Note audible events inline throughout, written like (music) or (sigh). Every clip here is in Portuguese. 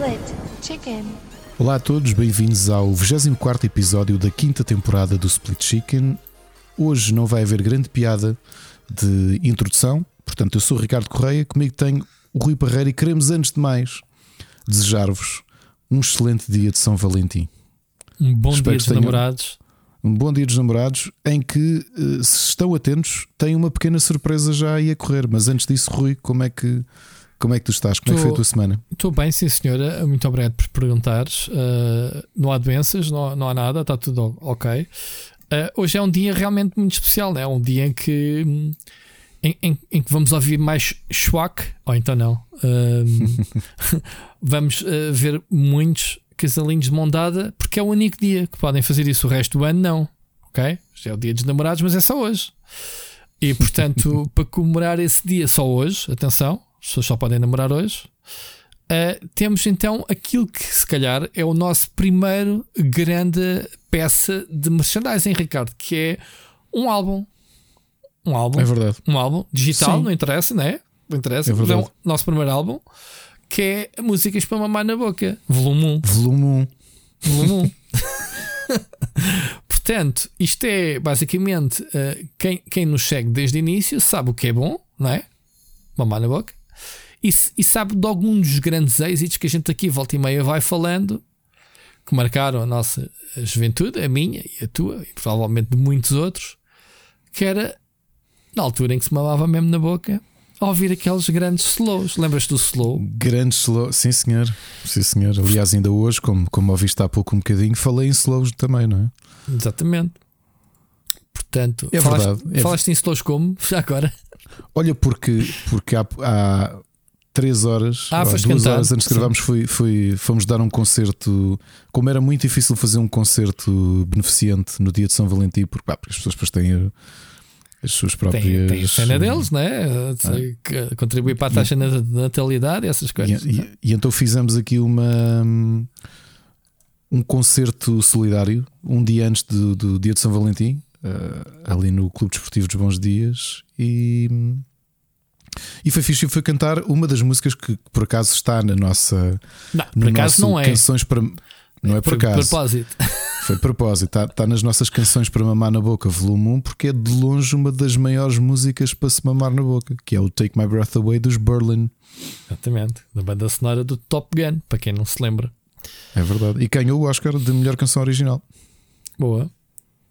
Split Chicken. Olá a todos, bem-vindos ao 24 episódio da quinta temporada do Split Chicken. Hoje não vai haver grande piada de introdução, portanto, eu sou o Ricardo Correia, comigo tenho o Rui Parreira e queremos, antes de mais, desejar-vos um excelente dia de São Valentim. Um bom Espero dia dos tenham- namorados. Um bom dia dos namorados, em que, eh, se estão atentos, tem uma pequena surpresa já aí a correr. Mas antes disso, Rui, como é que, como é que tu estás? Como é que foi a Tô- tua semana? Estou bem, sim senhora. Muito obrigado por perguntares. Uh, não há doenças, não, não há nada, está tudo ok. Uh, hoje é um dia realmente muito especial, né? é um dia em que, em, em- em que vamos ouvir mais schwack, ou então não. Um, (laughs) vamos uh, ver muitos casalinhos de mão dada, porque é o único dia que podem fazer isso. O resto do ano, não. Ok? Já é o dia dos namorados, mas é só hoje. E portanto, (laughs) para comemorar esse dia só hoje, atenção, as pessoas só podem namorar hoje. Uh, temos então aquilo que se calhar é o nosso primeiro grande peça de merchandising, Ricardo, que é um álbum. Um álbum. É verdade. Um álbum digital, Sim. não interessa, né? Não interessa. É é verdade. o nosso primeiro álbum que é Músicas para Mamar na Boca, volume 1. Volume 1. Volume 1. (laughs) (laughs) Portanto, isto é basicamente uh, quem, quem nos segue desde o início sabe o que é bom, não é? Mamar na boca. E, e sabe de alguns dos grandes êxitos que a gente aqui volta e meia vai falando, que marcaram a nossa juventude, a minha e a tua, e provavelmente de muitos outros, que era na altura em que se mamava mesmo na boca, a ouvir aqueles grandes slows. Lembras do slow? Grande slow, sim senhor, sim senhor. Aliás, ainda hoje, como, como ouviste há pouco um bocadinho, falei em slows também, não é? Exatamente. Portanto, É falaste, verdade, é falaste em slows como? (laughs) Já agora? Olha, porque, porque há, há três horas, Ah, duas cantar, horas antes de gravarmos, fui, fui, fomos dar um concerto. Como era muito difícil fazer um concerto beneficente no dia de São Valentim, porque, pá, porque as pessoas depois têm uh, as suas próprias. Tem, tem a cena uh, deles, né? Que Contribuir para a taxa de natalidade e essas E, coisas. e- e então fizemos aqui uma um concerto solidário um dia antes do, do dia de São Valentim, eh, ali no Clube Desportivo dos Bons Dias, e, e foi fixe. Fui cantar uma das músicas que por acaso está na nossa Não, no por acaso não é. canções para não é por Foi acaso, propósito. (laughs) foi propósito. Está, está nas nossas canções para mamar na boca, volume 1, porque é de longe uma das maiores músicas para se mamar na boca, que é o Take My Breath Away dos Berlin. Exatamente. Da banda sonora do Top Gun, para quem não se lembra. É verdade. E ganhou o Oscar de melhor canção original. Boa.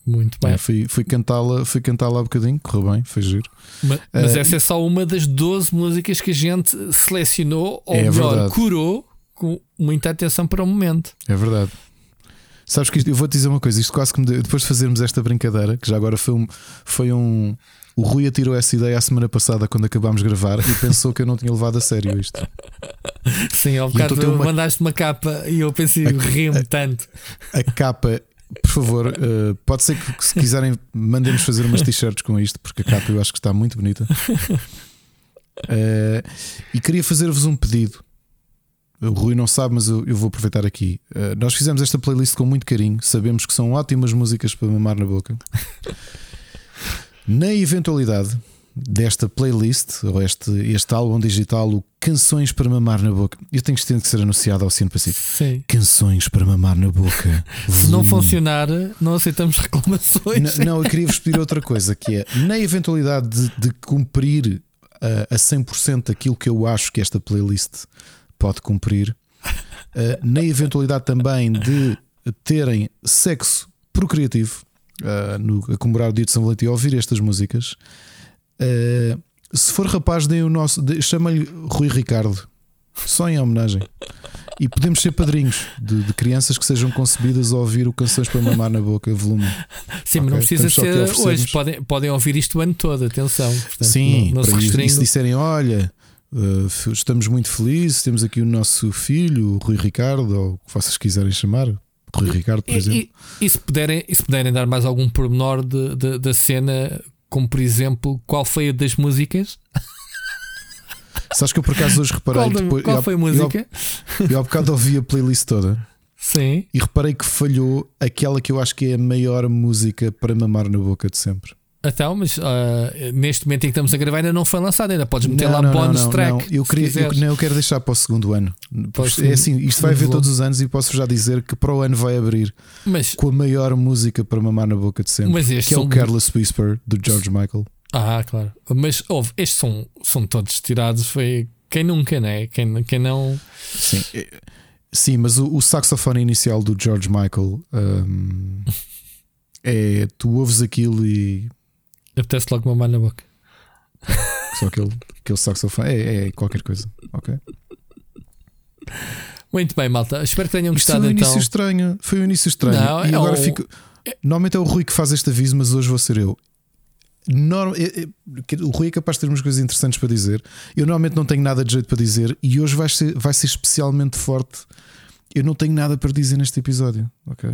Muito bem. É, fui, fui cantá-la fui cantá-la há bocadinho, correu bem, foi giro. Ma- Mas, Eh, essa é só uma das 12 músicas que a gente selecionou, ou É melhor, verdade. curou com muita atenção para o momento. É verdade. Sabes que isto, eu vou-te dizer uma coisa, isto quase que me deu, depois de fazermos esta brincadeira, que já agora foi um, foi um. O Rui atirou essa ideia a semana passada quando acabámos de gravar e pensou que eu não tinha levado a sério isto. (laughs) Sim, ao bocado uma- mandaste uma capa e eu pensei, ri-me tanto. A capa, por favor, eh, pode ser que, se quiserem, mandem-nos fazer umas t-shirts com isto, porque a capa eu acho que está muito bonita. Eh, e queria fazer-vos um pedido. O Rui não sabe, mas eu, eu vou aproveitar aqui. Eh, nós fizemos esta playlist com muito carinho, sabemos que são ótimas músicas para mamar na boca. Na eventualidade desta playlist, ou este, este álbum digital, o Canções para Mamar na Boca, eu tenho que ser anunciado ao Oceano Pacífico. Sim. Canções para mamar na boca. (laughs) Se não funcionar, não aceitamos reclamações. N- Não, eu queria vos pedir outra coisa, que é na eventualidade de, de cumprir uh, a 100% aquilo que eu acho que esta playlist pode cumprir, uh, na eventualidade também de terem sexo procriativo uh, no, a comemorar o dia de São Valentim, ouvir estas músicas, uh, se for rapaz, deem o nosso, de- chama-lhe Rui Ricardo, só em homenagem. E podemos ser padrinhos de, de crianças que sejam concebidas a ouvir o Canções para Mamar na Boca, volume Sim, mas não precisa ser hoje. Podem, podem ouvir isto o ano todo, atenção. Portanto, Sim, não, não se para e se restringe. disserem: olha, uh, estamos muito felizes, temos aqui o nosso filho, o Rui Ricardo, ou o que vocês quiserem chamar, Rui Ricardo, por E, exemplo. e- e se, puderem, e se puderem dar mais algum pormenor de, de- da cena, como por exemplo, qual foi a das músicas? Sabes que eu por acaso hoje reparei Qual, depois, qual foi a eu- música? Eu, há bocado ouvi a playlist toda Sim. e reparei que falhou aquela que eu acho que é a maior música para mamar na boca de sempre. Então, mas uh, neste momento em que estamos a gravar ainda não foi lançado, ainda podes meter Não, lá não, bonus não, track. não. Eu, queria, eu, não, eu quero deixar para o segundo ano. Para o é assim, isto vai volume. todos os anos e posso já dizer que para o ano vai abrir Mas, com a maior música para mamar na boca de sempre. que é o Careless Whisper do George Michael. Ah, claro. Mas houve, estes são, são todos tirados. Foi quem nunca, né? Quem, quem não. Sim, é- sim mas o, o saxofone inicial do George Michael hum, (laughs) é. Tu ouves aquilo e. Apetece logo mamar na boca. (laughs) Só aquele, aquele saxofone. É, é qualquer coisa. Ok. Muito bem, malta. Espero que tenham Isto foi gostado um início então. estranho. Foi um início estranho. Não, e é agora um- fico. Normalmente é o Rui que faz este aviso, mas hoje vou ser eu. Norm- é- é- O Rui é capaz de ter umas coisas interessantes para dizer. Eu normalmente não tenho nada de jeito para dizer e hoje vai ser, vai ser especialmente forte. Eu não tenho nada para dizer neste episódio. Ok?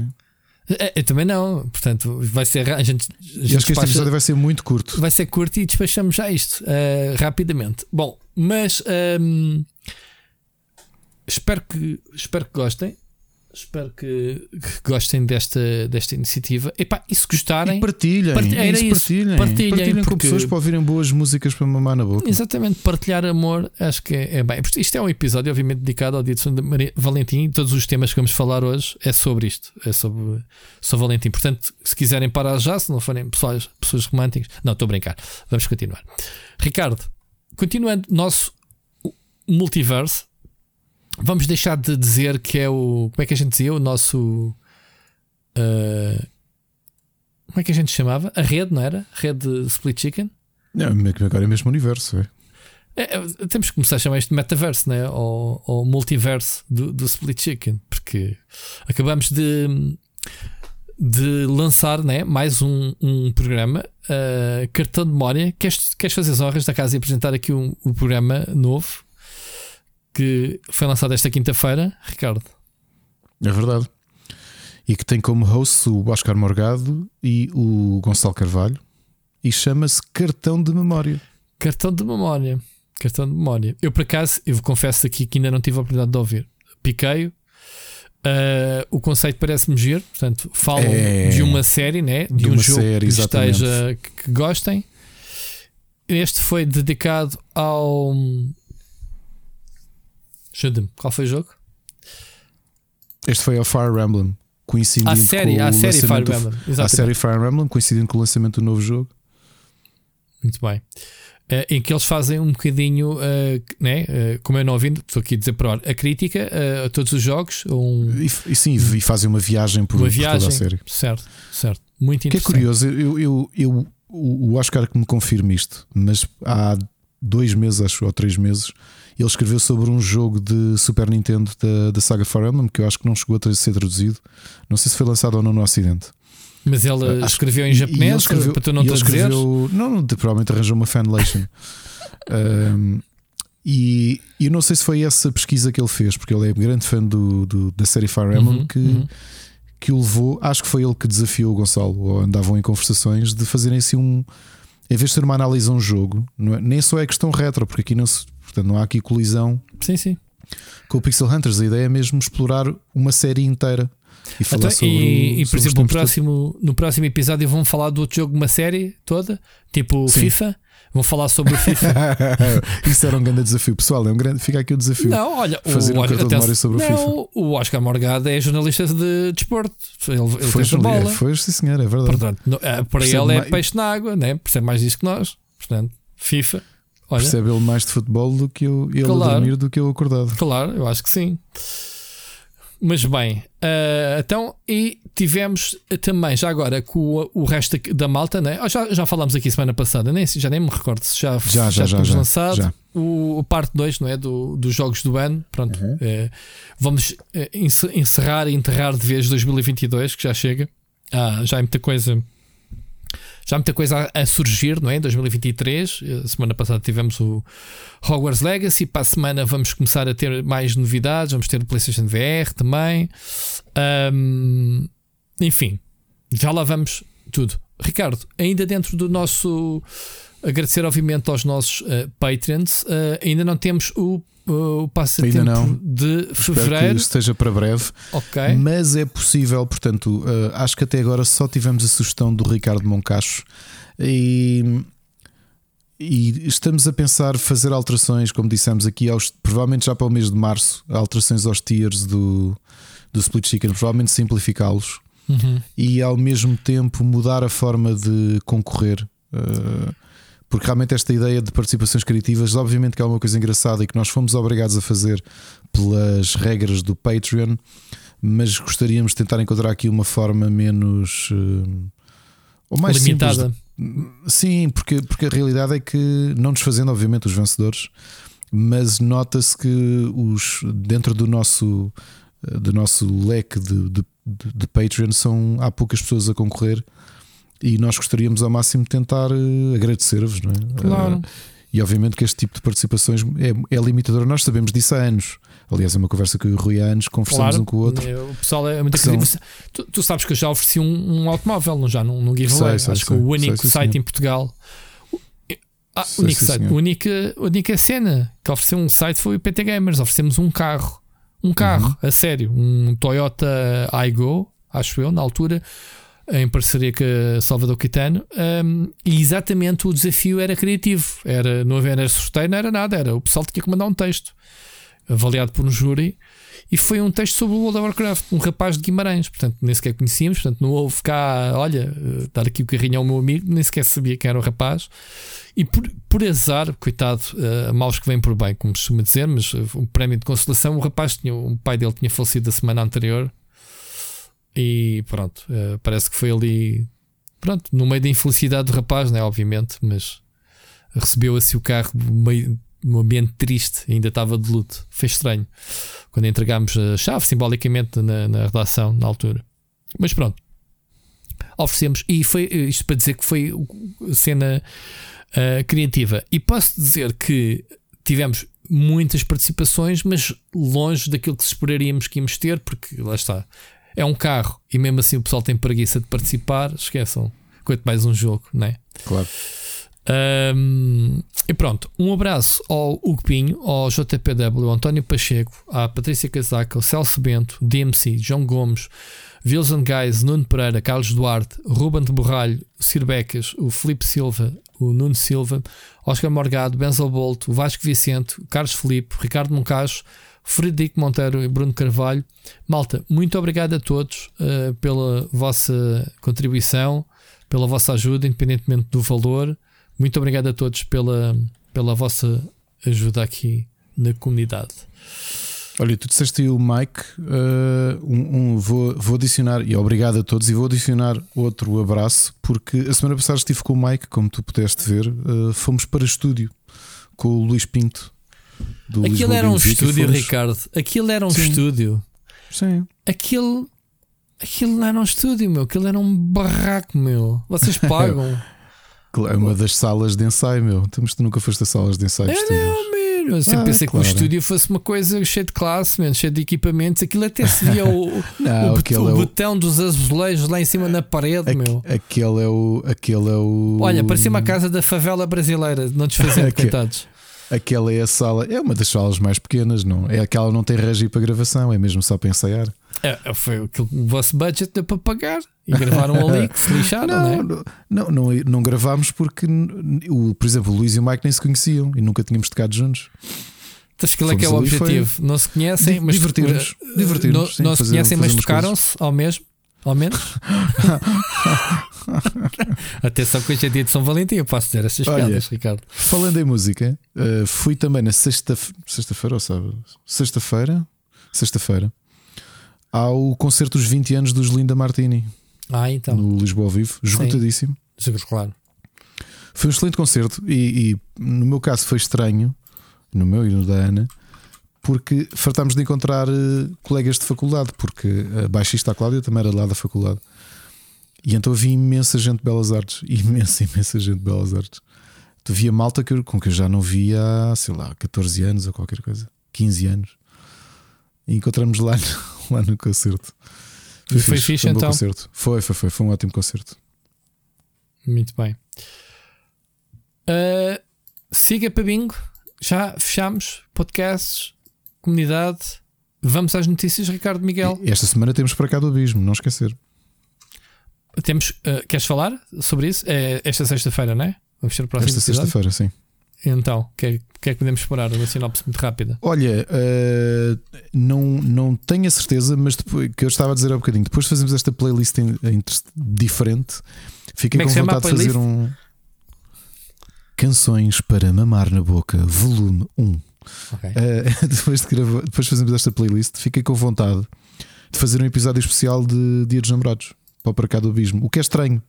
É, Eu também não. Portanto, vai ser. A gente, a gente acho que este despacha- episódio vai ser muito curto. vai ser curto e despachamos já isto eh, rapidamente. Bom, mas ehm, espero, que, espero que gostem. Espero que, que gostem desta, desta iniciativa. Epá, e se gostarem, E partilhem. Parti- é era isso, partilhem. Partilhem, com porque- pessoas para ouvirem boas músicas para mamar na boca. exatamente, partilhar amor, acho que é, é bem. Isto é um episódio, obviamente, dedicado ao dia de São Maria- Valentim. Todos os temas que vamos falar hoje é sobre isto, é sobre São Valentim. Portanto, se quiserem parar já, se não forem pessoas, pessoas românticas, não, estou a brincar. Vamos continuar. Ricardo, continuando nosso multiverso, vamos deixar de dizer que é o. Como é que a gente dizia? O nosso. ah, como é que a gente chamava? A rede, não era? Rede Split Chicken? Não, agora é mesmo universo. É. É, é, temos que começar a chamar isto de metaverso, né? ou, ou multiverso do, do Split Chicken, porque acabamos de, de lançar né? mais um, um programa, uh, Cartão de Memória. Queres, queres fazer as honras da casa e apresentar aqui um, um programa novo que foi lançado esta quinta-feira, Ricardo? É verdade. E que tem como host o Oscar Morgado e o Gonçalo Carvalho. E chama-se Cartão de Memória. Cartão de memória. Cartão de memória. Eu, por acaso, eu confesso aqui que ainda não tive a oportunidade de ouvir. Piqueio. Uh, o conceito parece-me giro. Portanto, falam É. de uma série, né? de, De um uma jogo série, que exatamente. esteja que gostem. Este foi dedicado ao. Ajuda-me, qual foi o jogo? Este foi ao Fire Emblem, coincidindo A série, com a o série Fire lançamento do- Emblem. A série Fire Emblem, coincidindo com o lançamento do novo jogo. Muito bem. Eh, em que eles fazem um bocadinho, eh, né? eh, como eu não ouvindo, estou aqui a dizer para a crítica a todos os jogos. Um, E, e sim, e fazem uma viagem por, uma por viagem. toda a série. Certo, certo. Muito O que é interessante. curioso, eu, eu, eu- o o Oscar que me confirma isto, mas há dois meses, acho, ou três meses, ele escreveu sobre um jogo de Super Nintendo da, da saga Fire Emblem que eu acho que não chegou a ser traduzido. Não sei se foi lançado ou não no Ocidente. Mas ele Acho- escreveu em japonês ele escreveu- para tu não traduzeres. escreveu- Não, não, provavelmente arranjou uma fanlation. (laughs) Um, e e eu não sei se foi essa pesquisa que ele fez, porque ele é grande fã do, do- da série Fire Emblem Uhum, que, uhum. que o levou. Acho que foi ele que desafiou o Gonçalo, ou andavam em conversações de fazerem assim um. Em vez de ser uma análise a um jogo, é- nem só é questão retro, porque aqui não, se, portanto, não há aqui colisão Sim, sim. com o Pixel Hunters. A ideia é mesmo explorar uma série inteira e falar Então, sobre. e, o- e, por exemplo, no todos. próximo, no próximo episódio vão falar do outro jogo, uma série toda, tipo Sim. FIFA. Vão falar sobre o FIFA. (laughs) Isso era um grande desafio, pessoal. É um grande, fica aqui o desafio. não, olha, Fazer um Oscar- cartão de memória sobre o não, FIFA. o Oscar Morgado é jornalista de desporto. Ele, ele foi, tem bola. foi, sim, senhor, é verdade. Portanto, eh, para Percebe ele é mais- peixe na água, né? percebe mais disso que nós. Portanto, FIFA. Olha, Percebe ele mais de futebol do que eu, ele Claro. a dormir do que eu acordado. Claro, eu acho que sim. Mas bem, eh, então, e tivemos também, já agora, com o, o resto da malta, né? Ah, já, já falámos aqui semana passada, nem, já nem me recordo se já, Já, já, já, tínhamos já, lançado já. O, o parte 2 não é? do, dos jogos do ano. Pronto, Uhum. eh, vamos ence- encerrar e enterrar de vez 2022, que já chega. Ah, já há muita coisa. Já há muita coisa a, surgir, não é? Em 2023. A semana passada tivemos o Hogwarts Legacy. Para a semana vamos começar a ter mais novidades. Vamos ter o PlayStation VR também. Ahm, enfim, já lá vamos tudo. Ricardo, ainda dentro do nosso. Agradecer, obviamente, aos nossos eh, Patreons. eh, ainda não temos o, o passatempo Ainda não. de Espero que fevereiro. esteja para breve. Ok. Mas é possível, portanto, uh, acho que até agora só tivemos a sugestão do Ricardo Moncacho E, e estamos a pensar fazer alterações, como dissemos aqui, aos, provavelmente já para o mês de março, alterações aos tiers do, do Split Chicken, provavelmente simplificá-los Uhum. e ao mesmo tempo mudar a forma de concorrer. Uh, porque realmente esta ideia de participações criativas, obviamente que é uma coisa engraçada e que nós fomos obrigados a fazer pelas regras do Patreon, mas gostaríamos de tentar encontrar aqui uma forma menos uh, ou mais Limitada. simples. Sim, porque, porque a realidade é que não nos fazendo, obviamente, os vencedores, mas nota-se que os dentro do nosso uh, do nosso leque de, de, de, de Patreon são há poucas pessoas a concorrer e nós gostaríamos ao máximo tentar uh, agradecer-vos, não é? Claro. Uh, e obviamente que este tipo de participações é, é limitador. Nós sabemos disso há anos. Aliás, é uma conversa que eu e o Rui há anos conversamos Claro. um com o outro. É, O pessoal é muito Que são-. Tu, tu sabes que eu já ofereci um, um automóvel, não já? Num, num giveaway. Sei, sei, Acho que sei. o único Sei, site em Portugal. Ah, Sei, único sim, site, única, única cena que ofereceu um site foi o PT Gamers. Oferecemos um carro. Um carro, Uhum. a sério. Um Toyota iGo, acho eu, na altura, em parceria com a Salvador Quitano. Um, e exatamente o desafio era criativo. Era, não havia sorteio, não era nada. Era o pessoal tinha que mandar um texto avaliado por um júri. E foi um texto sobre o World of Warcraft, um rapaz de Guimarães, portanto, nem sequer conhecíamos, portanto, não houve cá, olha, eh, dar aqui o carrinho ao meu amigo, nem sequer sabia quem era o rapaz. E por, por azar, coitado, eh, maus que vêm por bem, como costuma dizer, mas um prémio de consolação, o rapaz tinha, o pai dele tinha falecido a semana anterior. E pronto, eh, parece que foi ali, pronto, no meio da infelicidade do rapaz, né, obviamente, mas recebeu assim o carro meio ambiente triste, ainda estava de luto. Foi estranho quando entregámos a chave simbolicamente na, na redação na altura. Mas pronto, oferecemos e foi isto para dizer que foi cena ah, criativa. E posso dizer que tivemos muitas participações, mas longe daquilo que esperaríamos que íamos ter, porque lá está. É um carro e mesmo assim o pessoal tem preguiça de participar. Esqueçam, quanto mais um jogo, não é? Claro. Um, e pronto, um abraço ao Hugo Pinho, ao JPW, ao António Pacheco, à Patrícia Casaca, ao Celso Bento, DMC, João Gomes, Wilson Guys, Nuno Pereira, Carlos Duarte, Ruben de Borralho, o Cir Becas, o Felipe Silva, o Nuno Silva, Oscar Morgado, Benzel Bolt, o Vasco Vicente, Carlos Felipe, Ricardo Moncacho, Frederico Monteiro e Bruno Carvalho. Malta, muito obrigado a todos uh, pela vossa contribuição, pela vossa ajuda, independentemente do valor. Muito obrigado a todos pela, pela vossa ajuda aqui na comunidade. Olha, tu disseste o Mike, uh, um, um- vou, vou adicionar, e obrigado a todos, e vou adicionar outro abraço, porque a semana passada estive com o Mike, como tu pudeste ver, uh, fomos para estúdio com o Luís Pinto. Do Aquilo era um estúdio, Ricardo. Aquilo era um Sim. estúdio. Sim. Aquilo, aquilo não era um estúdio, meu. Aquilo era um barraco, meu. Vocês (laughs) pagam. É uma das salas de ensaio, meu. Mas tu nunca foste a salas de ensaio É, não, meu. Eu sempre Ah, pensei que claro. o estúdio fosse uma coisa cheia de classe, man, cheia de equipamentos. Aquilo até se via o, (laughs) Não, o, é o- botão dos azulejos lá em cima na parede, Aque- meu. Aquele é o. Aquele é o. Olha, parecia uma casa da favela brasileira, não desfazendo, (laughs) coitados. Aquela é a sala. É uma das salas mais pequenas, não? É aquela que não tem regi para gravação, é mesmo só para ensaiar. É, foi aquilo que o vosso budget deu para pagar e gravaram ali que se lixaram, não, é? Não, não, não, não gravámos porque, o, por exemplo, o Luís e o Mike nem se conheciam e nunca tínhamos tocado juntos. Então, acho que é que é o objetivo. Não se conhecem, mas divertir-nos. eh, Divertir-nos, Não, sim, não se conhecem, mas tocaram-se ao mesmo. Ao menos. (laughs) Atenção que hoje é dia de São Valentim, eu posso dizer estas Olha. piadas, Ricardo. Falando em música, eh, fui também na sexta- sexta-feira, ou sábado? Sexta-feira? Sexta-feira. Ao concerto dos 20 anos dos Linda Martini Ah, então. no Lisboa ao Vivo, esgotadíssimo. Claro. Foi um excelente concerto e, e no meu caso foi estranho, no meu e no da Ana, porque fartámos de encontrar eh, colegas de faculdade, porque a baixista a Cláudia também era lá da faculdade. E então havia imensa gente de Belas Artes, (laughs) imensa, imensa gente de Belas Artes. Tu via malta que, com que eu já não via há, sei lá, 14 anos ou qualquer coisa, 15 anos. E encontramos lá, no- (laughs) lá no concerto. E foi fixe, um bom então? concerto. Foi, foi, foi, foi um ótimo concerto. Muito bem. Uh, siga para bingo. Já fechamos podcasts, comunidade. Vamos às notícias, Ricardo Miguel. E Esta semana temos para cá do abismo, não esquecer. temos. Uh, queres falar sobre isso? É esta sexta-feira, não é? Vamos ter o próximo Esta sexta-feira, sim. Então, o que, é, que, é que podemos esperar? Uma sinopse muito rápida. Olha, uh, não, não tenho a certeza, mas depois, que eu estava a dizer há um bocadinho, depois de fazermos esta playlist em, em, diferente, fiquei é com vontade de fazer um. Canções para mamar na boca, volume 1. Okay. Uh, (laughs) depois, de gravar, depois esta playlist, fiquei com vontade de fazer um episódio especial de Dia dos Namorados para o Para Cá do Abismo, o que é estranho.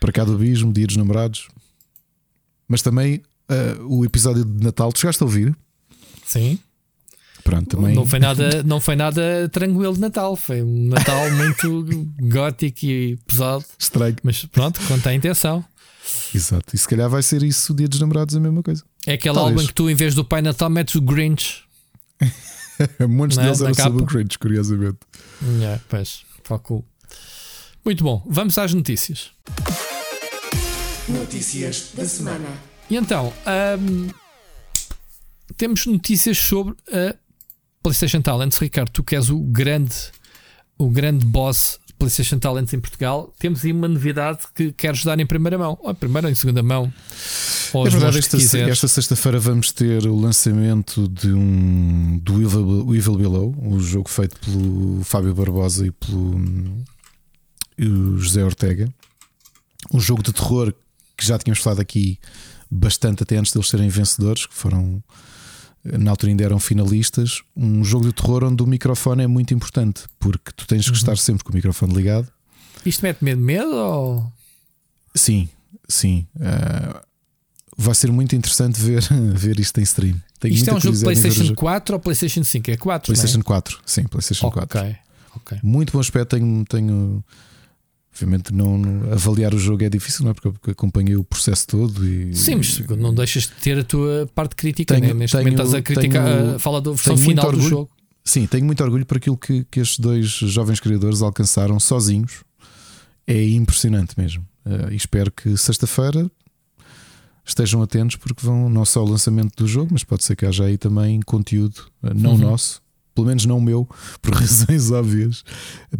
Para Cá do Abismo, Dia dos Namorados, mas também uh, o episódio de Natal. Tu chegaste a ouvir? Sim. Pronto, também. Não foi nada, não foi nada tranquilo de Natal. Foi um Natal (laughs) muito gótico e pesado. Estranho. Mas pronto, conta a intenção. Exato. E se calhar vai ser isso o dia dos namorados, a mesma coisa. É aquele Talvez. álbum que tu, em vez do Pai Natal, metes o Grinch. (laughs) Muitos é? deles eram sobre o Grinch, curiosamente. Yeah, pois, cool. Muito bom, vamos às notícias. Notícias da semana. E então, um, temos notícias sobre a PlayStation Talents. Ricardo, tu que és o grande, o grande boss PlayStation Talents em Portugal, temos aí uma novidade que queres dar em primeira mão, ou em primeira ou em segunda mão. Ou é verdade, esta, esta sexta-feira vamos ter o lançamento de um do Evil, Evil Below, o jogo feito pelo Fábio Barbosa e pelo um, José Ortega. Um jogo de terror que já tínhamos falado aqui bastante até antes deles serem vencedores, que foram na altura ainda eram finalistas. Um jogo de terror onde o microfone é muito importante, porque tu tens que uhum. estar sempre com o microfone ligado. Isto mete medo, medo ou... Sim, sim. Uh, vai ser muito interessante ver, (laughs) ver isto em stream. Tenho isto é um jogo de PlayStation 4 ou PlayStation 5? É 4? PlayStation é? 4, sim, PlayStation okay. 4. Okay. Muito bom aspecto. Tenho, tenho Obviamente, não, avaliar o jogo é difícil, não é? Porque acompanhei o processo todo e. Sim, mas não deixas de ter a tua parte crítica, tenho, né? Neste tenho, momento estás a criticar, tenho, fala da versão final orgulho, do jogo. Sim, tenho muito orgulho por aquilo que, que estes dois jovens criadores alcançaram sozinhos. É impressionante mesmo. Uh, e espero que sexta-feira estejam atentos porque vão não só o lançamento do jogo, mas pode ser que haja aí também conteúdo uh, não uhum. nosso, pelo menos não o meu, (laughs) por razões óbvias,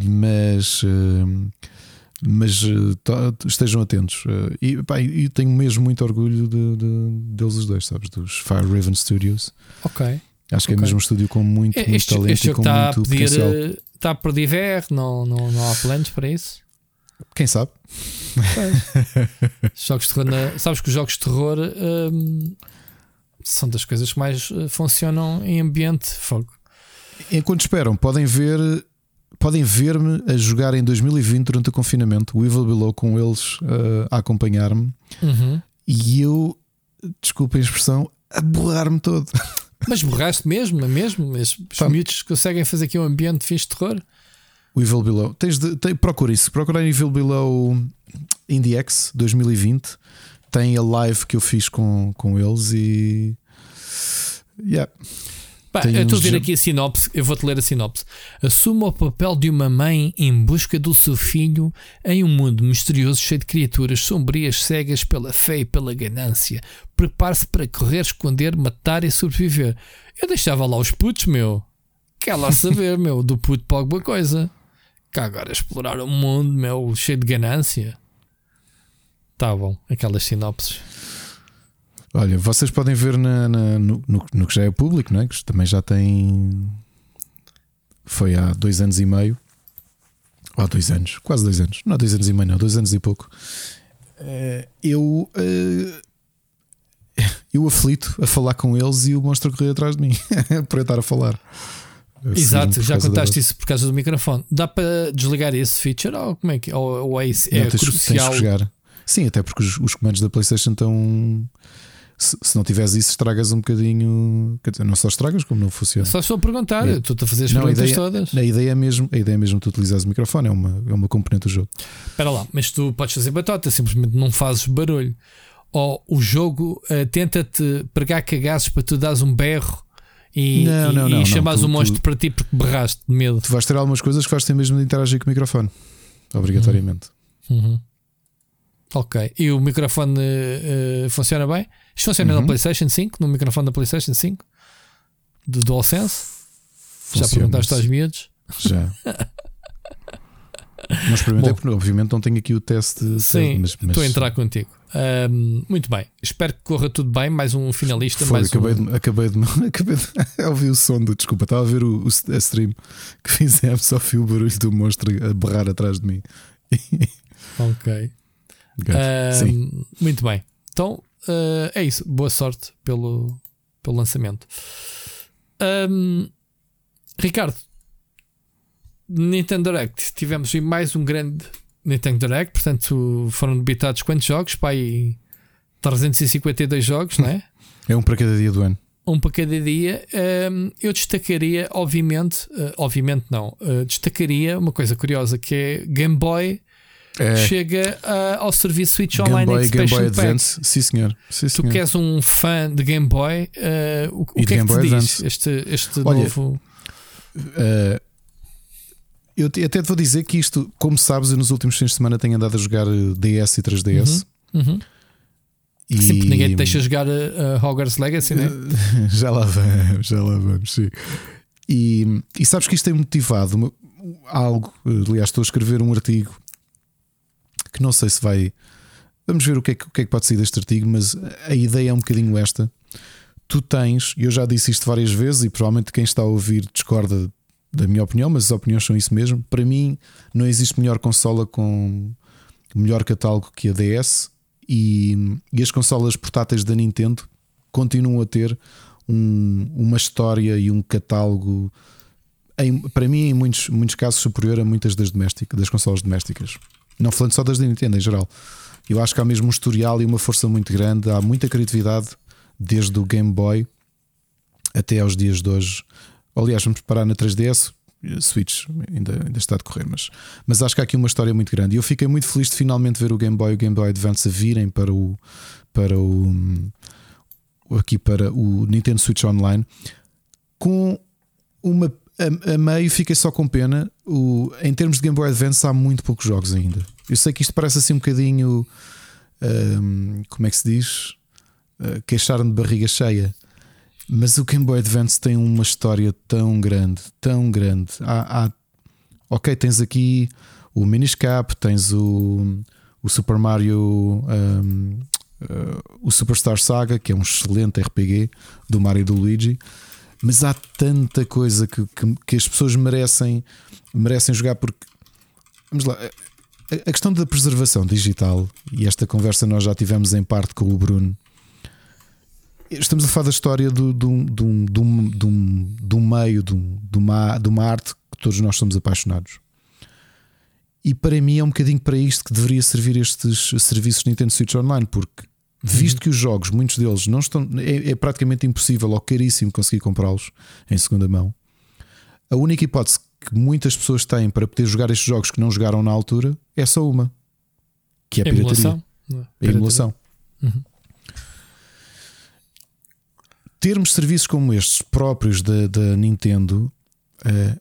mas. Uh, mas uh, estejam atentos. Uh, e, pá, e tenho mesmo muito orgulho de, de, deles os dois, sabes? Dos Fire Raven Studios. Ok. Acho que okay. é mesmo um estúdio com muito, muito este, talento este e com está muito a pedir, potencial. Está a perder VR, não, não, não há planos para isso? Quem sabe? jogos de terror, sabes que os jogos de terror hum, são das coisas que mais funcionam em ambiente fogo. Enquanto esperam, podem ver podem ver-me a jogar em 2020 durante o confinamento, o Evil Below com eles uh, a acompanhar-me uhum. e eu, desculpa a expressão, a borrar-me todo. (laughs) Mas borraste mesmo, é mesmo? Os tá. miúdos conseguem fazer aqui um ambiente de fixe de terror? O Evil Below, tens de, tem, procura isso, procura Evil Below IndieX 2020. Tem a live que eu fiz com, com eles e. Yeah. Pá, eu estou a ver aqui a sinopse, eu vou-te ler a sinopse. Assuma o papel de uma mãe em busca do seu filho em um mundo misterioso cheio de criaturas sombrias cegas pela fé e pela ganância. Prepare-se para correr, esconder, matar e sobreviver. Eu deixava lá os putos, meu. Quer lá saber, (laughs) meu, do puto para alguma coisa. Que agora explorar o mundo, meu, cheio de ganância. Tá bom, aquelas sinopses. Olha, vocês podem ver na, na, no, no, que já é público, não é? que também já tem. Foi há dois anos e meio. Ou há dois anos, quase dois anos. Não há dois anos e meio, não, dois anos e pouco. Eh, eu. Eh, (laughs) eu aflito a falar com eles e o monstro correr atrás de mim (laughs) para eu estar a falar. Exato, já contaste isso por causa do microfone. Dá para desligar esse feature ou como é que ou, ou é, isso, é não, tens, crucial? Tens Sim, até porque os, os comandos da PlayStation estão se, se, não tiveres isso, estragas um bocadinho. Não só estragas, como não funciona. Só estou a perguntar, é. tu a fazer as não, perguntas a ideia, todas. A ideia, é mesmo, a ideia é mesmo tu utilizares o microfone, é uma, é uma componente do jogo. Espera lá, mas tu podes fazer batota, simplesmente não fazes barulho. Ou o jogo uh, tenta-te pregar cagaços para tu dares um berro e, não, não, não, e chamares o monstro tu, para ti porque berraste de medo. Tu vais ter algumas coisas que vais ter mesmo de interagir com o microfone, obrigatoriamente. Uhum. Uhum. Ok. E o microfone uh, funciona bem? Isto funciona uhum. na PlayStation 5, no microfone da PlayStation 5 do DualSense? Funciona Já perguntaste aos miúdos? Já. Não experimentei, porque obviamente não tenho aqui o teste. Sim, mas, mas... estou a entrar contigo. Um, muito bem, espero que corra tudo bem. Mais um finalista. Foi, mais acabei, um... de, acabei de. (laughs) Acabei de (laughs) ouvir o som do. Desculpa, estava a ver o, o a stream que fizemos, (laughs) só fui o barulho do monstro a berrar atrás de mim. ok. Muito bem. Então uh, é isso. Boa sorte pelo, pelo lançamento. Um, Ricardo, Nintendo Direct, tivemos mais um grande Nintendo Direct, portanto foram debitados quantos jogos? Aí 352 jogos, não é? É um para cada dia do ano. Um para cada dia. Um, eu destacaria, obviamente, uh, obviamente não, uh, destacaria uma coisa curiosa que é Game Boy. É. Chega uh, ao serviço Switch Game Online Boy, Expansion Game Boy Pack. Advance, sim senhor. Sim, tu senhor. que és um fã de Game Boy, o, o E que é Game que te Boy diz Advance. este, este Olha, novo. Uh, eu te- até te vou dizer que isto, como sabes, eu nos últimos fins de semana tenho andado a jogar uh, DS e 3DS. Uhum. E Sim, porque ninguém te deixa jogar a Hogwarts Legacy, né? (laughs) já lá vamos, já lá vamos, sim. E, e sabes que isto tem motivado algo. Aliás, estou a escrever um artigo que não sei se vai. Vamos ver o que, é que, o que é que pode sair deste artigo, mas a ideia é um bocadinho esta. Tu tens, e eu já disse isto várias vezes, e provavelmente quem está a ouvir discorda da minha opinião, mas as opiniões são isso mesmo. Para mim, não existe melhor consola com melhor catálogo que a DS, e, e as consolas portáteis da Nintendo continuam a ter um- uma história e um catálogo, em- para mim, em muitos, muitos casos, superior a muitas das, domésticas, das consolas domésticas. Não falando só das da Nintendo em geral. Eu acho que há mesmo um historial e uma força muito grande, há muita criatividade desde o Game Boy até aos dias de hoje. Aliás, vamos parar na 3DS. Switch ainda, ainda está a decorrer, mas, mas acho que há aqui uma história muito grande. E eu fiquei muito feliz de finalmente ver o Game Boy e o Game Boy Advance virem para o, para o aqui para o Nintendo Switch Online com uma a, a meio fiquei só com pena. O, em termos de Game Boy Advance, há muito poucos jogos ainda. Eu sei que isto parece assim um bocadinho hum, como é que se diz? Uh, queixar-me de barriga cheia. Mas o Game Boy Advance tem uma história tão grande, tão grande. Há, há- ok, tens aqui o Minish Cap, tens o, o Super Mario, hum, uh, o Superstar Saga, que é um excelente RPG do Mario e do Luigi. Mas há tanta coisa que, que, que as pessoas merecem, merecem jogar porque vamos lá. A, a questão da preservação digital, e esta conversa nós já tivemos em parte com o Bruno. Estamos a falar da história do, do, do, do, do, do meio, do, de, uma, de uma arte que todos nós somos apaixonados. E para mim é um bocadinho para isto que deveria servir estes serviços Nintendo Switch Online, porque visto que os jogos, muitos deles, não estão. É, é praticamente impossível ou caríssimo conseguir comprá-los em segunda mão. A única hipótese que muitas pessoas têm para poder jogar estes jogos que não jogaram na altura é só uma, que é a pirataria. Emulação. A emulação. Uhum. Termos serviços como estes próprios da, da Nintendo eh,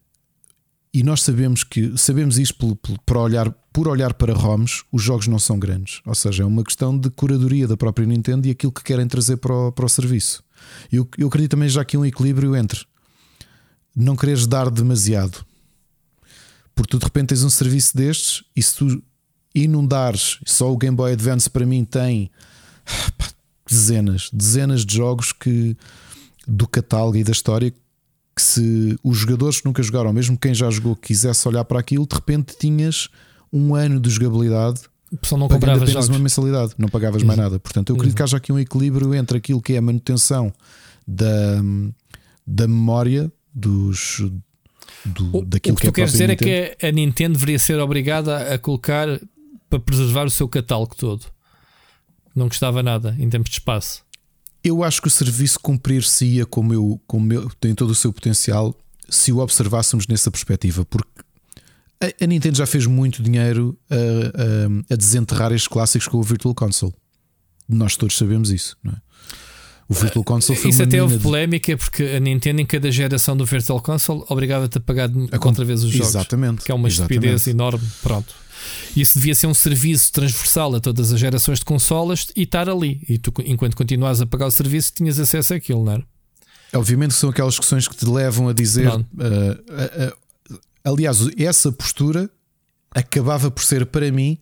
e nós sabemos que sabemos isto pelo- por, olhar, por olhar para ROMs, os jogos não são grandes. Ou seja, é uma questão de curadoria da própria Nintendo e aquilo que querem trazer para o, para o serviço. Eu, eu acredito também já aqui um equilíbrio entre não quereres dar demasiado, porque tu de repente tens um serviço destes e se tu inundares, só o Game Boy Advance para mim tem pá, dezenas, dezenas de jogos que do catálogo e da história que se os jogadores que nunca jogaram, mesmo quem já jogou, quisesse olhar para aquilo, de repente tinhas um ano de jogabilidade pessoal não pagando apenas jogos. uma mensalidade, não pagavas mais nada. Portanto, eu acredito que haja aqui um equilíbrio entre aquilo que é a manutenção da, da memória dos do, O, daquilo o que que, é tu queres próprio dizer Nintendo. é que a Nintendo deveria ser obrigada a colocar para preservar o seu catálogo todo. Não gostava nada em termos de espaço. Eu acho que o serviço cumprir-se-ia como, eu, como eu, tem todo o seu potencial se o observássemos nessa perspectiva, porque a, a Nintendo já fez muito dinheiro a, a- a desenterrar estes clássicos com o Virtual Console. Nós todos sabemos isso, não é? O Virtual Console foi Isso até houve de- polémica porque a Nintendo, em cada geração do Virtual Console, obrigava-te a pagar A outra vez os jogos. Exatamente. Que é uma exatamente. estupidez enorme. Pronto. Isso devia ser um serviço transversal a todas as gerações de consolas e estar ali. E tu, enquanto continuas a pagar o serviço, tinhas acesso àquilo, não era? Obviamente são aquelas questões que te levam a dizer. Uh, uh, uh, aliás, essa postura acabava por ser para mim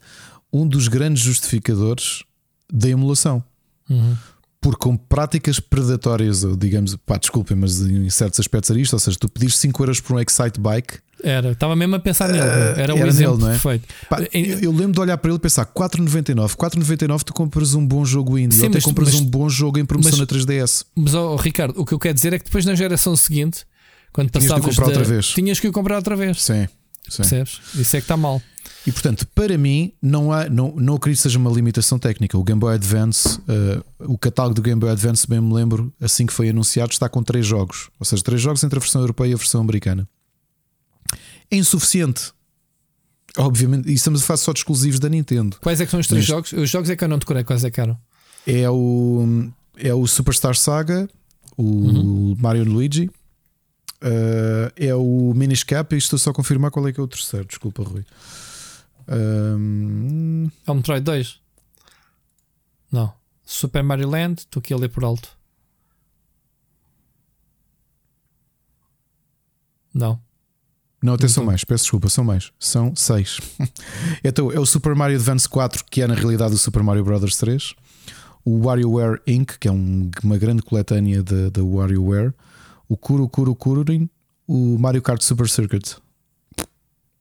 um dos grandes justificadores da emulação. Uhum. Porque com práticas predatórias, ou digamos, pá, desculpem, mas em certos aspectos era isto, ou seja, tu pedires 5 euros por um Excite Bike. Era, estava mesmo a pensar nele. Era o era exemplo nele, não é? perfeito. Pá, eu, eu lembro de olhar para ele e pensar: 4,99. 4,99 tu compras um bom jogo indie, Sim, ou mas- compras mas- um bom jogo em promoção mas- na 3DS. Mas, ó, Ricardo, o que eu quero dizer é que depois na geração seguinte, quando Tinhas passavas comprar da- outra vez. tinhas que o comprar outra vez. Sim, sim. Percebes? Isso é que está mal. E portanto, para mim, não, há, não, não acredito que seja uma limitação técnica. O Game Boy Advance, eh, o catálogo do Game Boy Advance, bem me lembro, assim que foi anunciado, está com três jogos. Ou seja, três jogos entre a versão europeia e a versão americana. É insuficiente. Obviamente, e estamos a falar só de exclusivos da Nintendo. Quais é que são os três Neste- jogos? Os jogos é que eu não decorei quais é que eram. É o, é o Superstar Saga, o Uhum. Mario Luigi, eh, é o Minish Cap. E estou só a confirmar qual é que é o terceiro. Desculpa, Rui. Ahm, É o Metroid 2? Não. Super Mario Land, estou aqui a ler por alto. Não. Não, até são mais, peço desculpa, são mais. São seis. (laughs) então, é o Super Mario Advance 4, que é na realidade o Super Mario Bros. 3. O WarioWare Inc., que é um- uma grande coletânea da WarioWare. O Kuro Kuro Kururin. O Mario Kart Super Circuit.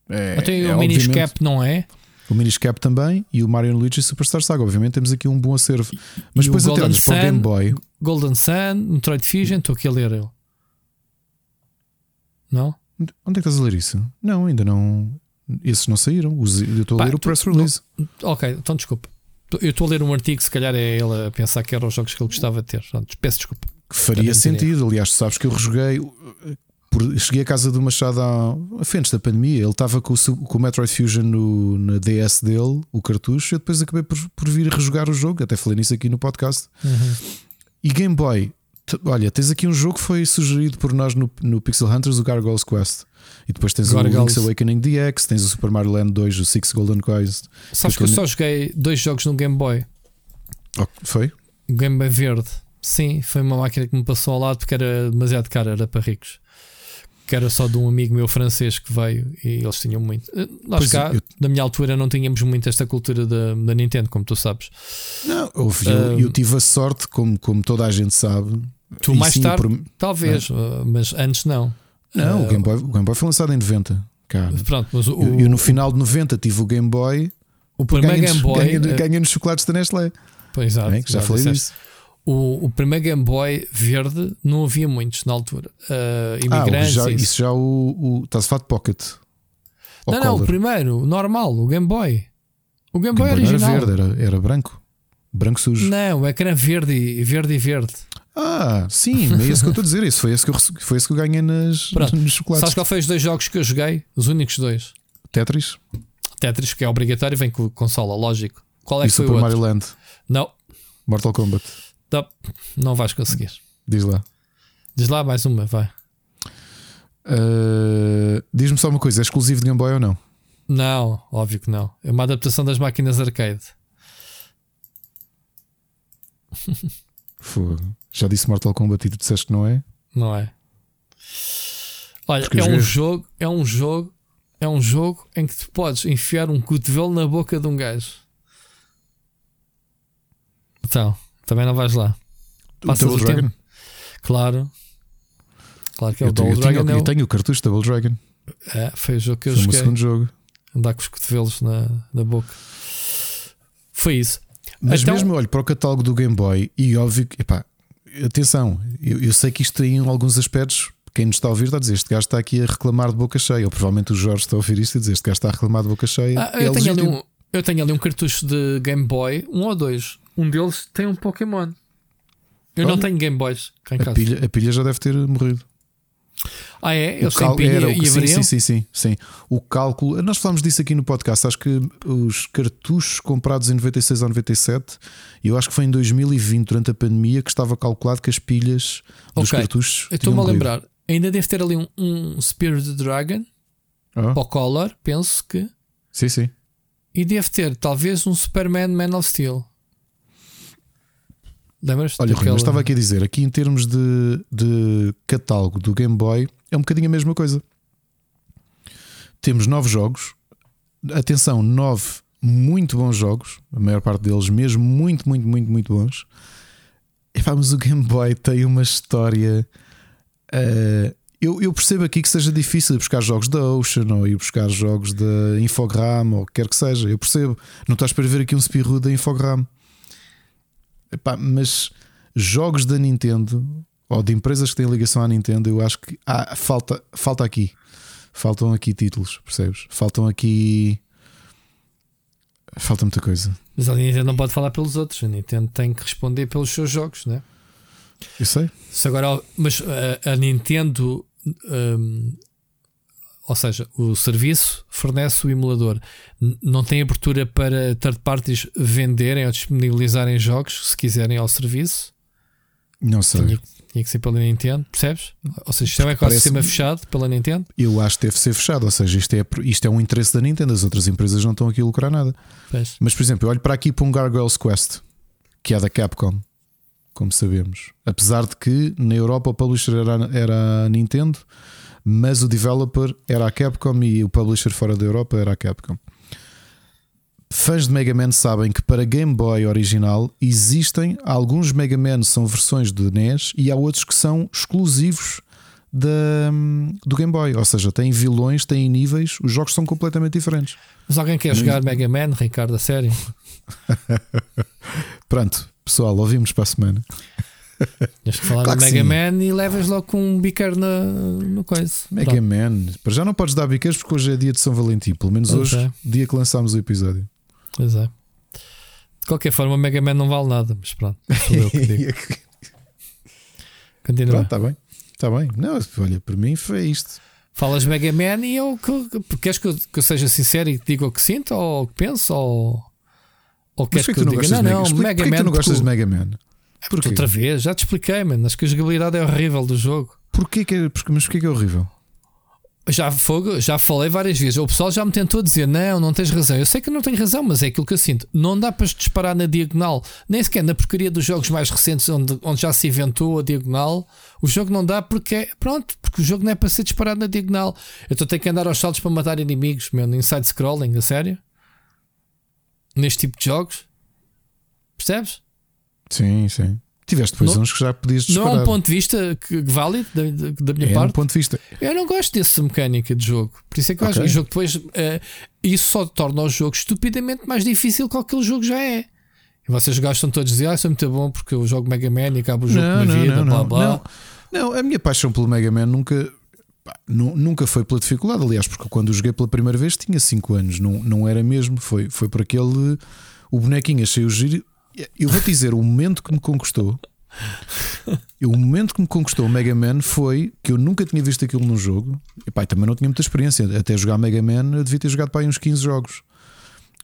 É, Até é, o Minish obviamente, Cap não é? O Minish Cap também. E o Mario Luigi Superstar Saga. Obviamente temos aqui um bom acervo. Mas e depois até olhas para o? Game Boy. Golden Sun, Metroid Fusion, estou aqui a ler ele. Não? Onde é que estás a ler isso? Não, ainda não. Esses não saíram. Eu estou a Pá, ler o press release. Ok, então desculpa. Eu estou a ler um artigo, se calhar é ele a pensar que eram os jogos que ele gostava de ter. Peço desculpa. Que faria teria. sentido. Aliás, sabes que eu rejoguei. por- cheguei à casa do Machado há, antes da pandemia. Ele estava com o, com o Metroid Fusion no, na DS dele, o cartucho. Eu depois acabei por, por vir rejogar o jogo. Até falei nisso aqui no podcast. E Game Boy, olha, tens aqui um jogo que foi sugerido por nós no, no Pixel Hunters, o Gargoyles Quest. E depois tens Gargoyles. o Link's Awakening DX, tens o Super Mario Land 2, o Six Golden Quest. Sabes que eu só joguei dois jogos no Game Boy. Oh, foi? Game Boy Verde. Sim, foi uma máquina que me passou ao lado porque era demasiado cara, era para ricos. Que era só de um amigo meu francês que veio e eles tinham muito. Eh, Pois, cá, eu- da minha altura, não tínhamos muito esta cultura da, da Nintendo, como tu sabes. Não, houve- eu, eu tive a sorte, como, como toda a gente sabe. Tu mais sim, tarde, por- talvez, eh, mas antes não. Não, Ah, o, Game Boy, o Game Boy foi lançado em 90. Cara. Pronto, mas o, Eu, eu no final de 90 tive o Game Boy. o primeiro Game Boy. eh, ganhei nos chocolates da Nestlé. pois, exato, É, já exato, falei disso. O, o primeiro Game Boy verde não havia muitos na altura. Ah, o- imigrantes. já, e isso. isso já o. o Estás a falar de Pocket? Não, não, o primeiro, o normal, o Game Boy. O Game Boy Game Boy não original. era verde, era, era branco. Branco sujo. Não, o ecrã verde e verde e verde. Ah, sim, é isso que eu estou a dizer. Isso foi esse que eu, foi esse que eu ganhei nas, (laughs) Pronto. nos chocolates. Sabes qual foi os dois jogos que eu joguei? Os únicos dois. Tetris Tetris, que é obrigatório, vem com consola, lógico. Qual é e que foi Super o outro? Mario Land. Não, Mortal Kombat. Não, não vais conseguir. Diz lá. Diz lá mais uma, vai. Ah, Diz-me só uma coisa: é exclusivo de Game Boy ou não? Não, óbvio que não. É uma adaptação das máquinas arcade. Fogo. Já disse Mortal Kombat e tu disseste que não é? Não é? Olha, Porque é um jogo, é um jogo, é um jogo em que tu podes enfiar um cotovelo na boca de um gajo. Então, também não vais lá. O Passas Double o Dragon? tempo. Claro. Claro que é o Eu, tenho- Double eu, tenho, Dragon. é eu o- tenho o cartucho Double Dragon. É, foi o jogo que eu Foi o joguei. segundo jogo. Andar com os cotovelos na, na boca. Foi isso. Mas Então- mesmo olho para o catálogo do Game Boy e óbvio que, epá, atenção, eu, eu sei que isto tem alguns aspectos. Quem nos está a ouvir está a dizer: Este gajo está aqui a reclamar de boca cheia. Ou provavelmente o Jorge está a ouvir isto e dizer: Este gajo está a reclamar de boca cheia. Ah, é eu, tenho ali legítimo. um, eu tenho ali um cartucho de Game Boy, um ou dois. Um deles tem um Pokémon. Eu não Olha. tenho Game Boys cá em a, casa. pilha, a pilha já deve ter morrido. Ah, é? O Eles têm cal- pilha era o e que- sim, sim, sim, sim, sim. O cálculo, nós falámos disso aqui no podcast. Acho que os cartuchos comprados em 96 ou 97, e eu acho que foi em 2020, durante a pandemia, que estava calculado que as pilhas dos Ok. cartuchos. Eu estou-me a lembrar. Ainda deve ter ali um, um Spirit Dragon Ah, para o Color, penso que. sim, sim. E deve ter talvez um Superman Man of Steel. Lembras-te? Olha, Rui, daquele- mas estava aqui a dizer, aqui em termos de, de catálogo do Game Boy, é um bocadinho a mesma coisa. Temos novos jogos, atenção, nove muito bons jogos, a maior parte deles mesmo muito, muito, muito, muito bons. Epá, mas o Game Boy tem uma história. Uh, eu, eu, percebo aqui que seja difícil ir buscar jogos da Ocean ou ir buscar jogos da Infogram ou quer que seja. Eu percebo. Não estás para ver aqui um espirro da Infogram. Epá, mas jogos da Nintendo ou de empresas que têm ligação à Nintendo, eu acho que há, falta, falta aqui. Faltam aqui títulos, percebes? Faltam aqui. Falta muita coisa. Mas a Nintendo não pode falar pelos outros. A Nintendo tem que responder pelos seus jogos, né? Eu sei. Se agora, mas a, a Nintendo, um, ou seja, o serviço fornece o emulador, não tem abertura para third parties venderem ou disponibilizarem jogos se quiserem ao serviço. Não sei. Tinha, tinha que ser pela Nintendo, percebes? Ou seja, isto é um ecossistema fechado pela Nintendo. Eu acho que deve ser fechado, ou seja, isto é, isto é um interesse da Nintendo, as outras empresas não estão aqui a lucrar nada. Pois. Mas, por exemplo, eu olho para aqui para um Gargoyles Quest, que é da Capcom, como sabemos. Apesar de que na Europa o publisher era, era a Nintendo, mas o developer era a Capcom e o publisher fora da Europa era a Capcom. Fãs de Mega Man sabem que para Game Boy original existem alguns Mega Man são versões de NES e há outros que são exclusivos da, do Game Boy, ou seja, têm vilões, têm níveis, os jogos são completamente diferentes. Mas alguém quer jogar Mega Man, Ricardo, a sério? (laughs) Pronto, pessoal, ouvimos para a semana. Tens que falar claro do Mega sim. Man e levas logo com um biqueiro no, no coisa. Mega Pronto. Man, para já não podes dar biqueiros porque hoje é dia de São Valentim, pelo menos hoje, é. dia que lançámos o episódio. Pois é. De qualquer forma, o Mega Man não vale nada, mas pronto. Sou eu que digo. (laughs) Continua. Está bem. Está bem. Não, olha, para mim foi isto. Falas Mega Man e eu que, queres que eu, que eu seja sincero e diga o que sinto ou o que penso ou, ou queres que, que eu diga não, não, Mega, Man. tu não gostas de Mega Man? É Porquê? Outra vez, já te expliquei, mano. Acho que a jogabilidade é horrível do jogo. Porquê que, mas porquê que é horrível? Já, fogo, já falei várias vezes. O pessoal já me tentou dizer: não, não tens razão. Eu sei que não tenho razão, mas é aquilo que eu sinto. Não dá para disparar na diagonal, nem sequer na porcaria dos jogos mais recentes, onde, onde já se inventou a diagonal. O jogo não dá porque, pronto, porque o jogo não é para ser disparado na diagonal. Eu estou a ter que andar aos saltos para matar inimigos, meu, inside scrolling, a sério? Neste tipo de jogos, percebes? Sim, sim. Tiveste depois não, uns que já podias disparar. Não é um ponto de vista que, válido da, da, minha é parte. um ponto de vista. Eu não gosto dessa mecânica de jogo. Por isso é que eu okay. acho que o jogo depois. Uh, isso só torna o jogo estupidamente mais difícil que aquele jogo já é. E vocês gostam todos de dizer, ah, isso é muito bom porque eu jogo Mega Man e acabo o jogo não, com uma vida, não, blá blá. Não. não, a minha paixão pelo Mega Man nunca. Nunca foi pela dificuldade, aliás, porque quando o joguei pela primeira vez tinha 5 anos, não, não era mesmo, foi, foi por aquele. O bonequinho achei o giro, eu vou dizer, o momento que me conquistou, o momento que me conquistou o Mega Man foi que eu nunca tinha visto aquilo num jogo. E pai, também não tinha muita experiência. Até jogar Mega Man, eu devia ter jogado aí uns 15 jogos.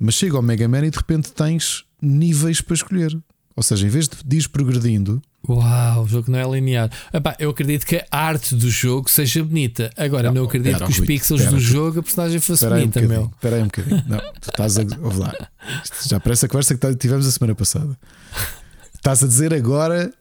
Mas chega ao Mega Man e de repente tens níveis para escolher. Ou seja, em vez de ir progredindo. Uau, o jogo não é linear. Epá, eu acredito que a arte do jogo seja bonita. Agora, não, não acredito que os pixels do jogo a personagem fosse bonita, um meu. Espera aí um bocadinho. Não, tu estás a. Ouve lá. Isto já parece a conversa que tivemos a semana passada. Estás a dizer agora.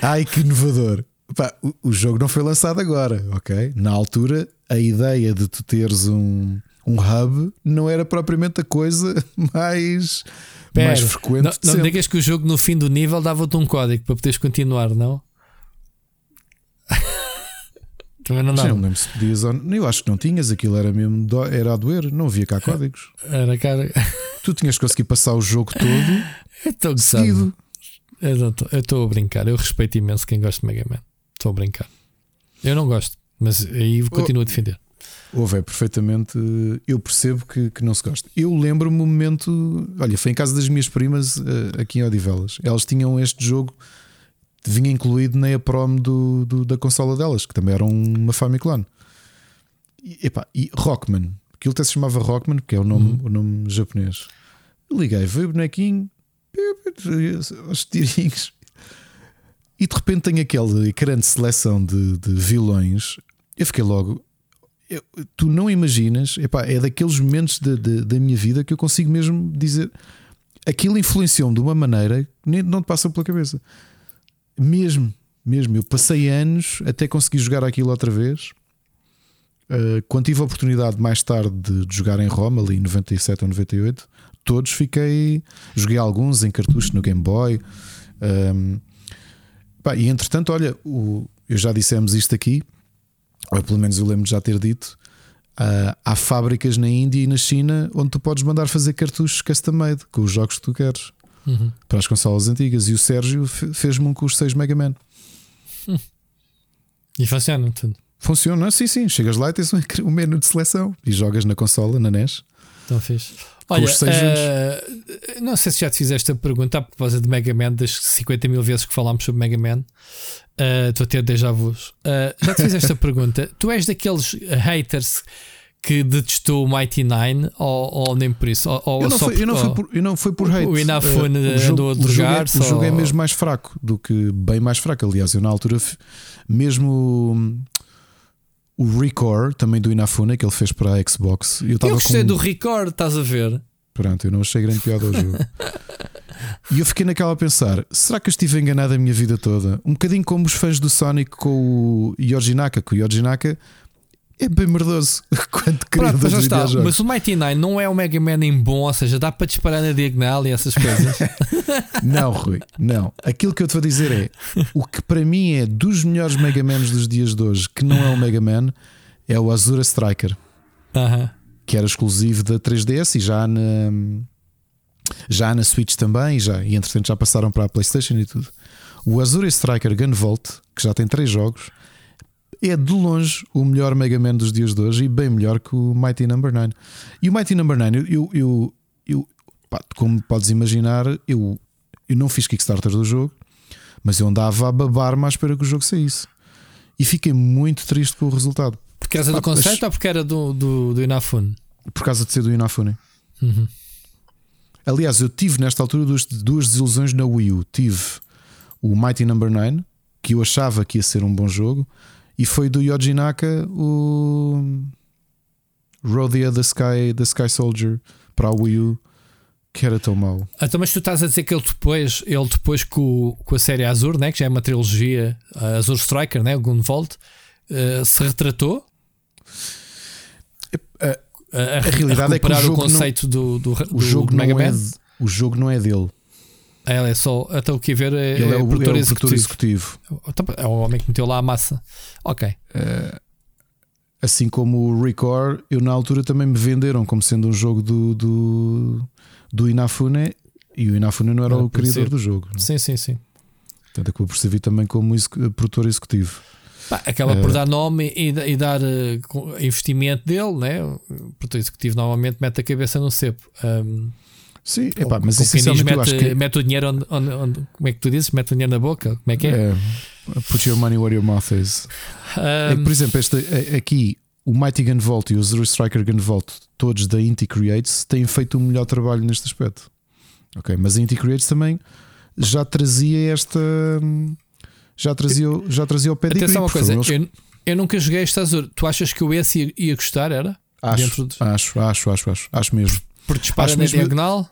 Ai que inovador. Epá, o, o jogo não foi lançado agora, ok? Na altura, a ideia de tu teres um, um hub não era propriamente a coisa (laughs) mais Pera, mais frequente. Não, não digas que o jogo no fim do nível dava-te um código para poderes continuar, não? (laughs) Também não dá. Não lembro se podias Eu acho que não tinhas, aquilo era mesmo do... era a doer, não havia cá códigos. Era cara. (laughs) Tu tinhas que conseguir passar o jogo todo é seguido. Eu estou a brincar, eu respeito imenso quem gosta de Mega Man. Estou a brincar. Eu não gosto, mas aí continuo a defender. Houve, é perfeitamente. Eu percebo que, que não se gosta. Eu lembro-me um momento. Olha, foi em casa das minhas primas eh, aqui em Odivelas. Elas tinham este jogo, vinha incluído na EPROM do, do, da consola delas, que também era uma Famiclone. E, epá, e Rockman, aquilo até se chamava Rockman, que é o nome, uhum. o nome japonês. Liguei, veio o bonequinho, os tirinhos. E de repente tem aquele grande seleção de, de vilões. Eu fiquei logo, eu, tu não imaginas, epá, é daqueles momentos de, de, da minha vida que eu consigo mesmo dizer aquilo influenciou-me de uma maneira que nem, não te passa pela cabeça. Mesmo, mesmo. Eu passei anos até conseguir jogar aquilo outra vez. uh, quando tive a oportunidade mais tarde de, de, jogar em Roma, ali em 97 ou 98, todos fiquei. Joguei alguns em cartucho no Game Boy. Um, pá, e entretanto, olha, o, eu já dissemos isto aqui, ou pelo menos eu lembro de já ter dito. Uh, há fábricas na Índia e na China onde tu podes mandar fazer cartuchos custom made com os jogos que tu queres uhum. para as consolas antigas. E o Sérgio fez-me um com os 6 Mega Man. Hum. E funciona tudo. Funciona, sim, sim. Chegas lá e tens um menu de seleção e jogas na consola, na NES. Então fiz. Olha, uh, não sei se já te fizeste a pergunta a propósito de Mega Man, das 50 mil vezes que falámos sobre Mega Man. Uh, estou a ter déjà vus. Uh, já te fizeste a (laughs) pergunta. Tu és daqueles haters que detestou o Mighty Nine ou, ou nem por isso? Ou, eu, não foi, eu, não foi por, eu não foi por hate. O Inafune uh, andou a drogar. O jogo é mesmo mais fraco do que bem mais fraco. Aliás, eu na altura, mesmo o Record, também do Inafune, que ele fez para a Xbox. Eu, eu gostei com... do Record, estás a ver? Pronto, eu não achei grande piada ao jogo. (laughs) e eu fiquei naquela a pensar: será que eu estive enganado a minha vida toda? Um bocadinho como os fãs do Sonic com o Yoji Naka, que o Yoji Naka é bem merdoso (laughs) quando criador mas, está, mas o Mighty Nine não é o Mega Man em bom, ou seja, dá para disparar na diagonal e essas coisas. (laughs) não, Rui, não. Aquilo que eu te vou dizer é o que para mim é dos melhores Mega Mans dos dias de hoje, que não é o Mega Man, é o Azura Striker, uh -huh. que era exclusivo da 3DS e já na, já na Switch também, e, já, e entretanto já passaram para a PlayStation e tudo. O Azura Striker Gunvolt, que já tem três jogos é de longe o melhor Mega Man dos dias de hoje e bem melhor que o Mighty Number no. 9. E o Mighty Number no. 9, eu, eu, eu pá, como podes imaginar, eu, eu não fiz Kickstarter do jogo, mas eu andava a babar-me à espera que o jogo saísse. E fiquei muito triste com o resultado. Por causa do conceito mas... ou porque era do, do, do Inafune? Por causa de ser do Inafune. Uhum. Aliás, eu tive nesta altura duas, duas desilusões na Wii U. Tive o Mighty Number no. 9, que eu achava que ia ser um bom jogo e foi do Yoji Naka o Rodia the Sky, the Sky Soldier para a Wii U que era tão mau. Então, mas tu estás a dizer que ele depois, ele depois com, com a série Azur, né, que já é uma trilogia, Azur Striker, né, o Gunvolt, uh, se retratou? A, a, a, a realidade é que o, jogo o conceito não, do, do, o jogo não é, o jogo não é dele. Ela é só. Até o que ver é, Ele é, o, produtor, é o executivo. executivo. Então, é o homem que meteu lá a massa. Ok. Uh, assim como o Record, eu na altura também me venderam como sendo um jogo do, do, do Inafune e o Inafune não era o criador ser. do jogo. Não? Sim, sim, sim. Portanto, acabou por servir também como produtor executivo. Bah, acaba por dar nome e, e dar uh, investimento dele, né? o produtor executivo normalmente mete a cabeça no cepo. Um, Sim, epá, mas essencialmente mete, acho que... mete o dinheiro onde, onde, onde, Como é que tu dizes? Mete o dinheiro na boca? Como é que é? é put your money where your mouth is. Um... É, por exemplo, este, é, aqui o Mighty Gun Vault e o Zero Striker Gun Vault, todos da Inti Creates, têm feito um melhor trabalho neste aspecto. Ok, mas a Inti Creates também já trazia esta. Já trazia, já trazia o pé Atenção uma coisa, eles... eu, eu, nunca joguei este Azure. Tu achas que o esse ia, ia gostar? Era? Acho, de... acho, acho, acho, acho, acho mesmo. Por dispara na mesmo... diagonal?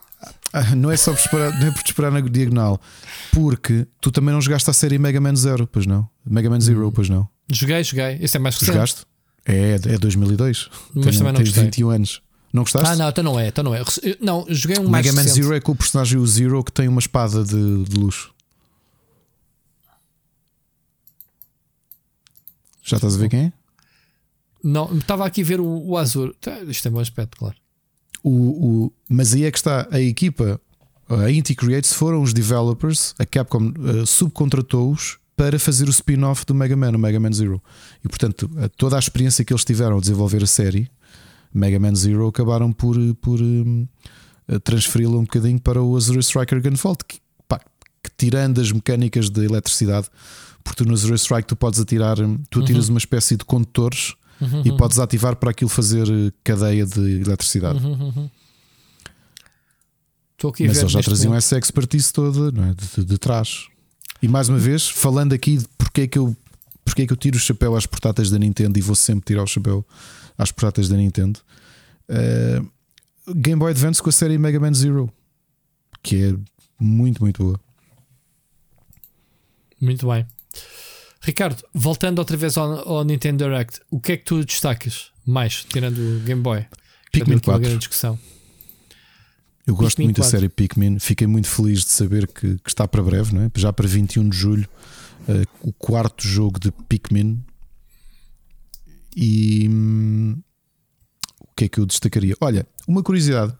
Ah, não é só por disparar, não é por disparar na diagonal, porque tu também não jogaste a série Mega Man Zero, pois não? Mega Man Zero, hum. pois não? Joguei, joguei. Esse é mais recente. Jogaste? É, é 2002. Mas Tenho, também não tens 21 anos. Não gostaste? Ah, não, então não é. Então não, é. não joguei um mais Mega Man recente. Zero é com o personagem o Zero que tem uma espada de, de luz. Já estás a ver quem é? Não, estava aqui a ver o, o Azul. Tá, isto é bom aspecto, claro. O, o, mas aí é que está a equipa, a Inti Creates foram os developers, a Capcom uh, subcontratou-os para fazer o spin-off do Mega Man, o Mega Man Zero. E portanto, toda a experiência que eles tiveram a desenvolver a série, Mega Man Zero, acabaram por, por um, transferi-la um bocadinho para o Azure Striker Gunvolt, que, pá, que tirando as mecânicas de eletricidade, porque tu no Azure Strike tu podes atirar, tu atiras uhum. uma espécie de condutores uhum, e podes ativar para aquilo fazer eh, cadeia de eletricidade. Uhum, uhum. Mas eles já traziam momento. essa expertise toda é? de, de, de, trás. E mais uma vez, falando aqui de porque é que eu, porque é que eu tiro o chapéu às portáteis da Nintendo e vou sempre tirar o chapéu às portáteis da Nintendo. Uh, Game Boy Advance com a série Mega Man Zero, que é muito, muito boa. Muito bem. Ricardo, voltando outra vez ao, ao, Nintendo Direct, o que é que tu destacas mais, tirando o Game Boy? Pikmin 4. grande discussão. Eu gosto Pikmin muito 4. da série Pikmin. Fiquei muito feliz de saber que, que, está para breve, não é? já para 21 de julho, uh, o quarto jogo de Pikmin. E hum, o que é que eu destacaria? Olha, uma curiosidade.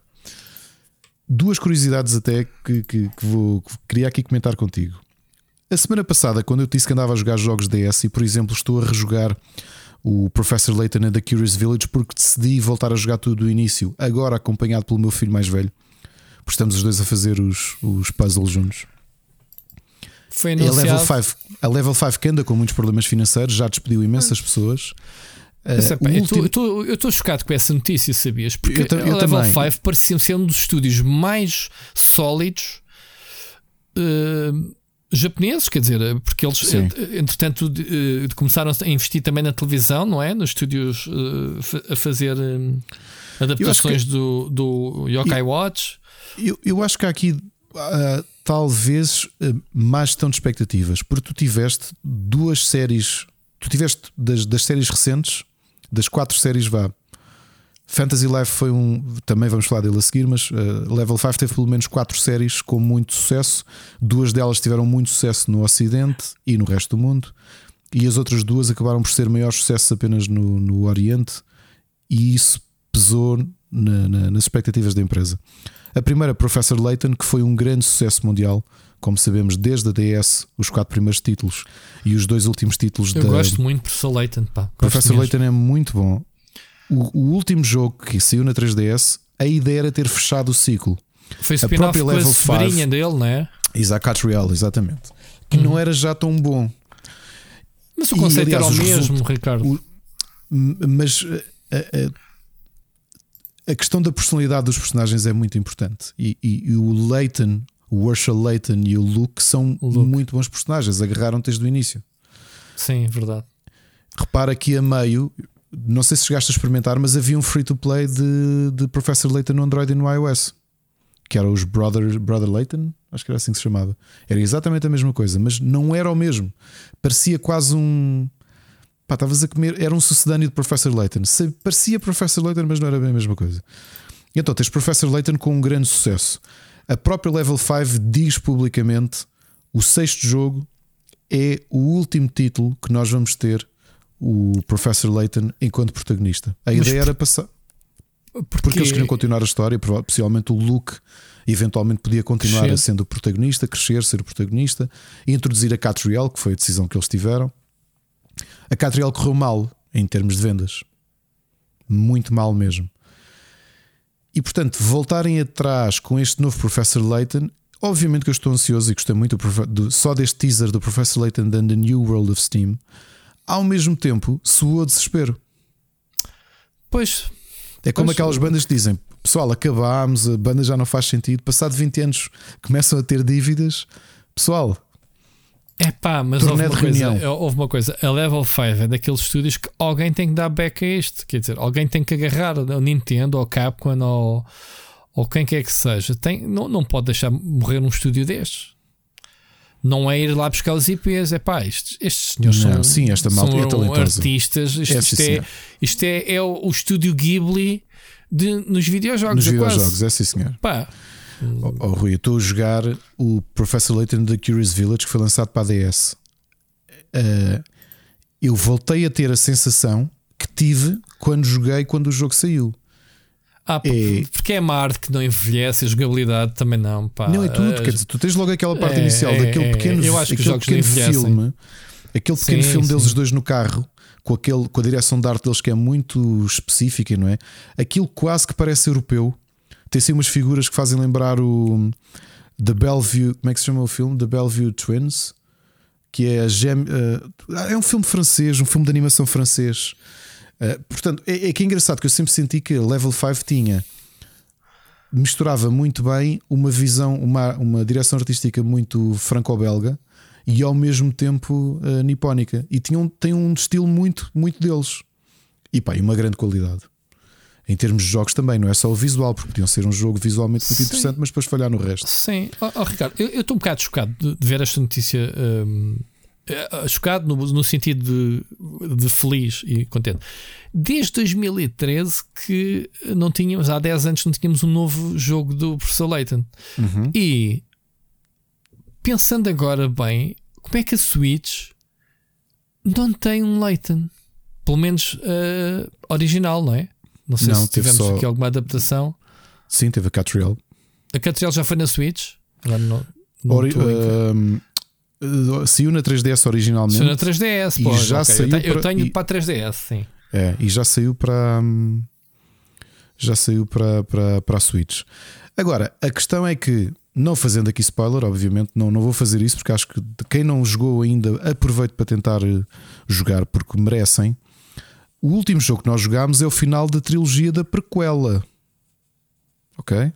Duas curiosidades até que, que, que vou que queria aqui comentar contigo. A semana passada, quando eu disse que andava a jogar jogos DS e, por exemplo, estou a rejogar o Professor Layton and the Curious Village porque decidi voltar a jogar tudo do início, agora acompanhado pelo meu filho mais velho, porque estamos os dois a fazer os, os puzzles juntos. Foi anunciado... a Level 5, a Level 5 que anda com muitos problemas financeiros, já despediu imensas pessoas. Uh, eu estou chocado com essa notícia, sabias? Porque eu, eu a Level também. 5 parecia ser um dos estúdios mais sólidos. Uh, japoneses, quer dizer, porque eles, Sim. entretanto, de, de começaram a investir também na televisão, não é? Nos estúdios uh, a fazer um, adaptações que, do, do Yokai eu, Watch. Eu, eu acho que há aqui uh, talvez uh, mais gestão de expectativas, porque tu tiveste duas séries, tu tiveste das, das séries recentes, das quatro séries vá, Fantasy Life foi um. Também vamos falar dele a seguir, mas uh, Level 5 teve pelo menos quatro séries com muito sucesso. Duas delas tiveram muito sucesso no Ocidente e no resto do mundo, e as outras duas acabaram por ser maiores sucessos apenas no, no Oriente, e isso pesou na, na, nas expectativas da empresa. A primeira, Professor Layton, que foi um grande sucesso mundial, como sabemos, desde a DS, os quatro primeiros títulos e os dois últimos títulos Eu da. gosto muito do Professor Layton, pá. Professor Layton é muito bom. O, o, último jogo que saiu na 3DS, a ideia era ter fechado o ciclo. Foi a própria Level 5 dele, não é? Isaac Real, exatamente. Que hum. não era já tão bom. Mas o conceito e, aliás, era o mesmo. Ricardo. O... Mas a, a, a, questão da personalidade dos personagens é muito importante. E, e, e o Layton, o Urshel Layton e o Luke são o Luke. muito bons personagens. Agarraram desde o início. Sim, é verdade. Repara que a meio, não sei se chegaste a experimentar, mas havia um free to play de, de Professor Layton no Android e no iOS, que era os Brother, Brother Layton, acho que era assim que se chamava. Era exatamente a mesma coisa, mas não era o mesmo. Parecia quase um. Pá, estavas a comer. Era um sucedâneo de Professor Layton. Parecia Professor Layton, mas não era bem a mesma coisa. Então tens Professor Layton com um grande sucesso. A própria Level 5 diz publicamente: o sexto jogo é o último título que nós vamos ter o Professor Layton enquanto protagonista. A Mas ideia por... era passar. Porque... porque eles queriam continuar a história, possivelmente o Luke eventualmente podia continuar crescer. a sendo o protagonista, crescer, ser o protagonista, e introduzir a Catriel, que foi a decisão que eles tiveram. A Catriel correu mal em termos de vendas. Muito mal mesmo. E portanto, voltarem atrás com este novo Professor Layton, obviamente que eu estou ansioso e gostei muito do, só deste teaser do Professor Layton and the New World of Steam ao mesmo tempo soou desespero. Pois. É como pois. aquelas bandas que dizem: pessoal, acabámos, a banda já não faz sentido. Passado 20 anos começam a ter dívidas. Pessoal, é pá, mas houve uma, coisa, houve uma coisa. A Level 5 é daqueles estúdios que alguém tem que dar back a este. Quer dizer, alguém tem que agarrar o Nintendo ou Capcom ou, ou quem quer que seja. Tem, não, não pode deixar morrer um estúdio destes não é ir lá buscar os IPs, é pá, estes, estes senhores não, são, sim, esta malta é artistas. Isto, é, isto, é, isto é, é, o, o estúdio Ghibli de, nos videojogos. Nos é videojogos, é sim, senhor. Pá. Oh, oh, Rui, eu estou a jogar o Professor Layton The Curious Village que foi lançado para a DS. Uh, eh, eu voltei a ter a sensação que tive quando joguei quando o jogo saiu. Ah, é... porque é Marte que não envelhece, a jogabilidade também não. Pá. Não é tudo, quer dizer, tu tens logo aquela parte é, inicial é, daquele pequeno, eu acho que aquele pequeno filme, aquele pequeno sim, filme sim. deles os dois no carro, com, aquele, com a direção de arte deles que é muito específica, não é? Aquilo quase que parece europeu. Tem assim umas figuras que fazem lembrar o The Bellevue, como é que se chama o filme? The Bellevue Twins, que é a gem, uh, é um filme francês, um filme de animação francês Uh, portanto, é, é, que é engraçado que eu sempre senti que Level 5 tinha misturava muito bem uma visão, uma, uma direção artística muito franco-belga e ao mesmo tempo uh, nipónica. E tinham, tem um estilo muito, muito deles. E pá, e uma grande qualidade. Em termos de jogos também, não é só o visual, porque podiam ser um jogo visualmente muito Sim. interessante, mas depois falhar no resto. Sim, oh, oh Ricardo, eu estou um bocado chocado de, de ver esta notícia. Um chocado no, no sentido de, de, feliz e contente. Desde 2013 que não tínhamos, há 10 anos, não tínhamos um novo jogo do Professor Layton. Uhum. E pensando agora bem, como é que a Switch não tem um Layton? Pelo menos uh, original, não é? Não sei não, se tivemos só... aqui alguma adaptação. Sim, teve a Catriel. A Catriel já foi na Switch? Agora não, não Ori, uh, saiu na 3DS originalmente. Saiu na 3DS, pô, já okay. saiu eu, tenho, eu tenho e, para a 3DS, sim. É, e já saiu para já saiu para, para, para a Switch. Agora, a questão é que, não fazendo aqui spoiler, obviamente, não, não vou fazer isso porque acho que quem não jogou ainda, aproveito para tentar eh, jogar porque merecem. O último jogo que nós jogámos é o final da trilogia da prequela. Ok?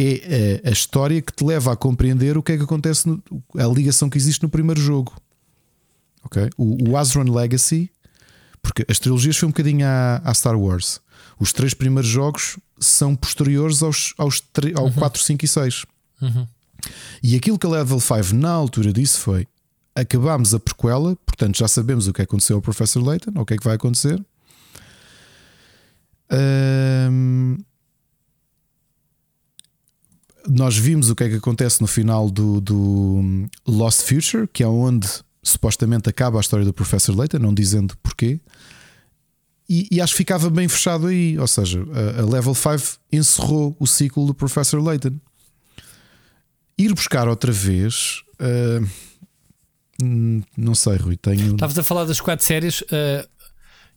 É a, história que te leva a compreender o que é que acontece, no, a ligação que existe no primeiro jogo. Ok? O, o Azron Legacy, porque as trilogias foi um bocadinho à, à, Star Wars. Os três primeiros jogos são posteriores aos, aos ao uhum. 4, 5 e 6. Uhum. E aquilo que a Level 5 na altura disse foi: acabámos a prequela, portanto já sabemos o que aconteceu ao Professor Layton, o que é que vai acontecer. Um, nós vimos o que é que acontece no final do, do Lost Future, que é onde supostamente acaba a história do Professor Layton, não dizendo porquê. E, e, acho que ficava bem fechado aí. Ou seja, a, a Level 5 encerrou o ciclo do Professor Layton. Ir buscar outra vez. Uh, não sei, Rui. Tenho. Estavas a falar das quatro séries. Uh,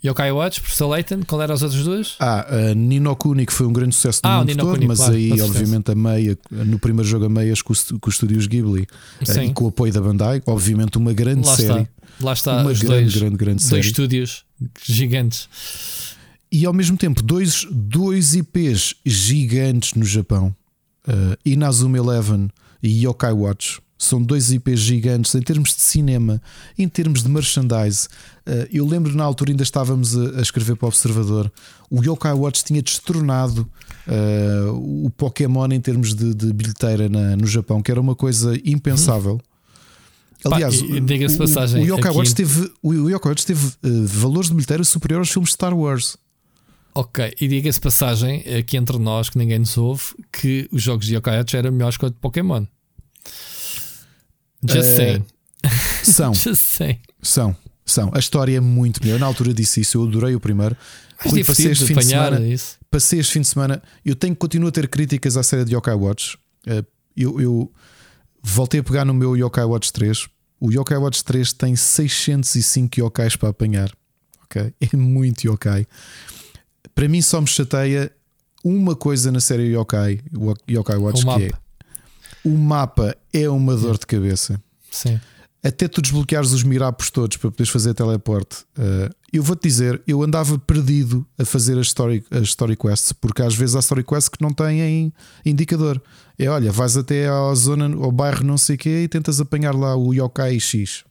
Yokai Watch, Professor Layton, qual eram as outras duas? Ah, a Ninokuni, que foi um grande sucesso no ah, mundo todo, mas claro, aí, obviamente, a meia, no primeiro jogo a meias com, com os estúdios Ghibli eh, e com o apoio da Bandai, obviamente, uma grande Lá série. Está. Lá está, uma grande, dois, grande, grande dois série. estúdios gigantes. E ao mesmo tempo, dois, dois IPs gigantes no Japão: uh, Inazuma Eleven e Yokai Watch são dois IPs gigantes em termos de cinema, em termos de merchandise. Eh, eu lembro na altura ainda estávamos a escrever para o Observador. O Yokai Watch tinha destronado uh, o Pokémon em termos de, de bilheteira na, no Japão, que era uma coisa impensável. Aliás, Pá, o, passagem, o, Yokai Watch teve, o Yokai Watch teve uh, valores de bilheteira superiores aos filmes de Star Wars. Ok, e diga-se passagem aqui entre nós, que ninguém nos ouve, que os jogos de Yokai Watch eram melhores que o de Pokémon. Just uh, saying. São. (laughs) Just saying. São. São. A história é muito melhor. Na altura disse isso, eu adorei o primeiro. Rui, passei este fim de semana. Isso. Passei este fim de semana. Eu tenho continuo a ter críticas à série de Yokai Watch. Uh, eu, eu voltei a pegar no meu Yokai Watch 3. O Yokai Watch 3 tem 605 yokais para apanhar. Okay? É muito yokai. Para mim só me chateia uma coisa na série Yokai, Yokai Watch, o que é o mapa é uma dor de cabeça. Sim. Até tu desbloqueares os mirapos todos para poderes fazer teleporte. Uh, eu vou-te dizer, eu andava perdido a fazer as story, as story quests, porque às vezes há story quests que não têm indicador. É olha, vais até à zona, ao bairro não sei o quê e tentas apanhar lá o Yokai X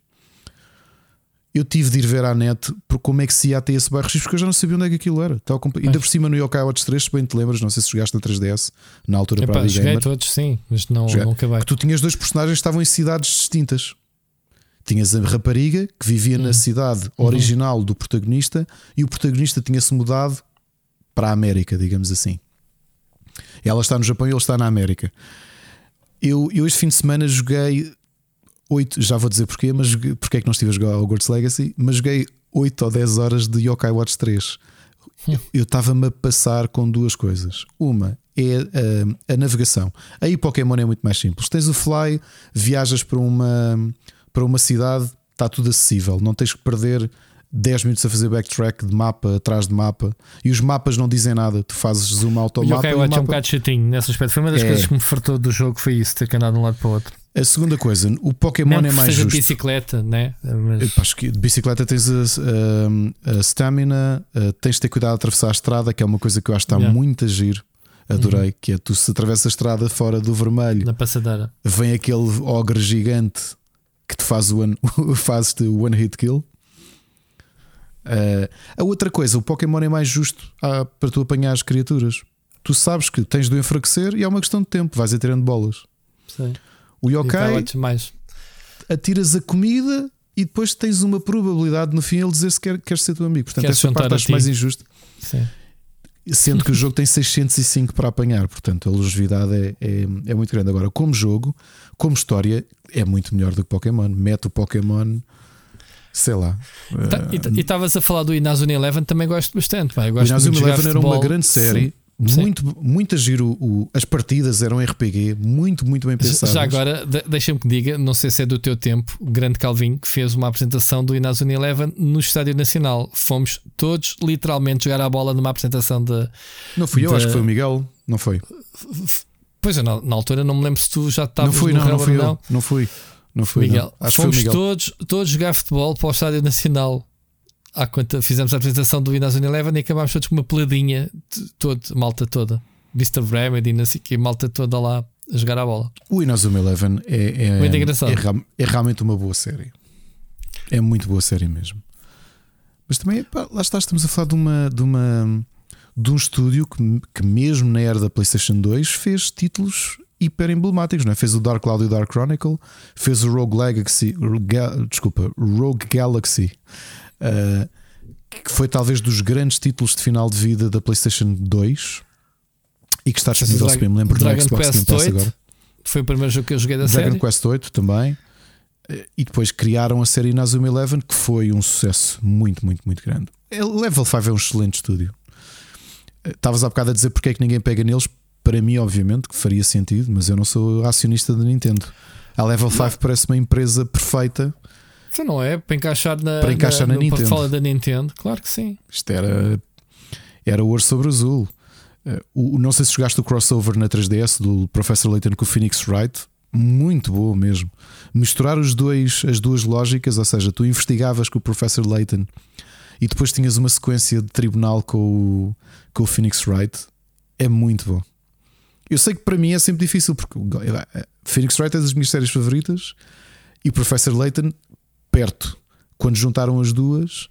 eu tive de ir ver à net por como é que se ia até esse bairro X, porque eu já não sabia onde é que aquilo era. Tal, ainda por cima no Yokai Watch 3, se bem te lembras, não sei se jogaste na 3DS na altura Epa, para a Joguei todos, sim, mas não, Joguei. não acabei. Que tu tinhas dois personagens que estavam em cidades distintas. Tinhas a rapariga que vivia hum. na cidade uhum. original uhum. do protagonista e o protagonista tinha-se mudado para a América, digamos assim. Ela está no Japão e ele está na América. Eu, eu este fim de semana joguei 8, já vou dizer porquê, mas porque é que não estive a jogar Hogwarts Legacy, mas joguei 8 ou 10 horas de Yokai Watch 3. Eu estava-me a passar com duas coisas. Uma é a, a, navegação. Aí Pokémon é muito mais simples. Tens o Fly, viajas para uma, para uma cidade, está tudo acessível. Não tens que perder 10 minutos a fazer backtrack de mapa atrás de mapa e os mapas não dizem nada. Tu fazes zoom out ao o mapa. Yokai Watch é um bocado chatinho nesse aspecto. Foi uma das é. coisas que me fartou do jogo. Foi isso, ter que andar de um lado para o outro. A segunda coisa, o Pokémon Não é mais justo. de bicicleta, né? Mas... Acho que de bicicleta tens a, stamina, a, tens de ter cuidado de atravessar a estrada, que é uma coisa que eu acho que está yeah. muito a giro. Adorei, uhum. que é tu se atravessa a estrada fora do vermelho, na passadeira, vem aquele ogre gigante que te faz o one, (laughs) faz o one hit kill. Uh, a outra coisa, o Pokémon é mais justo ah, para tu apanhar as criaturas. Tu sabes que tens de enfraquecer e é uma questão de tempo, vais a tirando bolas. Sim. O yokai. mais. atiras a comida e depois tens uma probabilidade no fim ele dizer se quer, ser teu amigo. Portanto, essa parte acho mais injusta. Sim. Sendo que o jogo tem 605 para apanhar, portanto a longevidade é, é, é muito grande. Agora, como jogo, como história, é muito melhor do que Pokémon. Mete o Pokémon, sei lá. Tá- eh, E estavas a falar do Inazune Eleven, também gosto bastante. Pá. Eu o gosto Inazuma Eleven era uma grande série, Sim. Muito, muito giro. O, as partidas eram RPG, muito, muito bem pensadas. Já agora, de- deixa-me que diga, não sei se é do teu tempo, o grande Calvin, que fez uma apresentação do Inazune Eleven no Estádio Nacional. Fomos todos literalmente jogar a bola numa apresentação de. Não fui eu, acho que foi o Miguel, não foi? Pois eu, na, na altura, não me lembro se tu já Não estavas fui, no não, não fui eu. Não fui. Não fui. Miguel, não. Fomos Miguel. todos, todos jogar futebol para o Estádio Nacional. À conta, fizemos a apresentação do Inazune Eleven e acabámos todos com uma peladinha, todo, malta toda. Mr. Remedy, não sei o que, malta toda lá a jogar a bola. O Inazuma Eleven é, é, Muito engraçado. é, é realmente uma boa série. É muito boa série mesmo. Mas também, pá, lá está, estamos a falar de uma. De uma de um estúdio que, que, mesmo na era da PlayStation 2, fez títulos hiper emblemáticos. Não é? Fez o Dark Cloud e o Dark Chronicle, fez o Rogue Legacy, Ga- desculpa, Rogue Galaxy, uh, que foi talvez dos grandes títulos de final de vida da PlayStation 2 e que está disponível, bem me lembro, Dragon Xbox Quest Game Pass 8. agora. Foi o primeiro jogo que eu joguei da Dragon série. Quest 8 também. Eh, E depois criaram a série Inazuma Eleven, que foi um sucesso muito, muito, muito grande. Eh, Level 5 é um excelente estúdio. Eh, Estavas há bocado a dizer porque é que ninguém pega neles. Para mim, obviamente, que faria sentido, mas eu não sou acionista da Nintendo. A Level 5 parece uma empresa perfeita. Isso não é? Para encaixar na, Para encaixar na no Nintendo. da Nintendo. Claro que sim. Isto era, era ouro sobre azul. Eh, o, não sei se jogaste o crossover na 3DS do Professor Layton com o Phoenix Wright. Muito bom mesmo. Misturar os dois, as duas lógicas, ou seja, tu investigavas com o Professor Layton e depois tinhas uma sequência de tribunal com o, com o Phoenix Wright. É muito bom. Eu sei que para mim é sempre difícil porque eh, Phoenix Wright é das minhas séries favoritas e o Professor Layton perto. Quando juntaram as duas,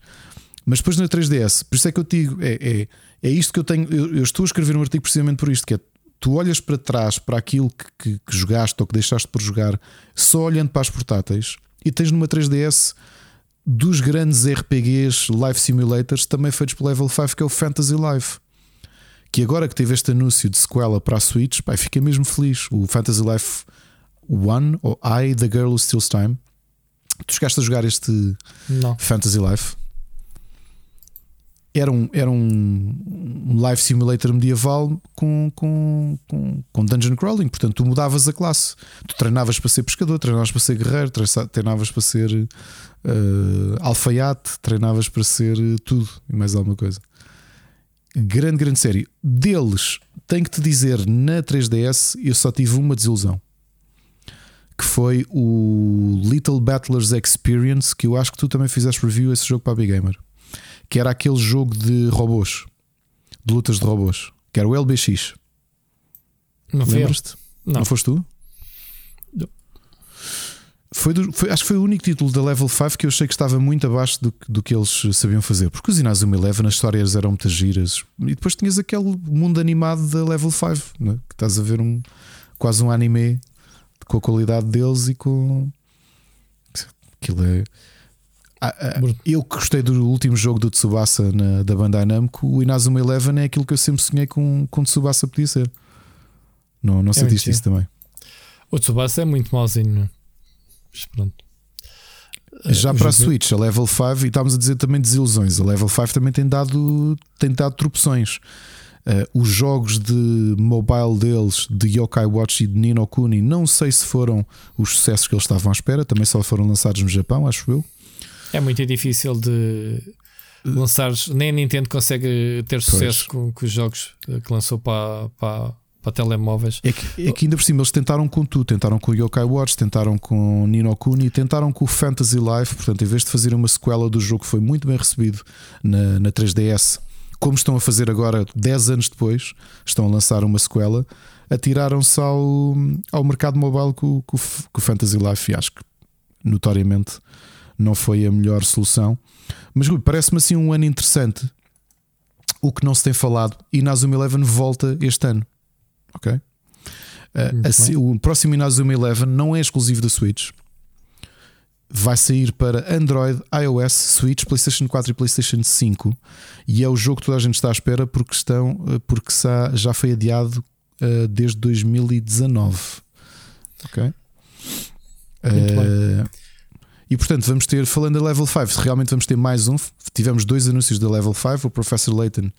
mas depois na 3DS, por isso é que eu te digo, é, é, é isto que eu tenho. Eu, eu estou a escrever um artigo precisamente por isto: que é tu olhas para trás para aquilo que, que, que jogaste ou que deixaste por jogar, só olhando para as portáteis, e tens numa 3DS dos grandes RPGs Life Simulators também feitos pelo Level 5, que é o Fantasy Life. Que agora que teve este anúncio de sequela para a Switch, pá, fiquei mesmo feliz. O Fantasy Life One, ou I, The Girl Who Steals Time. Tu chegaste a jogar este Não. Fantasy Life. Era um, era um, um life simulator medieval com, com, com, com dungeon crawling. Portanto, tu mudavas a classe. Tu treinavas para ser pescador, treinavas para ser guerreiro, treina- treinavas para ser eh, alfaiate, treinavas para ser eh, tudo e mais alguma coisa. Grande, grande série. Deles, tenho que te dizer, na 3DS eu só tive uma desilusão. Que foi o Little Battlers Experience, que eu acho que tu também fizeste review esse jogo para a Big Gamer. Que era aquele jogo de robôs, de lutas de robôs, que era o LBX. Não. Lembras-te? Não. Não foste tu? Não. Foi do- foi- acho que foi o único título da Level 5 que eu achei que estava muito abaixo do, que- do que eles sabiam fazer. Porque os Inazuma Eleven, as histórias eram muitas giras. E depois tinhas aquele mundo animado da Level 5, né? que estás a ver um, quase um anime com a qualidade deles e com. Aquilo é. Ah, ah, eu que gostei do último jogo do Tsubasa na, da Bandai Namco, o Inazuma Eleven é aquilo que eu sempre sonhei com, com Tsubasa podia ser. Não, não sentiste mentira. isso também? O Tsubasa é muito mauzinho. não é? Mas pronto. Já o para a Switch, a Level 5, e estávamos a dizer também desilusões. A Level 5 também tem dado, tem dado tropeções. Eh, os jogos de mobile deles, de Yokai Watch e de Nino Kuni, não sei se foram os sucessos que eles estavam à espera, também só foram lançados no Japão, acho eu. É muito difícil de lançar. Nem a Nintendo consegue ter sucesso com, com os jogos que lançou para, para, para telemóveis. É que, é que ainda por cima eles tentaram com tudo, tentaram com o Yokai Watch, tentaram com Nino Kuni, tentaram com o Fantasy Life. Portanto, em vez de fazer uma sequela do jogo que foi muito bem recebido na, na 3DS, como estão a fazer agora, 10 anos depois, estão a lançar uma sequela, atiraram-se ao, ao mercado mobile com, com, com o Fantasy Life e acho que notoriamente não foi a melhor solução. Mas parece-me assim um ano interessante. O que não se tem falado, e Inazuma Eleven volta este ano. Ok? Uh, bem. o próximo Inazuma Eleven não é exclusivo da Switch. Vai sair para Android, iOS, Switch, PlayStation 4 e PlayStation 5. E é o jogo que toda a gente está à espera porque, estão, porque já foi adiado uh, desde 2019. Ok? Uh, e portanto, vamos ter, falando da Level 5, realmente vamos ter mais um. Tivemos dois anúncios da Level 5, o Professor Layton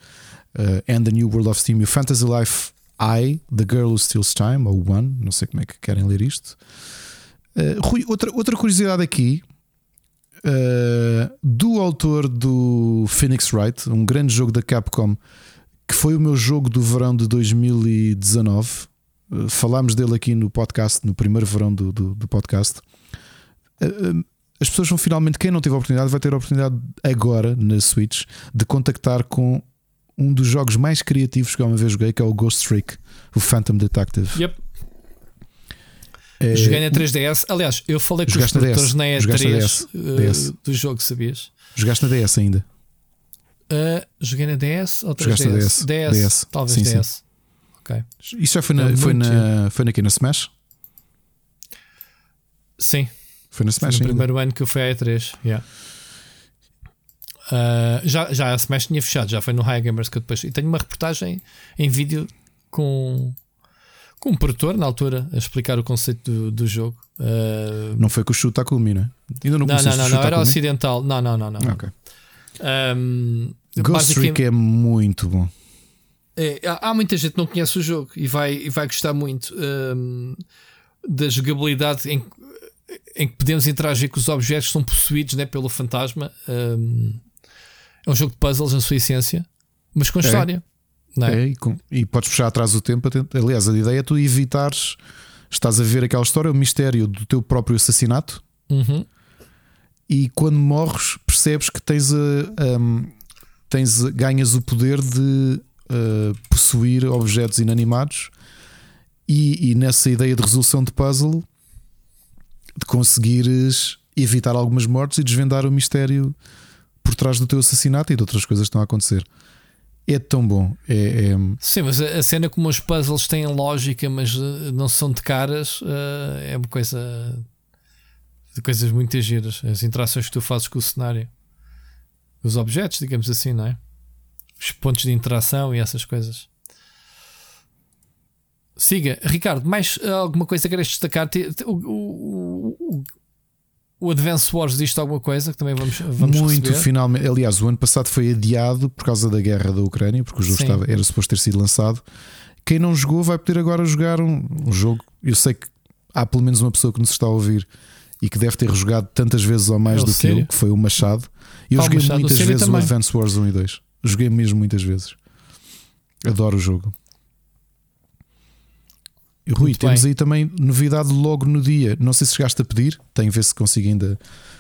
uh, and the New World of Steam e o Fantasy Life I, The Girl Who Steals Time, ou One, não sei como é que querem ler isto. Uh, Rui, outra, outra curiosidade aqui uh, do autor do Phoenix Wright, um grande jogo da Capcom, que foi o meu jogo do verão de 2019. Uh, falámos dele aqui no podcast, no primeiro verão do, do, do podcast. as pessoas vão finalmente, quem não teve a oportunidade, vai ter a oportunidade agora na Switch de contactar com um dos jogos mais criativos que eu uma vez joguei, que é o Ghost Trick, o Phantom Detective. Yep. É, Joguei na 3DS. Aliás, eu falei com os produtores na E3 DS, uh, DS. do jogo, sabias? Jogaste na DS ainda? Uh, joguei na DS ou 3DS? Jogaste na DS. DS, DS. talvez sim, DS. Sim. Ok. Isso já foi na, foi na, foi aqui na Smash? Sim. Foi na Smash. Foi no primeiro ano que eu fui à E3. Yeah. Uh, já, já a Smash tinha fechado, já foi no High Gamers que eu depois. E tenho uma reportagem em vídeo com, com um produtor na altura a explicar o conceito do, do jogo. Uh, não foi com o Shutakumi, não é? Ainda não Não, não, não, não era ocidental. Não, não, não. não. Okay. Um, Ghost Trick é muito bom. É, há muita gente que não conhece o jogo e vai, e vai gostar muito um, da jogabilidade em, em que podemos interagir com os objetos que são possuídos né, pelo fantasma. Um, é um jogo de puzzles na sua essência, mas com é. história. É? é e, com, e, podes puxar atrás o tempo. Aliás, a ideia é tu evitares. Estás a ver aquela história, o mistério do teu próprio assassinato. Uhum. E quando morres, percebes que tens, a, um, tens ganhas o poder de uh, possuir objetos inanimados. E, e nessa ideia de resolução de puzzle, de conseguires evitar algumas mortes e desvendar o mistério por trás do teu assassinato e de outras coisas que estão a acontecer. É tão bom. É, é... Sim, mas a cena como os puzzles têm lógica, mas eh, não são de caras, eh, é uma coisa de coisas muito giras. As interações que tu fazes com o cenário, os objetos, digamos assim, não é? Os pontos de interação e essas coisas. Siga, Ricardo, mais alguma coisa que queres destacar? O, o, o, o Advance Wars diz alguma coisa que também vamos, vamos Muito, receber. finalmente. Aliás, o ano passado foi adiado por causa da guerra da Ucrânia, porque o jogo estava, era suposto ter sido lançado. Quem não jogou vai poder agora jogar um, um, jogo. Eu sei que há pelo menos uma pessoa que nos está a ouvir e que deve ter jogado tantas vezes ou mais é do que eu, que foi o Machado. Eu ah, joguei Machado, muitas vezes também. o Advance Wars 1 e 2. Joguei mesmo muitas vezes. Adoro o jogo. Rui, Muito temos bem. aí também novidade logo no dia. Não sei se chegaste a pedir, tem a ver se consigo ainda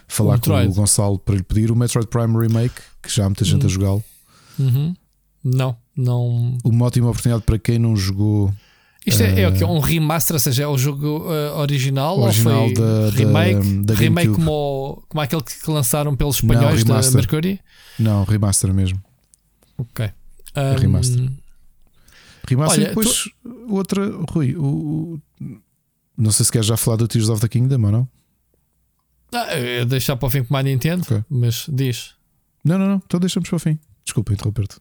falar com o Gonçalo para lhe pedir o Metroid Prime Remake, que já há muita gente a hum. jogá-lo. Uhum. Não, não. Uma ótima oportunidade para quem não jogou. Isto é, uh, é, um remaster, ou seja, é o jogo uh, original, original ou foi da, remake? Da, da remake como, como aquele que lançaram pelos espanhóis não, da Mercury? Não, remaster mesmo. Ok. Um, remaster. Remaster Olha, e depois tu... outra, Rui, o, o, não sei se queres já falar do Tears of the Kingdom ou não? Ah, deixar para o fim com a Nintendo, okay. mas diz. Não, não, não, então deixamos para o fim. Desculpa interromper-te.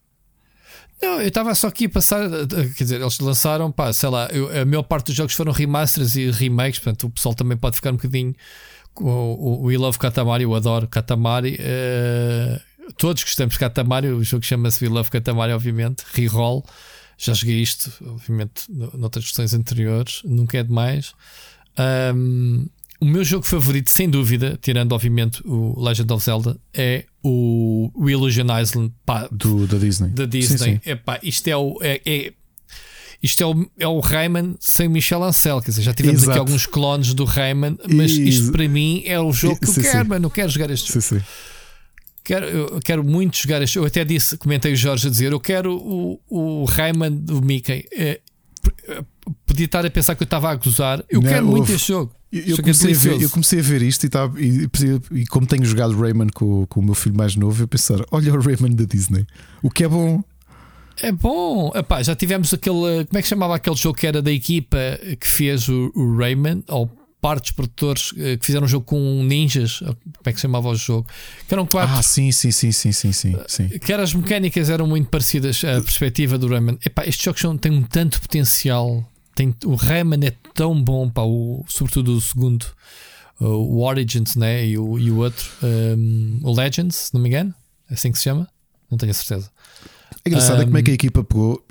Não, eu estava só aqui a passar. Quer dizer, eles lançaram, pá, sei lá, eu, a maior parte dos jogos foram remasters e remakes, portanto o pessoal também pode ficar um bocadinho. O, o, o We Love Katamari, eu adoro Katamari. Uh, todos gostamos de Katamari, o jogo chama-se We Love Katamari, obviamente. Reroll. Já joguei isto, obviamente, noutras versões anteriores, nunca é demais. Um, o meu jogo favorito, sem dúvida, tirando obviamente o Legend of Zelda, é o, o Illusion Island pá, Do, da Disney. Da Disney. Sim, sim. Epá, isto é o. É, é, isto é o, é o Rayman sem Michel Ancel. Quer dizer, já tivemos Exato. aqui alguns clones do Rayman, mas isto para mim é o jogo que eu quero, mas não quero jogar este jogo. Sim, sim. Quero, eu quero muito jogar este. Eu até disse, comentei o Jorge a dizer: eu quero o, o Rayman do Mickey. É, podia estar a pensar que eu estava a gozar. Eu não, quero muito este jogo. Eu, eu, comecei ver, eu, comecei a ver, isto e, tá, e, e, como tenho jogado Rayman com, com o meu filho mais novo, eu pensar: olha o Rayman da Disney, o que é bom. É bom, Epá, já tivemos aquele. Como é que chamava aquele jogo que era da equipa que fez o, o Rayman? Ou parte dos produtores uh, que fizeram um jogo com ninjas, como é que se chamava o jogo? Que eram quatro. Ah, sim, sim, sim, sim, sim, sim. sim. Que as mecânicas eram muito parecidas à perspectiva do Rayman. Epá, estes jogos têm um tanto potencial. Tem, o Rayman é tão bom, pá, o, sobretudo o segundo, o Origins né? e, o, e o outro, um, o Legends, se não me engano, é assim que se chama, não tenho a certeza. É engraçado um, é como é que a equipa pegou.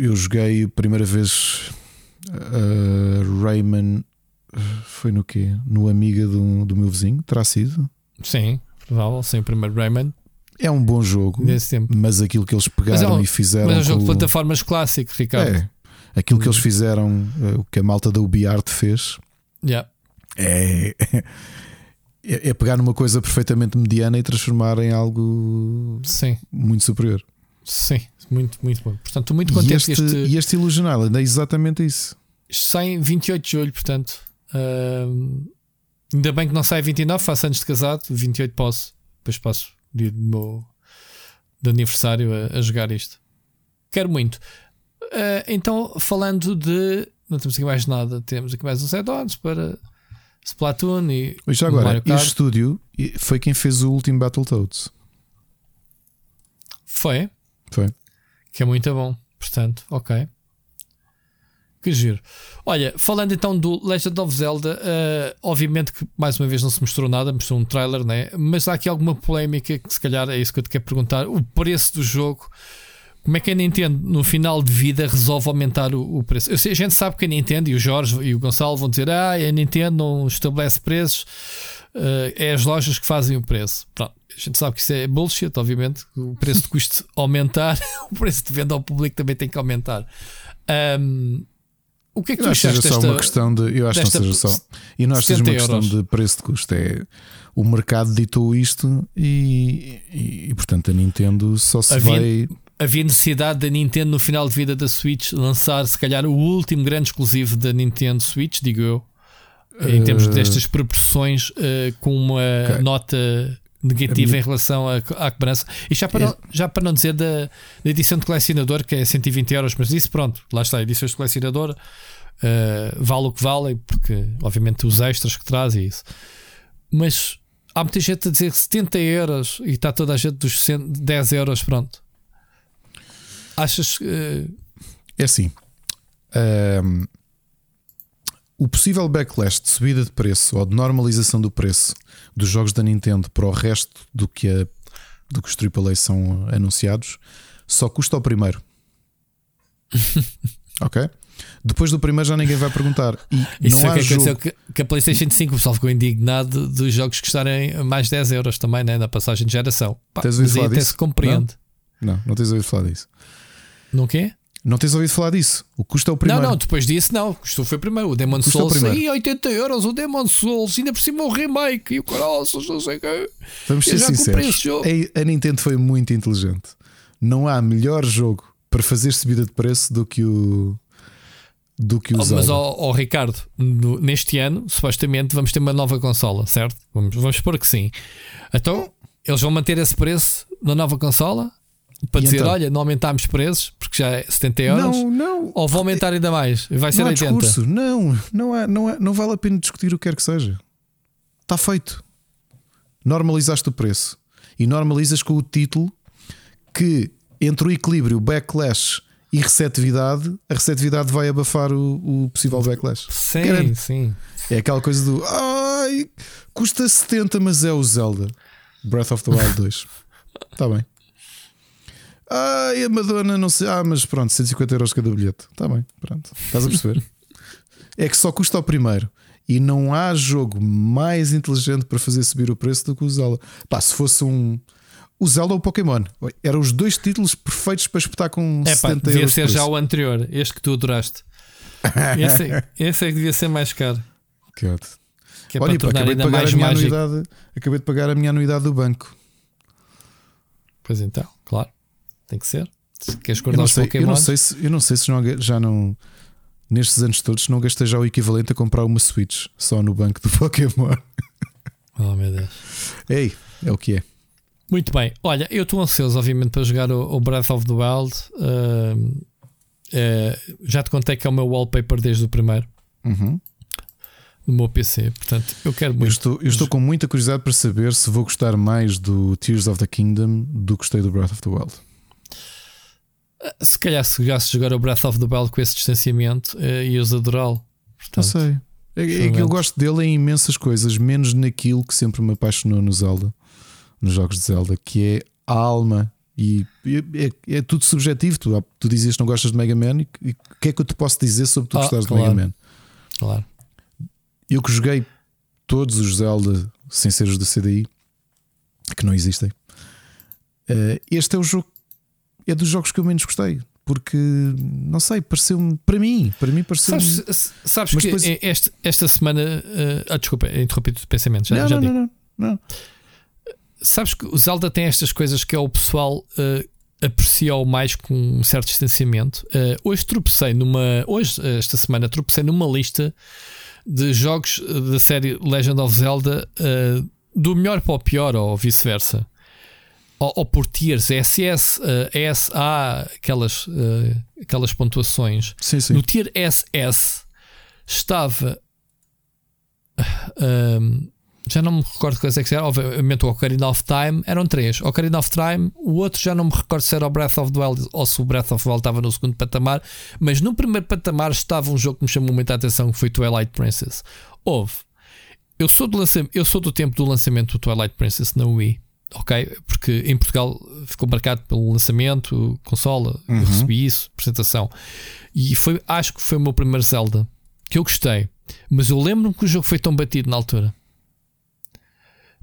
Eu joguei a primeira vez uh, Rayman foi no quê? No Amiga do, do meu vizinho? Terá sido? Sim, provável. Sim, o primeiro Rayman. É um bom jogo, mas aquilo que eles pegaram é um, e fizeram. Mas é um jogo de plataformas clássico, Ricardo. É, aquilo que eles uhum. fizeram, eh, o que a malta da UbiArt fez, yeah. é, é, é pegar numa coisa perfeitamente mediana e transformar em algo Sim. muito superior. Sim, muito, muito bom. Portanto, estou muito contente. E este, este... Este é exatamente isso. Sai 28 de julho, portanto. Uh, ainda bem que não sai 29, faço anos de casado, 28 posso. Depois passo o dia do meu de aniversário a, a jogar isto. Quero muito. Uh, então, falando de. Não temos aqui mais nada, temos aqui mais uns add-ons para Splatoon e. Mas agora, este estúdio foi quem fez o último Battletoads. Foi? Foi. Que é muito bom. Portanto, ok. Que giro. Olha, falando então do Legend of Zelda, uh, obviamente que mais uma vez não se mostrou nada, mostrou um trailer, né? mas há aqui alguma polémica que se calhar é isso que eu te quero perguntar. O preço do jogo, como é que a Nintendo no final de vida resolve aumentar o, o preço? Eu sei, a gente sabe que a Nintendo e o Jorge e o Gonçalo vão dizer: Ah, a Nintendo não estabelece preços, uh, é as lojas que fazem o preço. Pronto, a gente sabe que isso é bullshit, obviamente. O preço de custo (laughs) aumentar, (laughs) o preço de venda ao público também tem que aumentar. Um, o que é que eu tu achaste desta, uma questão de, Eu acho que não seja só. E não acho que seja uma questão de preço de custo. É, o mercado ditou isto e, e, e portanto a Nintendo só se havia, vai. Havia necessidade da Nintendo no final de vida da Switch lançar se calhar o último grande exclusivo da Nintendo Switch, digo eu, em termos uh, destas proporções, uh, com uma okay. nota negativa minha... em relação à, à cobrança. E já para, é. não, já para não dizer da, da, edição de colecionador, que é 120 euros, mas isso pronto, lá está, edições de colecionador, uh, vale o que vale, porque obviamente os extras que traz e isso. Mas há muita gente a dizer 70 euros e está toda a gente dos 10 euros, pronto. Achas que. Uh... É assim. Um, o possível backlash de subida de preço ou de normalização do preço dos jogos da Nintendo para o resto do que, a, do que os AAA são anunciados só custa o primeiro. (laughs) ok? Depois do primeiro já ninguém vai perguntar. E Isso não há que jogo... que, que a PlayStation 5 o pessoal ficou indignado dos jogos custarem mais 10 euros também, né? na passagem de geração. Pá, tens ouvido falar disso? se compreende. Não? não, não tens ouvido falar disso. Não quê? Não tens ouvido falar disso? O custo é o primeiro. Não, não, depois disso não. O custo foi primeiro. O Demon o Souls é 80 euros. O Demon Souls, ainda por cima o remake e o Colossus, não sei o quê. Vamos ser sinceros. A Nintendo foi muito inteligente. Não há melhor jogo para fazer subida de preço do que o. Do que o oh, Mas, ó oh, oh, Ricardo, no, neste ano, supostamente, vamos ter uma nova consola, certo? Vamos, vamos supor que sim. Então, eles vão manter esse preço na nova consola? Para e dizer: então? olha, não aumentámos preços porque já é 70 euros. Não, não. Ou vão aumentar ainda mais? Vai ser não 80. Discurso. Não, não, há, não, há, não vale a pena discutir o que quer que seja. Está feito. Normalizaste o preço e normalizas com o título que entre o equilíbrio, backlash e receptividade, a receptividade vai abafar o, o possível backlash. Sim, sim. É aquela coisa do ai, custa 70, mas é o Zelda Breath of the Wild 2. Está (laughs) bem. Ai, a Madonna, não sei. Ah, mas pronto, 150 euros cada bilhete. Está bem, pronto. Estás a perceber? é que só custa o primeiro. E não há jogo mais inteligente para fazer subir o preço do que o Zelda. Pá, se fosse um. O Zelda ou o Pokémon. Eram os dois títulos perfeitos para espetar com é, 70 pá, devia ser já o anterior, este que tu adoraste. esse, é, (laughs) esse é que devia ser mais caro. Que é Olha, pá, acabei de pagar a minha anuidade. Acabei de pagar a minha anuidade do banco. Pois então, claro. Tem que ser. Se queres guardar os Pokémon. Eu não sei se, eu não sei se já não. Nestes anos todos, não gastei já o equivalente a comprar uma Switch só no banco do (laughs) Pokémon. Oh meu Deus. Ei, é o que é. Muito bem. Olha, eu estou ansioso, obviamente, para jogar o, o Breath of the Wild. Uh, uh, já te contei que é o meu wallpaper desde o primeiro. Uhum. no meu PC. Portanto, eu quero muito. Eu estou, eu estou com muita curiosidade para saber se vou gostar mais do Tears of the Kingdom do que gostei do Breath of the Wild. Se calhar se jogasse jogar o Breath of the Wild com esse distanciamento, uh, ias adorá-lo. Não sei. É, é que eu gosto dele em imensas coisas, menos naquilo que sempre me apaixonou no Zelda, nos jogos de Zelda, que é a alma. E é, é tudo subjetivo. Tu, tu dizias que não gostas de Mega Man, e o que é que eu te posso dizer sobre tu ah, gostares claro. de Mega Man? Claro. Eu que joguei todos os Zelda sem ser os da CDI, que não existem, eh, este é o jogo, é dos jogos que eu menos gostei porque não sei, pareceu-me para mim, para mim pareceu Sabes, sabes que depois... esta, esta semana. Uh, ah, desculpa, interrompi o pensamento. Já, não, já não, não, não, Sabes que o Zelda tem estas coisas que é o pessoal uh, apreciou mais com um certo distanciamento. Uh, hoje tropecei numa. Hoje, esta semana, tropecei numa lista de jogos da série Legend of Zelda uh, do melhor para o pior ou vice-versa ou, ou por tiers, SS, uh, S, A, aquelas, uh, aquelas pontuações. Sim, sim. No tier SS estava. Uh, já não me recordo quais é que era. Obviamente, o Ocarina of Time eram três. Ocarina of Time, o outro já não me recordo se era o Breath of the Wild ou se o Breath of the Wild estava no segundo patamar. Mas no primeiro patamar estava um jogo que me chamou muita atenção, que foi Twilight Princess. Houve. Eu sou, do lançamento, eu sou do tempo do lançamento do Twilight Princess na Wii ok? Porque em Portugal ficou marcado pelo lançamento, consola, uhum. eu recebi isso, apresentação. E foi, acho que foi o meu primeiro Zelda que eu gostei. Mas eu lembro-me que o jogo foi tão batido na altura.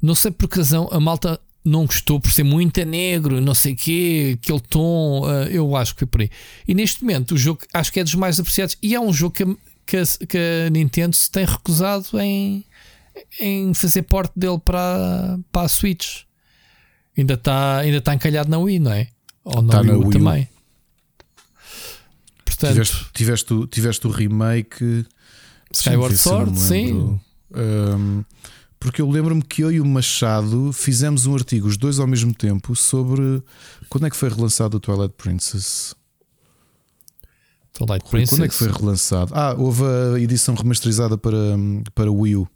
Não sei por que razão a malta não gostou por ser muito negro, não sei o quê, aquele tom. Uh, eu acho que foi por aí. E neste momento o jogo acho que é dos mais apreciados. E é um jogo que a, que que a Nintendo se tem recusado em, em fazer porte dele para, para a Switch ainda está ainda tá encalhado na Wii, não é? Ou na, tá Wii, na Wii também. Portanto, tiveste, tiveste, o, tiveste o remake Skyward Sword, sim. Um, porque eu lembro-me que eu e o Machado fizemos um artigo, os dois ao mesmo tempo, sobre quando é que foi relançado o Twilight Princess. Twilight Princess. Quando é que foi relançado? Ah, houve a edição remasterizada para, para Wii U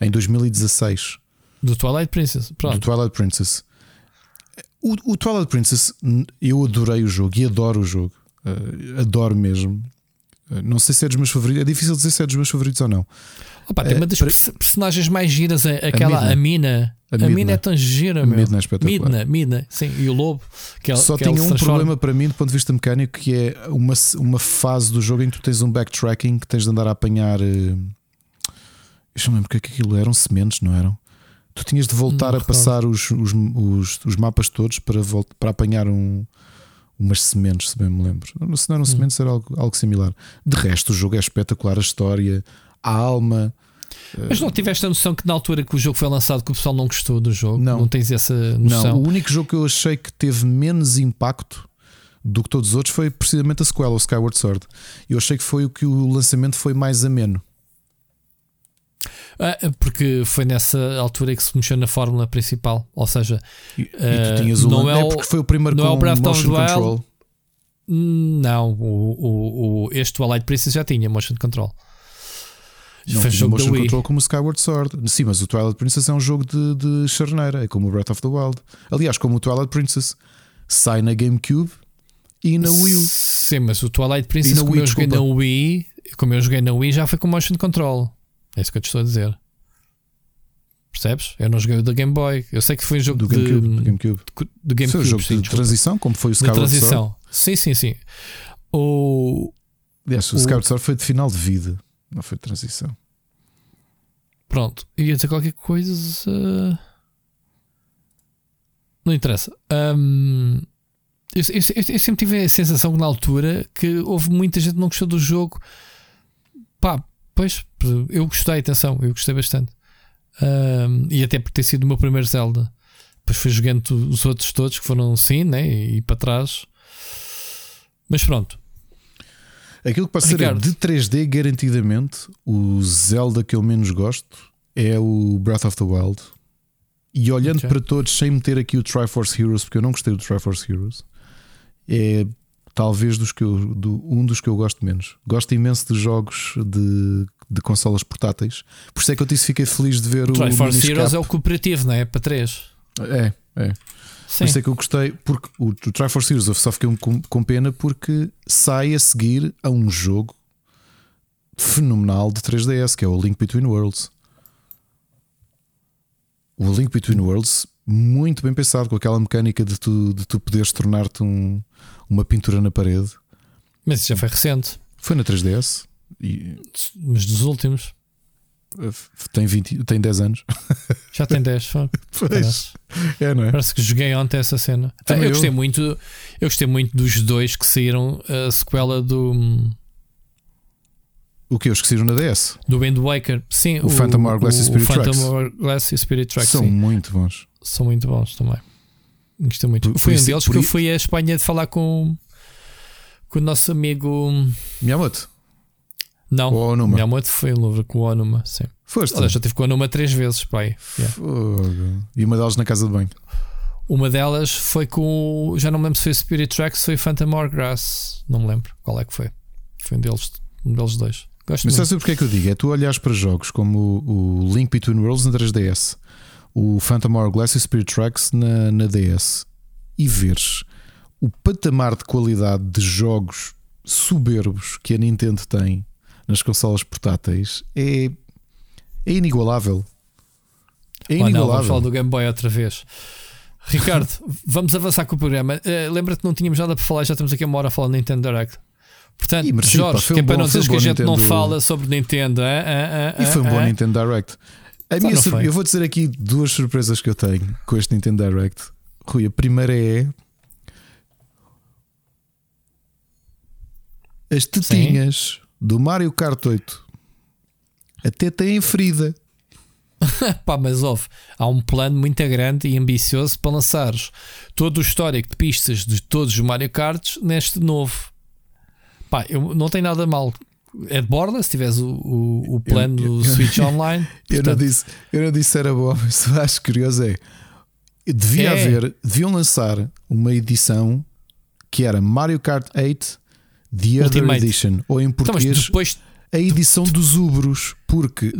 em 2016. Do Twilight Princess. Pronto. Do Twilight Princess. O, o Twilight Princess, eu adorei o jogo e adoro o jogo. Uh, adoro mesmo. Uh, não sei se é dos meus favoritos. É difícil dizer se é dos meus favoritos ou não. Opa, tem uma das para... personagens mais giras, é aquela a Mina. A Mina, a Mina é tão gira, a meu. Midna é espetacular. Midna, Midna, sim, e o lobo. Que é, Só que tinha um problema para mim do ponto de vista mecânico que é uma, uma fase do jogo em que tu tens um backtracking que tens de andar a apanhar. Uh, eu não lembro o que é que aquilo eram sementes, não eram? Tu tinhas de voltar a passar os, os, os, os, mapas todos para, para apanhar um, umas sementes, se bem me lembro. Se não eram hum. sementes, era algo, algo similar. De resto, o jogo é espetacular, a história, a alma. Mas não tiveste a noção que na altura que o jogo foi lançado que o pessoal não gostou do jogo? Não, não tens essa noção? Não, o único jogo que eu achei que teve menos impacto do que todos os outros foi precisamente a sequela, o Skyward Sword. Eu achei que foi o que o lançamento foi mais ameno. Ah, porque foi nessa altura que se mexeu na fórmula principal. Ou seja, e, e tu ah, tinhas o não é, é porque foi o primeiro não com é o Breath motion of control. Não, o, o, o, este Twilight Princess já tinha motion control. Não foi jogo motion control como o Skyward Sword. Sim, mas o Twilight Princess é um jogo de, de charneira, é como o Breath of the Wild. Aliás, como o Twilight Princess sai na GameCube e na Wii. Sim, mas o Twilight Princess, como Wii, eu joguei na Wii, como eu joguei na Wii, já foi com motion control. É isso que eu te estou a dizer. Percebes? Eu não joguei o da Game Boy. Eu sei que foi um jogo do de, GameCube. Do GameCube. Do GameCube foi um jogo sim, de transição, como foi o Skyward de transição. Sword. Sim, sim, sim. O, Aliás, o, o Skyward Sword foi de final de vida, não foi de transição. Pronto, ia dizer qualquer coisa. Uh... Não interessa. Eu, eu, eu, sempre tive a sensação na altura que houve muita gente que não gostou do jogo. Pá, Pois, eu gostei, atenção, eu gostei bastante. Um, e até por ter sido o meu primeiro Zelda. Depois fui jogando os outros todos que foram sim, né? E, e para trás. Mas pronto. Aquilo que pode ser de 3D, garantidamente, o Zelda que eu menos gosto é o Breath of the Wild. E olhando okay. para todos, sem meter aqui o Triforce Heroes, porque eu não gostei do Triforce Heroes, é talvez dos que eu, do, um dos que eu gosto menos. Gosto imenso de jogos de, de consolas portáteis. Por isso é que eu disse fiquei feliz de ver o. Triforce Heroes é o cooperativo, não é? Para 3. É, é. Sim. Por isso é que eu gostei, porque o, o Triforce Heroes eu só fiquei com, com pena porque sai a seguir a um jogo fenomenal de 3DS, que é o Link Between Worlds. O Link Between Worlds, muito bem pensado, com aquela mecânica de tu, de tu poderes tornar-te um, uma pintura na parede. Mas isso já foi recente. Foi na 3DS. E... Mas dos últimos. Tem, 20, tem 10 anos. Já tem 10. (laughs) Pois. É, não é? Parece que joguei ontem essa cena. eu, eu gostei muito. Eu gostei muito dos dois que saíram a sequela do. O que? Os que saíram na DS? Do Wind Waker. Sim, o, o Phantom Hourglass e Spirit Tracks. Phantom Hourglass e Spirit Tracks. São sim. muito bons. São muito bons também. Gostei muito. Por, Foi um deles porque eu fui à Espanha de falar com, com o nosso amigo Miyamoto. Não, o Onuma. Miyamoto foi em Louvre com o Onuma, sim. Foste? Olha, já tive com o Onuma três vezes, pai. Yeah. E uma delas na casa de banho. Uma delas foi com. Já não me lembro se foi Spirit Tracks, foi Phantom Hourglass. Não me lembro qual é que foi. Foi um deles, um deles dois. Gosto Mas muito. sabe porque é que eu digo? É tu olhares para jogos como o, o Link Between Worlds na 3DS, o Phantom Hourglass e o Spirit Tracks na, na DS e veres o patamar de qualidade de jogos soberbos que a Nintendo tem nas consolas portáteis é, é inigualável. É Oh, inigualável. não, vamos falar do Game Boy outra vez. Ricardo, (laughs) vamos avançar com o programa. Uh, Lembra-te que não tínhamos nada para falar, já estamos aqui uma hora a falar de Nintendo Direct. Portanto, sim, Jorge, pá, que é um para bom- não um dizeres que a gente não Nintendo- fala sobre Nintendo. ah, ah, ah, E foi um bom. Nintendo Direct. A Então minha não sur- eu vou dizer aqui duas surpresas que eu tenho com este Nintendo Direct. Rui, a primeira é as tetinhas do Mario Kart 8 até têm ferida. Pá, mas ouve, há um plano muito grande e ambicioso para lançares todo o histórico de pistas de todos os Mario Karts neste novo. Pá, eu, não tem nada mal. É de borda se tiveres o, o, o plano Eu- eu- do Switch (laughs) Online. Eu não, disse, eu não disse se era bom, (laughs) mas só acho curioso é. Devia É. haver, deviam lançar uma edição que era Mario Kart 8 The Other Ultimate. Edition, ou em então, português depois a edição dos Ubros, porque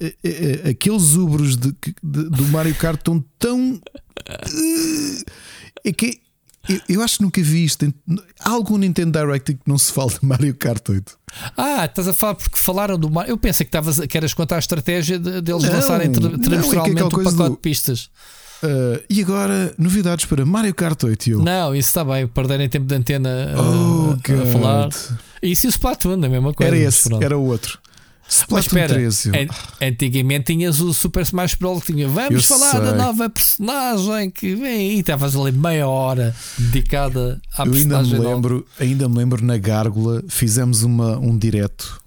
eh, eh, aqueles Ubros de- de- do Mario Kart estão tão. eh, É que eu, eu acho que nunca vi isto. Há algum Nintendo Direct que não se fala de Mario Kart 8? Ah, estás a falar porque falaram do Mario. Eu pensei que estavas que eras contar a estratégia de- deles Não, lançarem tri- não, é é trimestralmente aquela o coisa pacote do- de pistas. Eh, e agora, novidades para Mario Kart 8. e Eu, Não, isso está bem, perderem tempo de antena a- oh, a, a falar. Isso e o Splatoon, a mesma coisa. Era mas esse, era o outro. Mas Splatoon espera, 13. eu- an- antigamente tinhas o Super Smash Bros. que tinha vamos Eu falar da sei. nova personagem que vem aí. Estavas ali meia hora dedicada à Eu ainda personagem. me nova. lembro, ainda me lembro na Gárgula, fizemos uma, um direto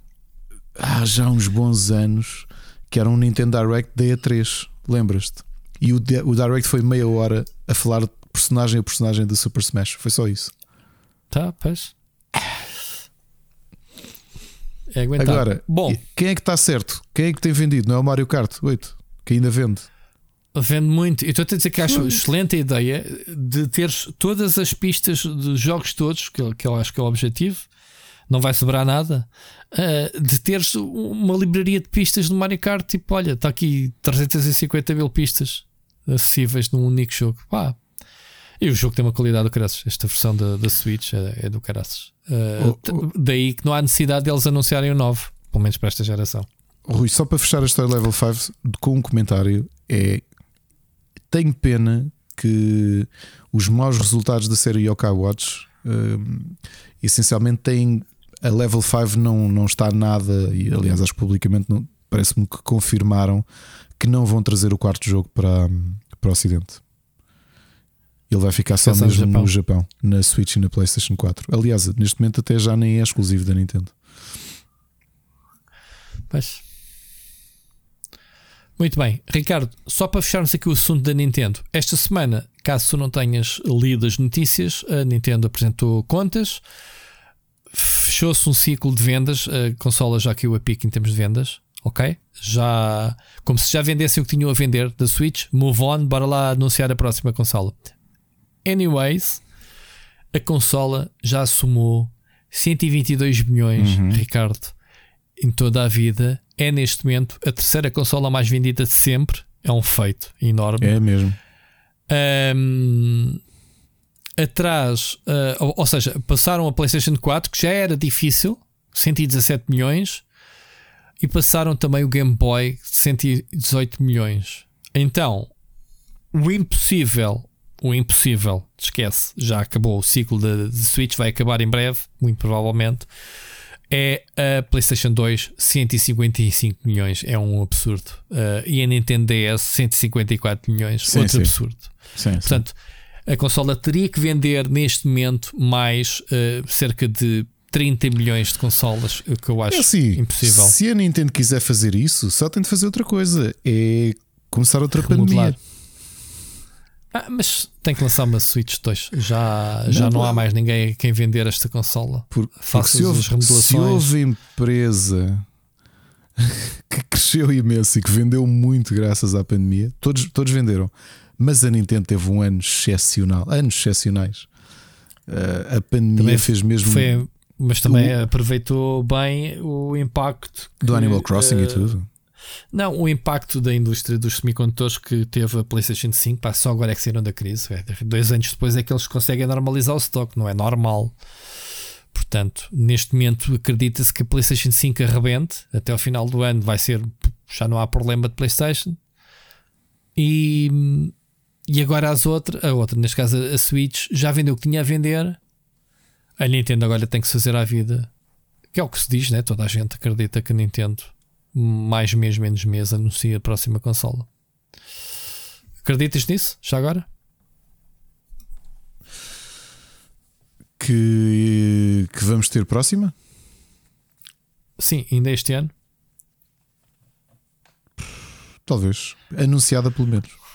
há já uns bons anos que era um Nintendo Direct da E3, lembras-te? E o, o Direct foi meia hora a falar de personagem a personagem do Super Smash, foi só isso. Tá, pois. É aguentar. Agora, Bom, quem é que está certo? Quem é que tem vendido? Não é o Mario Kart 8, que ainda vende. vende muito. Eu estou a dizer que acho excelente a ideia de teres todas as pistas dos jogos todos, que, que eu acho que é o objetivo. Não vai sobrar nada. ah, de teres uma livraria de pistas do Mario Kart. Tipo, olha, está aqui 350 mil pistas acessíveis num único jogo. Pá. E o jogo tem uma qualidade do caraças. Esta versão da, da Switch é, é do caraças. Ah, Oh, oh. Daí que não há necessidade deles anunciarem o novo, pelo menos para esta geração. Rui, só para fechar a história Level 5 com um comentário, é tenho pena que os maus resultados da série Yokai Watch hum, essencialmente têm a Level 5 não, não está nada, e aliás acho que publicamente parece-me que confirmaram que não vão trazer o quarto jogo para, para o Ocidente. Ele vai ficar só só no mesmo Japão. no Japão, na Switch e na PlayStation 4. Aliás, neste momento até já nem é exclusivo da Nintendo. Pois. Muito bem, Ricardo, só para fecharmos aqui o assunto da Nintendo. Esta semana, caso tu não tenhas lido as notícias, a Nintendo apresentou contas, fechou-se um ciclo de vendas, a consola já caiu a pique em termos de vendas, ok? Já, como se já vendessem o que tinham a vender da Switch, move on, bora lá anunciar a próxima consola. Anyways, a consola já somou 122 milhões, Uhum. Ricardo, em toda a vida. É neste momento a terceira consola mais vendida de sempre. É um feito enorme. É mesmo. Um, atrás, uh, ou, ou seja, passaram a PlayStation 4, que já era difícil, 117 milhões, e passaram também o Game Boy, 118 milhões. Então, o impossível, o impossível, esquece, já acabou o ciclo da Switch, vai acabar em breve, muito provavelmente. É a PlayStation 2, 155 milhões. É um absurdo. Uh, e a Nintendo DS, 154 milhões. Sim, outro sim. absurdo. Sim, sim. A consola teria que vender neste momento mais uh, cerca de 30 milhões de consolas, o que eu acho É assim, impossível. Se a Nintendo quiser fazer isso, só tem de fazer outra coisa: é começar outra Remodelar. pandemia. Ah, mas tem que lançar uma Switch 2. Já não, já Não, não há mais ninguém a quem vender esta consola. Por- Faça se as houve, se houve empresa (laughs) que cresceu imenso e que vendeu muito graças à pandemia, todos, todos venderam. Mas a Nintendo teve um ano excepcional, anos excepcionais. Uh, a pandemia Também fez mesmo Foi, mas também aproveitou bem o impacto do que, Animal Crossing eh, e tudo. Não, o impacto da indústria dos semicondutores que teve a PlayStation 5, pá, só agora é que saíram da crise. é, dois anos depois é que eles conseguem normalizar o stock, não é normal. Portanto, neste momento acredita-se que a PlayStation 5 arrebente até ao final do ano, vai ser já não há problema de PlayStation. E, e agora as outras, a outra, neste caso a, Switch, já vendeu o que tinha a vender. A Nintendo agora tem que se fazer à vida, que é o que se diz, né? Toda a gente acredita que a Nintendo mais mês, menos mês, anuncia a próxima consola. Acreditas nisso? Já agora? Que, que vamos ter próxima? Sim, ainda este ano. Talvez. Anunciada pelo menos.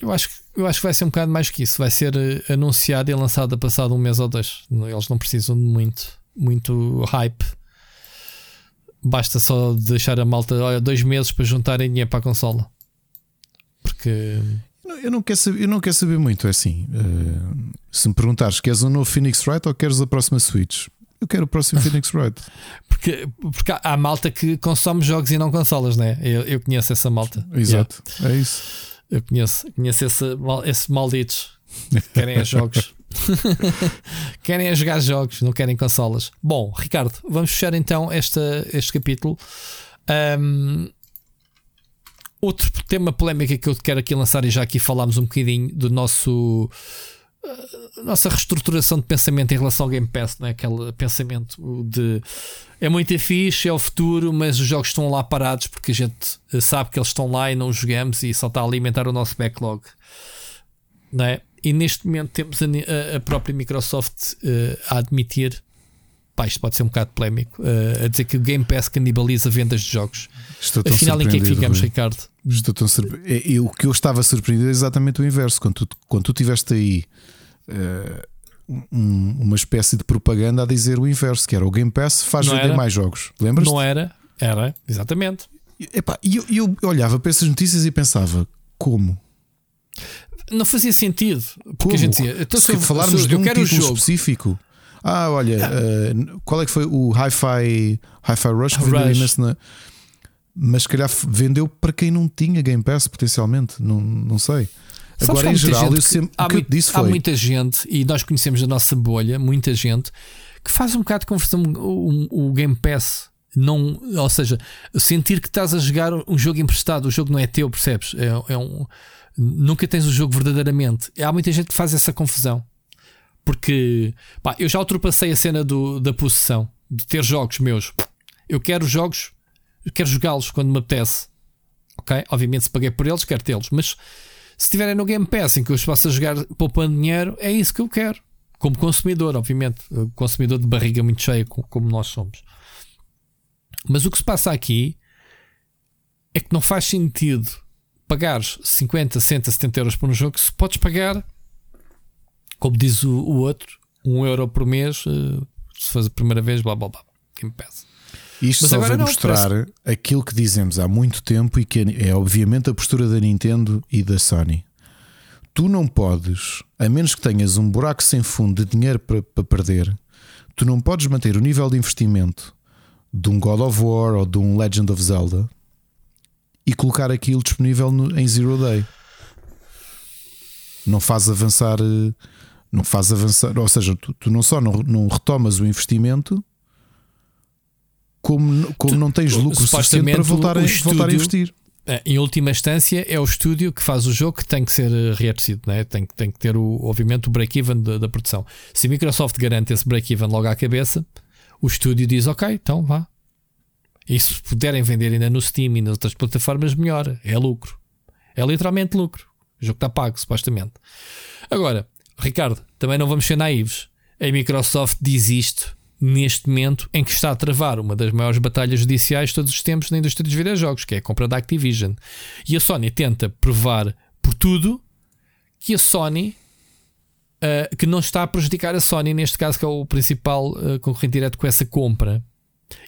Eu acho, que- eu acho que vai ser um bocado mais que isso. Vai ser eh, anunciada e lançada passado um mês ou dois. Eles não precisam de muito, muito hype. Basta só deixar a malta olha, dois meses para juntarem dinheiro para a consola. Porque Eu não quero saber, eu não quero saber muito. É assim: uh, se me perguntares, queres um novo Phoenix Wright ou queres a próxima Switch? Eu quero o próximo (laughs) Phoenix Wright. Porque, porque há, malta que consome jogos e não consolas, né? Eu, eu conheço essa malta. Exato. É isso. Eu conheço, conheço esse, esse malditos. Querem é jogos. (laughs) querem é jogar jogos, não querem consolas. Bom, Ricardo, vamos fechar então esta, este capítulo. Ahm, outro tema polémico que eu quero aqui lançar, e já aqui falámos um bocadinho do nosso nossa reestruturação de pensamento em relação ao Game Pass, não é? aquele pensamento de é muito fixe, é o futuro, mas os jogos estão lá parados porque a gente sabe que eles estão lá e não os jogamos e só está a alimentar o nosso backlog, não é? E neste momento temos a, a- própria Microsoft eh, a admitir, pá, isto pode ser um bocado polémico, eh, a dizer que o Game Pass canibaliza vendas de jogos. Estou Afinal, em que é que ficamos, Rui. Ricardo? Estou tão surpre... é, O que eu estava surpreendido é exatamente o inverso. Quando tu, quando tu tiveste aí um- uma espécie de propaganda a dizer o inverso, que era o Game Pass faz Não vender era? mais jogos. Lembras? Não era? Era, exatamente. Epá, E eu, eu olhava para essas notícias e pensava: como? Não fazia sentido. Porque Como? a gente dizia, então, Se eu- falarmos se de um título jogo. específico. Ah, olha, eh, qual é que foi o Hi-Fi Hi-Fi Rush que vendeu imenso na. Mas se calhar vendeu para quem não tinha Game Pass potencialmente, não, não sei. Sabes Agora, há em muita geral, gente eu sempre, há o que eu disse há foi: muita gente, e nós conhecemos da nossa bolha, muita gente que faz um bocado de conversão o, Game Pass. Não, ou seja, sentir que estás a jogar um jogo emprestado, o jogo não é teu, percebes? É, é um, nunca tens o jogo verdadeiramente. Há muita gente que faz essa confusão. Porque pá, eu já ultrapassei a cena do, da possessão de ter jogos meus. Eu quero jogos, eu quero jogá-los quando me apetece. Ok? Obviamente, se paguei por eles, quero tê-los. Mas se estiverem no Game Pass em que eu os possa jogar poupando dinheiro, é isso que eu quero. Como consumidor, obviamente. Consumidor de barriga muito cheia, co- como nós somos. Mas o que se passa aqui é que não faz sentido pagares 50, 60, 70 euros por um jogo se podes pagar, como diz o, o outro, um euro por mês, uh, se faz a primeira vez, blá blá blá. Game Pass. Isto Mas só vai não, mostrar aquilo que dizemos há muito tempo e que é, é obviamente a postura da Nintendo e da Sony. tu não podes, a menos que tenhas um buraco sem fundo de dinheiro para, para perder, tu não podes manter o nível de investimento de um God of War ou de um Legend of Zelda e colocar aquilo disponível no, em Zero Day. Não faz avançar, eh, não faz avançar, ou seja, tu, tu não só não, não, retomas o investimento, como, como tu, não tens lucro suficiente para voltar, a, estúdio, voltar a investir. Eh, em última instância, é o estúdio que faz o jogo que tem que ser eh, reaparecido, né? tem, tem que ter, o, obviamente, o break-even da, da, produção. Se a Microsoft garante esse break-even logo à cabeça, o estúdio diz: Ok, então vá. E se puderem vender ainda no Steam e nas outras plataformas, melhor. É lucro. É literalmente lucro. O jogo está pago, supostamente. Agora, Ricardo, também não vamos ser naivos. A Microsoft diz isto neste momento em que está a travar uma das maiores batalhas judiciais de todos os tempos na indústria dos videojogos, que é a compra da Activision. E a Sony tenta provar por tudo que a Sony. Uh, que não está a prejudicar a Sony, neste caso, que é o principal uh, concorrente direto com essa compra.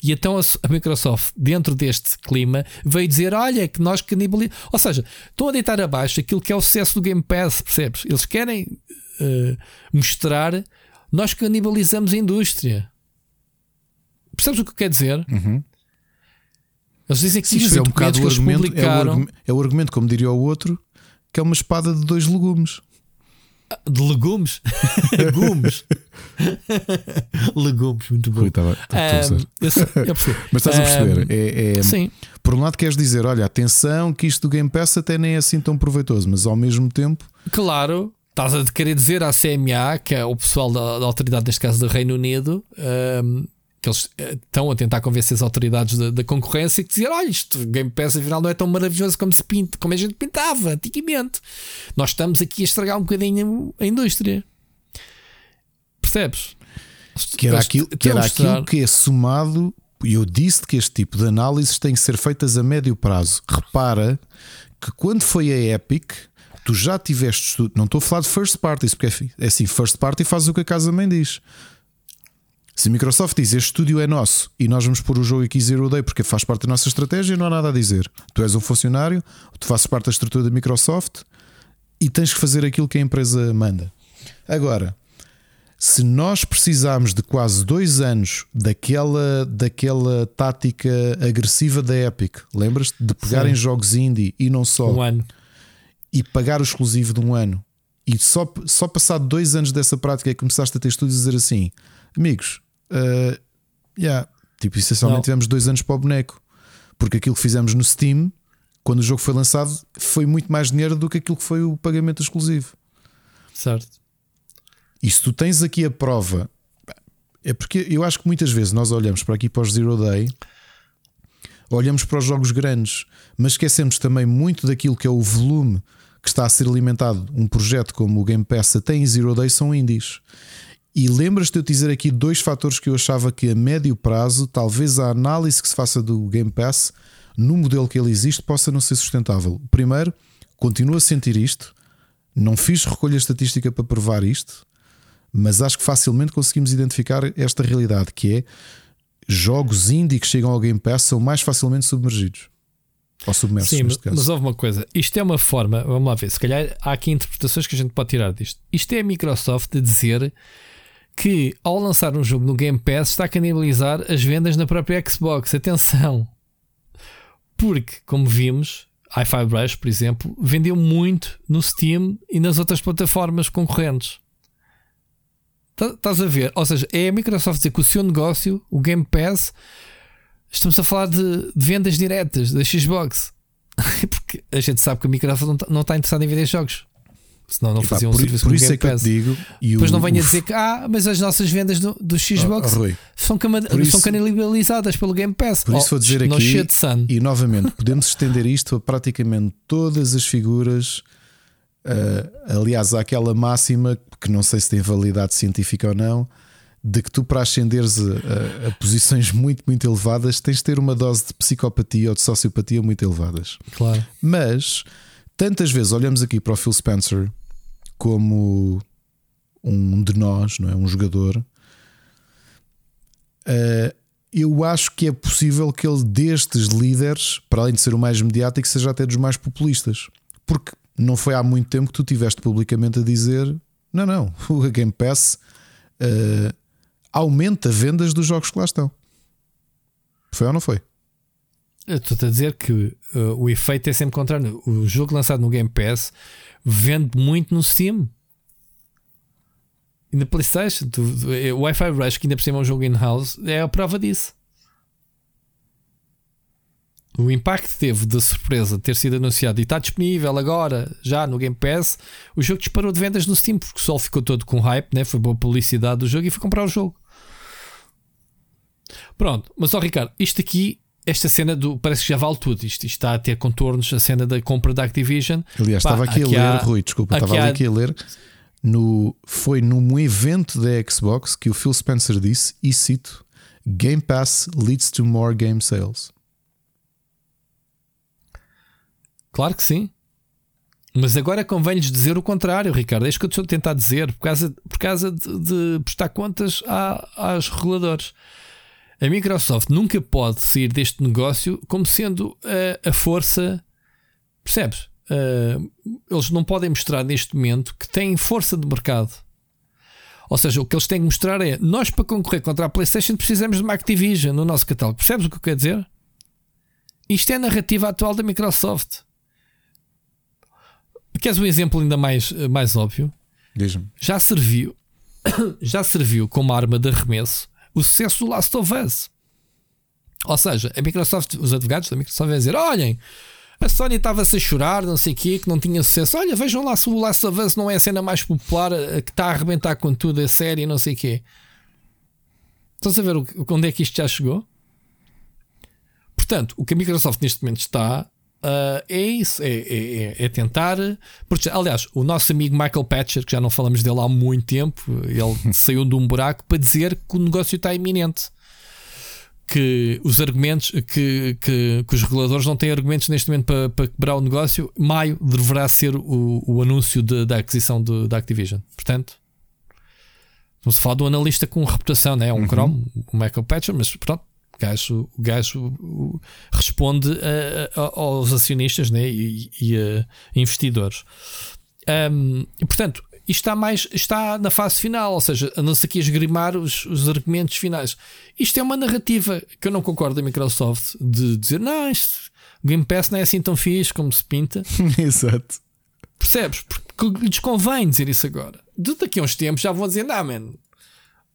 E então a, Microsoft, dentro deste clima, veio dizer: Olha, que nós canibalizamos. Ou seja, estão a deitar abaixo aquilo que é o sucesso do Game Pass, percebes? Eles querem uh, mostrar nós canibalizamos a indústria. Percebes o que quer dizer? Uhum. Eles dizem que Sim, é um bocado o argumento, publicaram... é, o argumento, é o argumento, como diria o outro, que é uma espada de dois legumes. Ah, de legumes? (laughs) legumes. (laughs) legumes, muito bom. Rui, tava, tava um, eu, eu (laughs) Mas estás a perceber? Um, é, é, sim. Por um lado, queres dizer: olha, atenção, que isto do Game Pass até nem é assim tão proveitoso, mas ao mesmo tempo. Claro, estás a querer dizer à CMA, que é o pessoal da, da autoridade, neste caso do Reino Unido, um, que eles eh, estão a tentar convencer as autoridades da, da concorrência que dizer: olha, isto Game Pass afinal não é tão maravilhoso como se pinta, como a gente pintava antigamente. Nós estamos aqui a estragar um bocadinho a indústria. Percebes? Que era, aquilo, que, era aquilo que é somado. E eu disse que este tipo de análises têm que ser feitas a médio prazo. Repara que quando foi a Epic, tu já tiveste estudo. Não estou a falar de first parties, porque é, é assim: first party faz o que a casa mãe diz. Se a Microsoft diz este estúdio é nosso e nós vamos pôr o jogo aqui Zero Day porque faz parte da nossa estratégia, não há nada a dizer. Tu és um funcionário, tu fazes parte da estrutura da Microsoft e tens que fazer aquilo que a empresa manda. Agora, se nós precisarmos de quase dois anos daquela, daquela tática agressiva da Epic, lembras-te? De pegarem jogos indie e não só. Um ano. E pagar o exclusivo de um ano, e só, só passado dois anos dessa prática é que começaste a ter estúdios a dizer assim: amigos, uh, yeah, tipo, essencialmente não. tivemos dois anos para o boneco, porque aquilo que fizemos no Steam, quando o jogo foi lançado, foi muito mais dinheiro do que aquilo que foi o pagamento exclusivo. Certo. E se tu tens aqui a prova, é porque eu acho que muitas vezes nós olhamos para aqui para os Zero Day, olhamos para os jogos grandes, mas esquecemos também muito daquilo que é o volume que está a ser alimentado. Um projeto como o Game Pass até em Zero Day são indies. E lembras-te de eu dizer aqui dois fatores que eu achava que a médio prazo, talvez a análise que se faça do Game Pass no modelo que ele existe possa não ser sustentável. O primeiro, continuo a sentir isto, não fiz recolha estatística para provar isto, mas acho que facilmente conseguimos identificar esta realidade que é jogos indie que chegam ao Game Pass são mais facilmente submergidos. Ou submersos, Sim, mas houve uma coisa. Isto é uma forma, vamos lá ver, se calhar há aqui interpretações que a gente pode tirar disto. Isto é a Microsoft de dizer que ao lançar um jogo no Game Pass está a canibalizar as vendas na própria Xbox. Atenção! Porque, como vimos, Hi-Fi Rush, por exemplo, vendeu muito no Steam e nas outras plataformas concorrentes. Tá, estás a ver? Ou seja, é a Microsoft dizer que o seu negócio, o Game Pass, estamos a falar de, vendas diretas da Xbox. (laughs) Porque a gente sabe que a Microsoft não está, está interessada em vender jogos. Senão não faziam um por, serviço por isso é que eu te digo. E Depois o, não venha o... dizer que ah, mas as nossas vendas do, do Xbox oh, oh, são, cama... isso, são canibalizadas pelo Game Pass. Por isso oh, vou dizer aqui, e novamente, podemos estender isto a praticamente todas as figuras. Uh, aliás, há aquela máxima que não sei se tem validade científica ou não, de que tu, para ascenderes a, a, a, posições muito, muito elevadas, tens de ter uma dose de psicopatia ou de sociopatia muito elevadas. Claro. Mas tantas vezes olhamos aqui para o Phil Spencer como um de nós, não é? Um jogador. Uh, eu acho que é possível que ele, destes líderes, para além de ser o mais mediático, seja até dos mais populistas. Porque não foi há muito tempo que tu tiveste publicamente a dizer: não, não, (laughs) o Game Pass uh, aumenta vendas dos jogos que lá estão. Foi ou não foi? Estou-te a dizer que uh, o efeito é sempre contrário. O jogo lançado no Game Pass vende muito no Steam. E na PlayStation, tu, o Wi-Fi Rush, que ainda por cima é um jogo in-house, é a prova disso. O impacto teve de surpresa ter sido anunciado e está disponível agora, já no Game Pass, o jogo disparou de vendas no Steam, porque o sol ficou todo com hype, né? foi boa publicidade do jogo e foi comprar o jogo. Pronto, mas ó Ricardo, isto aqui, esta cena do. Parece que já vale tudo. Isto, isto está a ter contornos, a cena da compra da Activision. Aliás, Pá, estava aqui, aqui a ler, há, Rui, desculpa, aqui estava há... aqui a ler. No, foi num evento da Xbox que o Phil Spencer disse, e cito: Game Pass leads to more game sales. Claro que sim. Mas agora convém-lhes dizer o contrário, Ricardo. É isso que eu estou a tentar dizer, por causa, por causa de, de prestar contas a, aos reguladores. A Microsoft nunca pode sair deste negócio como sendo a, a força. Percebes? Uh, eles não podem mostrar neste momento que têm força de mercado. Ou seja, o que eles têm que mostrar é: nós, para concorrer contra a PlayStation, precisamos de uma Activision no nosso catálogo. Percebes o que eu quero dizer? Isto é a narrativa atual da Microsoft. Queres um exemplo ainda mais, mais óbvio? Já serviu, (coughs) já serviu como arma de arremesso o sucesso do Last of Us. Ou seja, a Microsoft, os advogados da Microsoft vão dizer: olhem, a Sony estava-se a chorar, não sei o quê, que não tinha sucesso. Olha, vejam lá se o Last of Us não é a cena mais popular, a que está a arrebentar com tudo, a série, não sei o quê. Estás a ver onde é que isto já chegou? Portanto, o que a Microsoft neste momento está Uh, é isso, é, é, é, é tentar. Aliás, o nosso amigo Michael Patcher, que já não falamos dele há muito tempo, ele (laughs) saiu de um buraco para dizer que o negócio está iminente. Que os argumentos, que, que, que os reguladores não têm argumentos neste momento para, para quebrar o negócio. Maio deverá ser o, o anúncio de, da aquisição de, da Activision. Portanto, não se fala do analista com reputação, né? é um uhum. Chrome, o Michael Patcher, mas pronto, gajo, o gajo responde a, a, aos acionistas né? e, e a investidores. Um, portanto, isto está mais está na fase final, ou seja, anda-se aqui a esgrimar os, os argumentos finais. Isto é uma narrativa que eu não concordo da Microsoft de dizer, não, isto, o Game Pass não é assim tão fixe como se pinta. (laughs) Exato. Percebes? Porque lhes convém dizer isso agora. De daqui a uns tempos já vão dizer, não, man,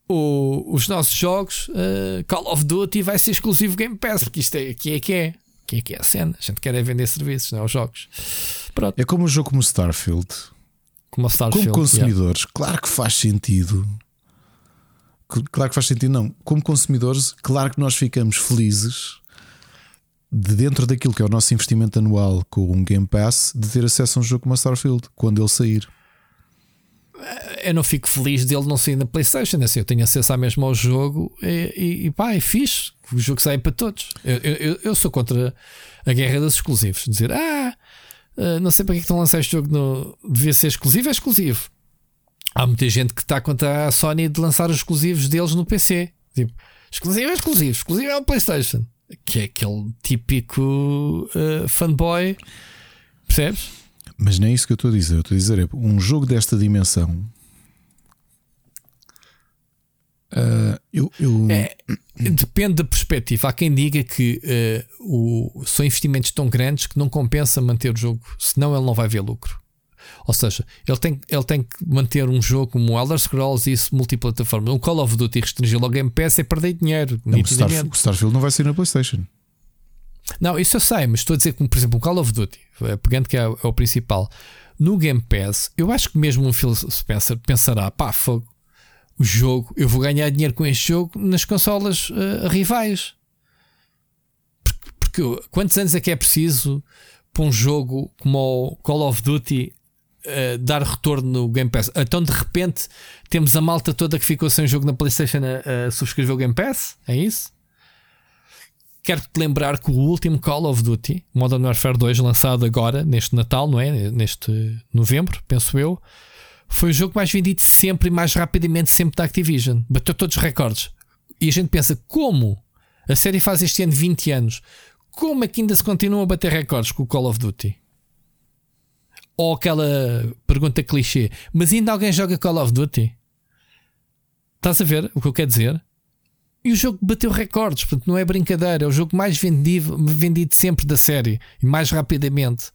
o, os nossos jogos, uh, Call of Duty vai ser exclusivo Game Pass, porque isto é, aqui é que é. Aqui é que é a cena. A gente quer é vender serviços, não é? Os jogos. Pronto. É como um jogo como Starfield. Como, Starfield, como consumidores, yeah. claro que faz sentido. Claro que faz sentido, não. Como consumidores, claro que nós ficamos felizes de dentro daquilo que é o nosso investimento anual com um Game Pass de ter acesso a um jogo como a Starfield quando ele sair eu não fico feliz dele não sair na PlayStation. Assim, eu tenho acesso à mesma ao jogo e, e, e pá, é fixe. O jogo sai para todos. Eu, eu, eu, sou contra a guerra dos exclusivos. Dizer, ah, ah não sei para que estão a lançar este jogo, no, devia ser exclusivo, é exclusivo. Há muita gente que está contra a Sony de lançar os exclusivos deles no PC. Tipo, exclusivo é exclusivo, exclusivo é o PlayStation. Que é aquele típico uh, fanboy, percebes? Mas nem é isso que eu estou a dizer. Eu estou a dizer é um jogo desta dimensão. Uh, eu, eu... É, depende da perspectiva. Há quem diga que uh, o, são investimentos tão grandes que não compensa manter o jogo, senão ele não vai ver lucro. Ou seja, ele tem, ele tem que manter um jogo como o Elder Scrolls e isso multiplataforma. Um Call of Duty restringir logo Game Pass é perder dinheiro. Não, o, Starfield, o Starfield não vai ser na PlayStation. Não, isso eu sei, mas estou a dizer que, por exemplo, o Call of Duty, eh, pegando que é, é, o principal, no Game Pass, eu acho que mesmo o Phil Spencer pensará: pá, fogo, o jogo, eu vou ganhar dinheiro com este jogo nas consolas uh, rivais. Porque, porque, quantos anos é que é preciso para um jogo como o Call of Duty uh, dar retorno no Game Pass? Então de repente temos a malta toda que ficou sem jogo na PlayStation a, a subscrever o Game Pass? É isso? Quero-te lembrar que o último Call of Duty, Modern Warfare 2, lançado agora, neste Natal, não é? Neste novembro, penso eu, foi o jogo mais vendido sempre e mais rapidamente sempre da Activision. Bateu todos os recordes. E a gente pensa, como? A série faz este ano 20 anos. Como é que ainda se continua a bater recordes com o Call of Duty? Ou aquela pergunta clichê, mas ainda alguém joga Call of Duty? Estás a ver o que eu quero dizer? E o jogo bateu recordes, portanto não é brincadeira, é o jogo mais vendido, vendido sempre da série e mais rapidamente.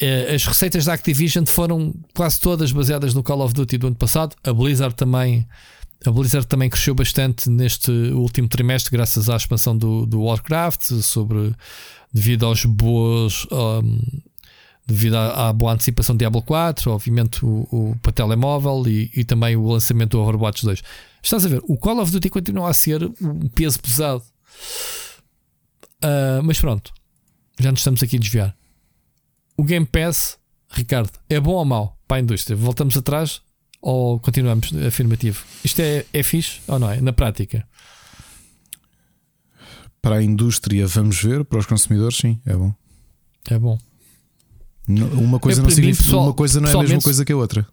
Eh, as receitas da Activision foram quase todas baseadas no Call of Duty do ano passado. A Blizzard também, a Blizzard também cresceu bastante neste último trimestre, graças à expansão do, do Warcraft, sobre devido aos boas um, devido à, à, boa antecipação de Diablo 4, obviamente o, o para telemóvel e, e, também o lançamento do Overwatch 2. Estás a ver? O Call of Duty continua a ser um peso pesado. Uh, mas pronto, já nos estamos aqui a desviar. O Game Pass, Ricardo, é bom ou mau para a indústria? Voltamos atrás ou continuamos afirmativo? Isto é, é fixe ou não é? Na prática. Para a indústria, vamos ver. Para os consumidores, sim, é bom. É bom. Uma coisa, não significa, pessoal, uma coisa não é a mesma coisa que a outra.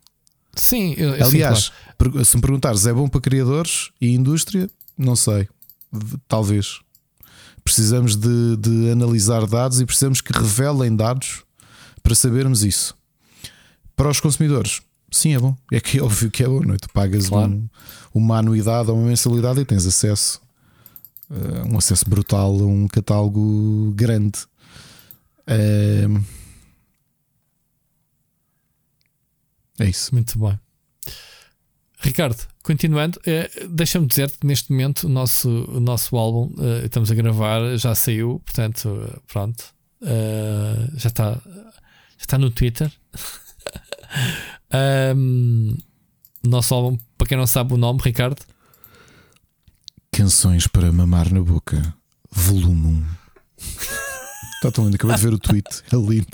Sim, eu, aliás, claro. se me perguntares, é bom para criadores e indústria? Não sei, talvez. Precisamos de, de analisar dados e precisamos que revelem dados para sabermos isso. Para os consumidores, sim, é bom. É que é óbvio que é bom, não é? Tu pagas claro. um, uma anuidade ou uma mensalidade e tens acesso, uh, um acesso brutal a um catálogo grande. Uh, É isso. Muito bem. Ricardo, continuando, eh, deixa-me dizer que neste momento o nosso, o nosso álbum eh, estamos a gravar, já saiu, portanto, pronto, eh, já está já está no Twitter. (laughs) um, nosso álbum, para quem não sabe o nome, Ricardo. Canções para mamar na boca, volume 1. (laughs) Está tão lindo, acabei de ver o tweet, é lindo.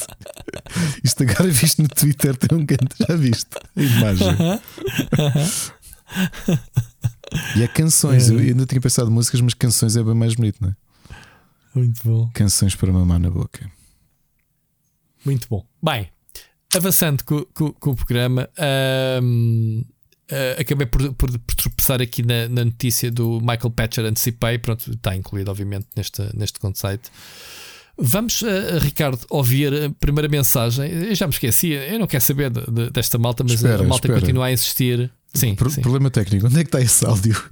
Isto agora visto no Twitter tem um canto, já viste? A imagem. e é canções, é. eu ainda tinha pensado em músicas, mas canções é bem mais bonito, não é? Muito bom. Canções para mamar na boca. Muito bom. Bem, avançando com, com, com o programa, uh, acabei por, por, por, tropeçar aqui na, na, notícia do Michael Patcher Anticipei. Pronto, está incluído, obviamente, neste, neste conceito. Vamos, uh, Ricardo, ouvir a primeira mensagem. Eu já me esqueci, eu não quero saber de, de, desta malta, mas espera, a malta espera. continua a insistir. Sim, Pro, sim, Problema técnico, onde é que está esse áudio?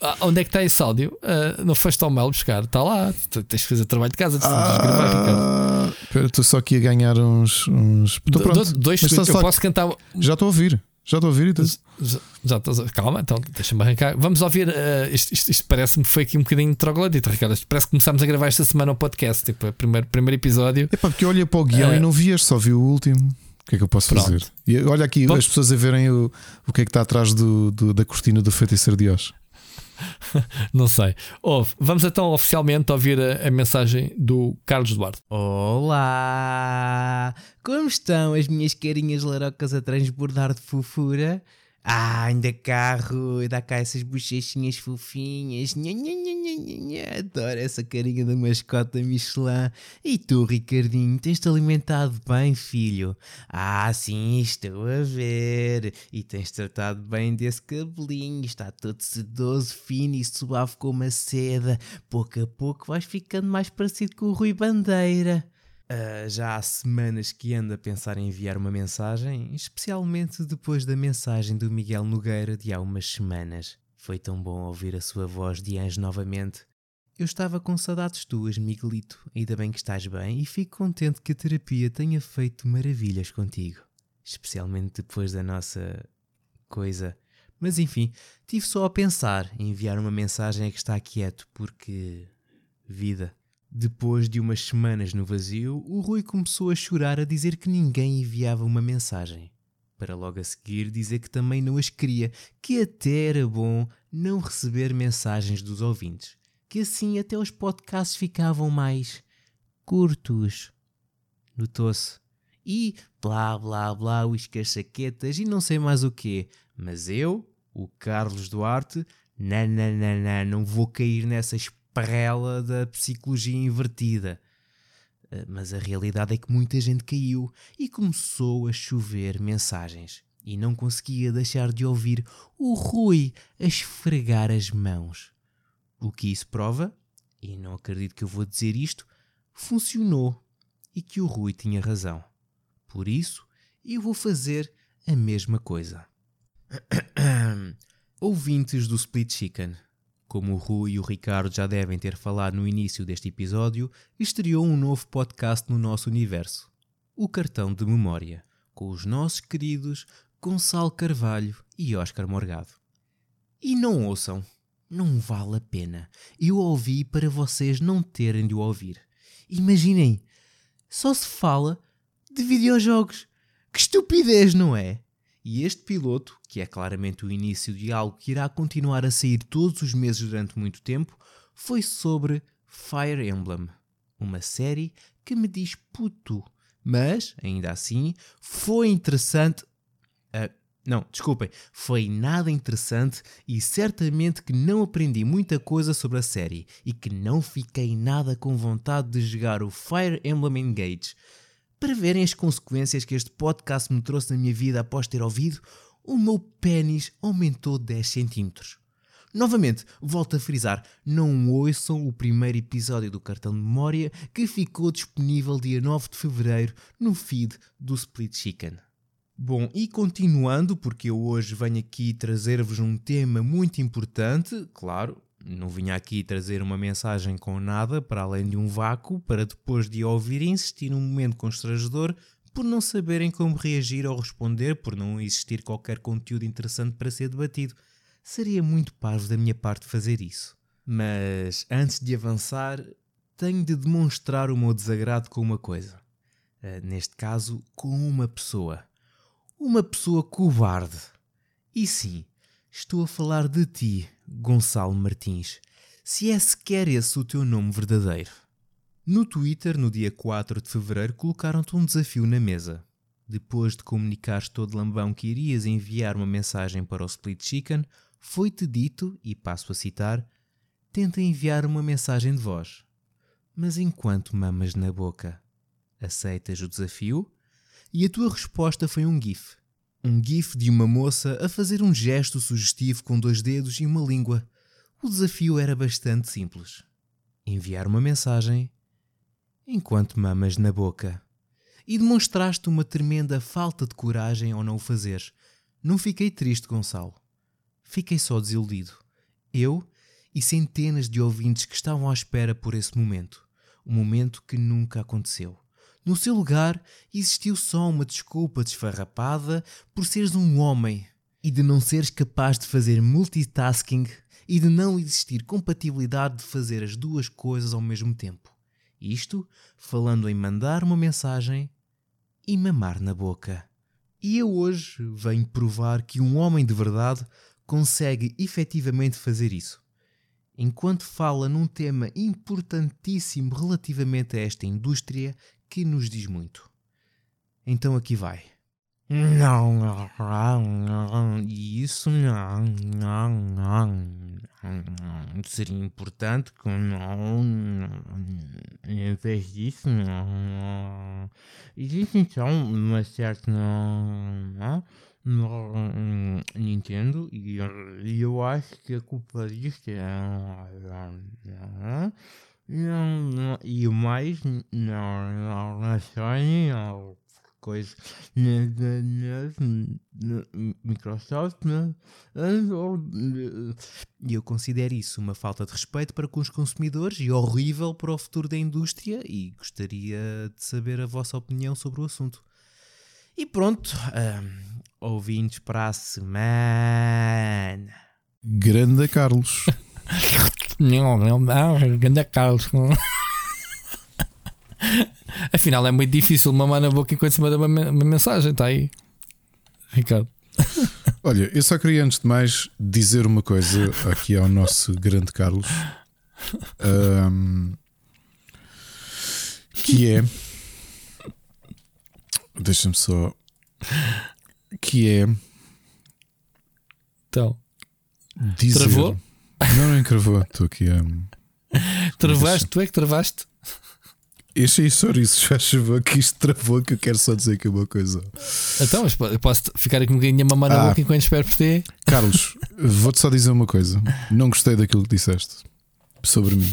Ah, onde é que está esse áudio? Uh, não foste ao mail buscar, está lá. Tens que fazer trabalho de casa. Ah, estou só aqui a ganhar uns. uns... Do, dois segundos, eu posso cantar. Já estou a ouvir. Já estou a ouvir então. Já, já estou, calma, então deixa-me arrancar. Vamos ouvir. Uh, isto, isto, isto parece-me que foi aqui um bocadinho de troglodito, Ricardo. Parece que começámos a gravar esta semana o podcast, tipo, o primeiro, primeiro episódio. É porque eu olhei para o guião uh, e não vi só vi o último. O que é que eu posso pronto. fazer? E olha aqui Bom, as pessoas a verem o, o que é que está atrás do, do da cortina do feiticeiro de Oz. (laughs) Não sei. Ouve, vamos então oficialmente ouvir a, a, mensagem do Carlos Duarte. Olá! Como estão as minhas carinhas larocas a transbordar de fofura? Ah, ainda carro, dá cá essas bochechinhas fofinhas. Nha, nha, nha, nha, nha. Adoro essa carinha da mascota Michelin. E tu, Ricardinho, tens-te alimentado bem, filho? Ah, sim, estou a ver. E tens tratado bem desse cabelinho. Está todo sedoso, fino e suave como a seda. Pouco a pouco vais ficando mais parecido com o Rui Bandeira. Uh, já há semanas que ando a pensar em enviar uma mensagem, especialmente depois da mensagem do Miguel Nogueira de há umas semanas. Foi tão bom ouvir a sua voz de anjo novamente. Eu estava com saudades tuas, Miguelito. Ainda bem que estás bem e fico contente que a terapia tenha feito maravilhas contigo. Especialmente depois da nossa. coisa. Mas enfim, tive só a pensar em enviar uma mensagem a que está quieto, porque. vida. Depois de umas semanas no vazio, o Rui começou a chorar a dizer que ninguém enviava uma mensagem. Para logo a seguir dizer que também não as queria, que até era bom não receber mensagens dos ouvintes, que assim até os podcasts ficavam mais curtos. Notou-se. E blá blá blá, os cachaquetas e não sei mais o quê. Mas eu, o Carlos Duarte, nananana, não vou cair nessas parrela da psicologia invertida. Eh, mas a realidade é que muita gente caiu e começou a chover mensagens. E não conseguia deixar de ouvir o Rui a esfregar as mãos. O que isso prova, e não acredito que eu vou dizer isto, funcionou. e que o Rui tinha razão. Por isso, eu vou fazer a mesma coisa. (coughs) Ouvintes do Split Chicken, como o Rui e o Ricardo já devem ter falado no início deste episódio, estreou um novo podcast no nosso universo, o Cartão de Memória, com os nossos queridos Gonçalo Carvalho e Oscar Morgado. E não ouçam, não vale a pena. Eu ouvi para vocês não terem de o ouvir. Imaginem, só se fala de videojogos. Que estupidez, não é? E este piloto, que é claramente o início de algo que irá continuar a sair todos os meses durante muito tempo, foi sobre Fire Emblem, uma série que me diz puto, mas ainda assim foi interessante. Uh, não, desculpem, foi nada interessante e certamente que não aprendi muita coisa sobre a série e que não fiquei nada com vontade de jogar o Fire Emblem Engage para verem as consequências que este podcast me trouxe na minha vida após ter ouvido, o meu pênis aumentou 10 centímetros. Novamente, volto a frisar, não ouçam o primeiro episódio do cartão de memória que ficou disponível dia 9 de fevereiro no feed do Split Chicken. Bom, e continuando, porque eu hoje venho aqui trazer-vos um tema muito importante, claro, não vinha aqui trazer uma mensagem com nada para além de um vácuo para depois de ouvir insistir num momento constrangedor por não saberem como reagir ou responder por não existir qualquer conteúdo interessante para ser debatido. Seria muito parvo da minha parte fazer isso. Mas antes de avançar, tenho de demonstrar o meu desagrado com uma coisa. Uh, neste caso, com uma pessoa. Uma pessoa covarde. E sim, estou a falar de ti, Gonçalo Martins, se é sequer esse o teu nome verdadeiro. No Twitter, no dia 4 de fevereiro, colocaram-te um desafio na mesa. Depois de comunicares todo lambão que irias enviar uma mensagem para o Split Chicken, foi-te dito, e passo a citar, tenta enviar uma mensagem de voz. Mas enquanto mamas na boca, aceitas o desafio? E a tua resposta foi um GIF. Um gif de uma moça a fazer um gesto sugestivo com dois dedos e uma língua. O desafio era bastante simples: enviar uma mensagem enquanto mamas na boca. E demonstraste uma tremenda falta de coragem ao não o fazeres. Não fiquei triste, Gonçalo. Fiquei só desiludido. Eu e centenas de ouvintes que estavam à espera por esse momento. Um momento que nunca aconteceu. No seu lugar, existiu só uma desculpa desfarrapada por seres um homem e de não seres capaz de fazer multitasking e de não existir compatibilidade de fazer as duas coisas ao mesmo tempo. Isto falando em mandar uma mensagem e mamar na boca. E eu hoje venho provar que um homem de verdade consegue efetivamente fazer isso. Enquanto fala num tema importantíssimo relativamente a esta indústria que nos diz muito. Então aqui vai. Não, isso não, não, não, seria importante que não, em vez disso, não, existe então uma certa, não, Nintendo e, e eu acho que a culpa disto é não, não, e o mais, não, não, Sony, não, coisa, na, na, na, Microsoft, e eu considero isso uma falta de respeito para com os consumidores e horrível para o futuro da indústria e gostaria de saber a vossa opinião sobre o assunto. E pronto, um, ouvintes para a semana. Grande Carlos. (laughs) Não, não, não, ganda Carlos. Afinal, é muito difícil mamar na boca enquanto se manda uma, uma mensagem, está aí, Ricardo. Olha, eu só queria antes de mais dizer uma coisa aqui ao nosso grande Carlos. Um, que é. Deixa-me só. Que é. Então. Dizer, Travou? Não, não encravou. Estou aqui a. Um... Travaste? Tu é que travaste? Este isso, já choveu que isto travou. Que eu quero só dizer aqui uma coisa. Então, mas eu posso ficar aqui um bocadinho a mamar na Ah. boca enquanto espero por ti. Carlos, vou-te só dizer uma coisa. Não gostei daquilo que disseste sobre mim.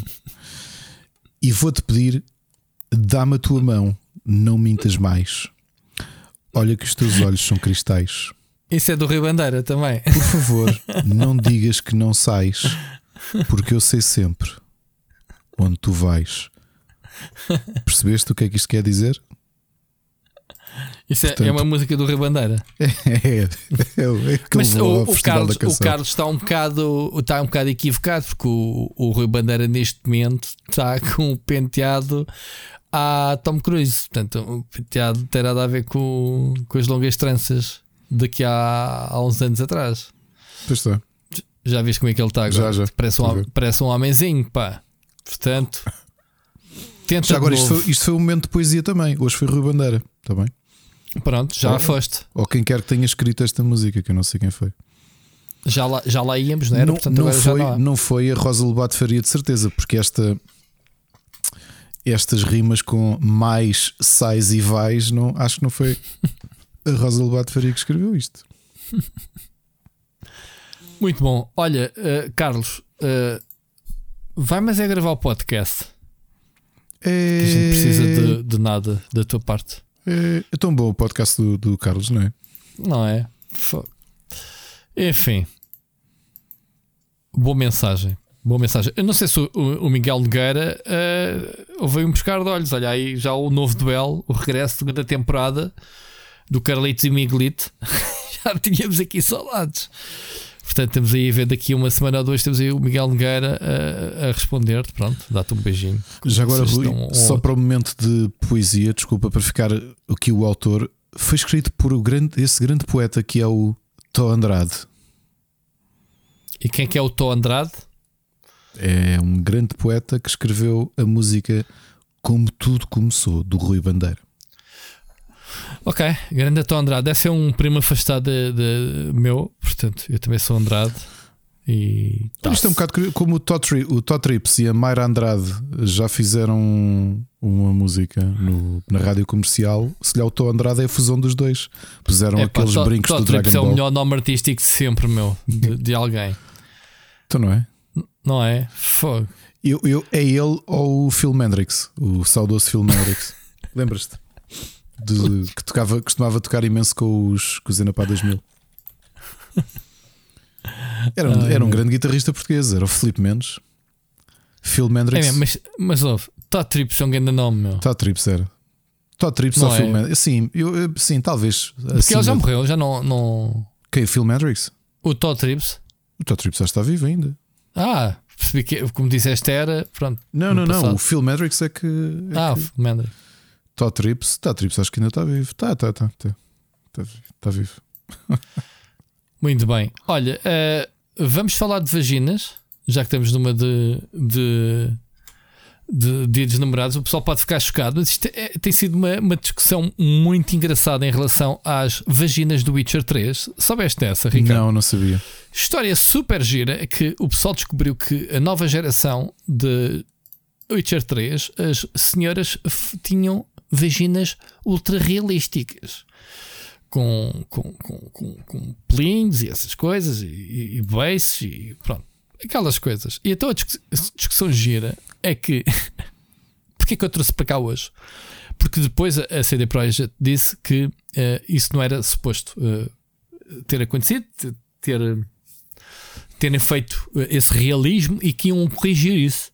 E vou-te pedir, dá-me a tua mão não mintas mais. Olha que os teus olhos são cristais. Isso é do Rio Bandeira também. Por favor, (laughs) não digas que não sais, porque eu sei sempre onde tu vais. Percebeste o que é que isto quer dizer? Isso é- é, uma música do Rio Bandeira. (laughs) É, é, é, é Mas o, o Carlos, o. Carlos está um bocado, está um bocado equivocado porque o, o Rui Bandeira neste momento está (laughs) com o penteado a Tom Cruise. Portanto, o penteado tem nada a ver com, com as longas tranças daqui a, há uns anos atrás. Pois está. Já viste como é que ele está agora? Já, já. Parece, um, ver. parece um homenzinho, pá. Portanto, (laughs) tenta Já agora, de isto foi, isto foi um momento de poesia também. Hoje foi Rui Bandeira, está bem? Pronto, já Olha. foste. Ou quem quer que tenha escrito esta música, que eu não sei quem foi. Já lá, já lá íamos, não era? não, Portanto, não agora já foi, não há. não foi a Rosa Lobato Faria de certeza, porque esta estas rimas com mais, sais e vais, não, acho que não foi (laughs) a Rosa Lobato Faria que escreveu isto. (laughs) Muito bom. Olha, eh, Carlos, eh, vai, mas é gravar o podcast. É, Que a gente precisa de, de nada da tua parte. é, é tão bom o podcast do, do Carlos, não é? Não é? Enfim. Boa mensagem. Boa mensagem. Eu não sei se o, o Miguel Nogueira eh, veio um pescar de olhos. Olha aí já o novo duelo, o regresso da temporada do Carlitos e Miguelito. (laughs) já tínhamos aqui saudades. Portanto, temos aí a ver daqui uma semana ou duas, temos aí o Miguel Nogueira a, a responder-te. Pronto, dá-te um beijinho. Já agora, Rui, um só para o momento de poesia, desculpa para ficar aqui o autor, foi escrito por grande, esse grande poeta que é o Tó Andrade. E quem é que é o Tó Andrade? É um grande poeta que escreveu a música Como Tudo Começou, do Rui Bandeira. Ok, grande Tó Andrade. Deve ser um primo afastado de, de meu, portanto, eu também sou Andrade. E Isto é um bocado curioso, como o Tó Tri- o Trips e a Mayra Andrade já fizeram um- uma música no- na rádio comercial. Se lhe o Tó Andrade é a fusão dos dois. Puseram É, pá, aqueles Tó- brincos do Dragon é o Ball. melhor nome artístico de sempre, meu, de, de alguém. Então não é? Não é? Fogo. Eu, eu- é ele ou o Phil Hendrix, o saudoso Phil Hendrix. (laughs) Lembras-te? De- que tocava, costumava tocar imenso com os, com os Enapá 2000. Era um, Ai, era um grande guitarrista português, era o Filipe Mendes. Phil Hendrix. É mas, mas ouve, Tó Trips é um grande nome, meu. Todd Trips era. Todd Trips ou é? Phil Hendrix? Sim, eu, eu- sim, talvez. Porque acima ele já morreu, já não. não... Quem? Phil Hendrix? O Tó Trips. O Todd Trips já está vivo ainda. Ah, percebi que, como disseste, era. Pronto. Não, não, não. passado. O Phil Hendrix é que. É ah, que... o Mendel. Todd Trips, Todd Trips acho que ainda está vivo. Tá, tá, tá. Está tá, tá vivo. (laughs) Muito bem. Olha, eh, vamos falar de vaginas, já que estamos numa de, de, de dia dos namorados. O pessoal pode ficar chocado, mas isto é- tem sido uma, uma discussão muito engraçada em relação às vaginas do Witcher 3. Soubeste dessa, Ricardo? Não, não sabia. História super gira que o pessoal descobriu que a nova geração de Witcher 3, as senhoras tinham vaginas ultra realísticas. Com, com, com, com, com pelinhos e essas coisas, e, e, e pronto, aquelas coisas. E então a discuss- a discussão gira é que. (laughs) Porquê que eu trouxe para cá hoje? Porque depois a CD Projekt disse que eh, isso não era suposto eh, ter acontecido, ter terem feito eh, esse realismo e que iam corrigir isso.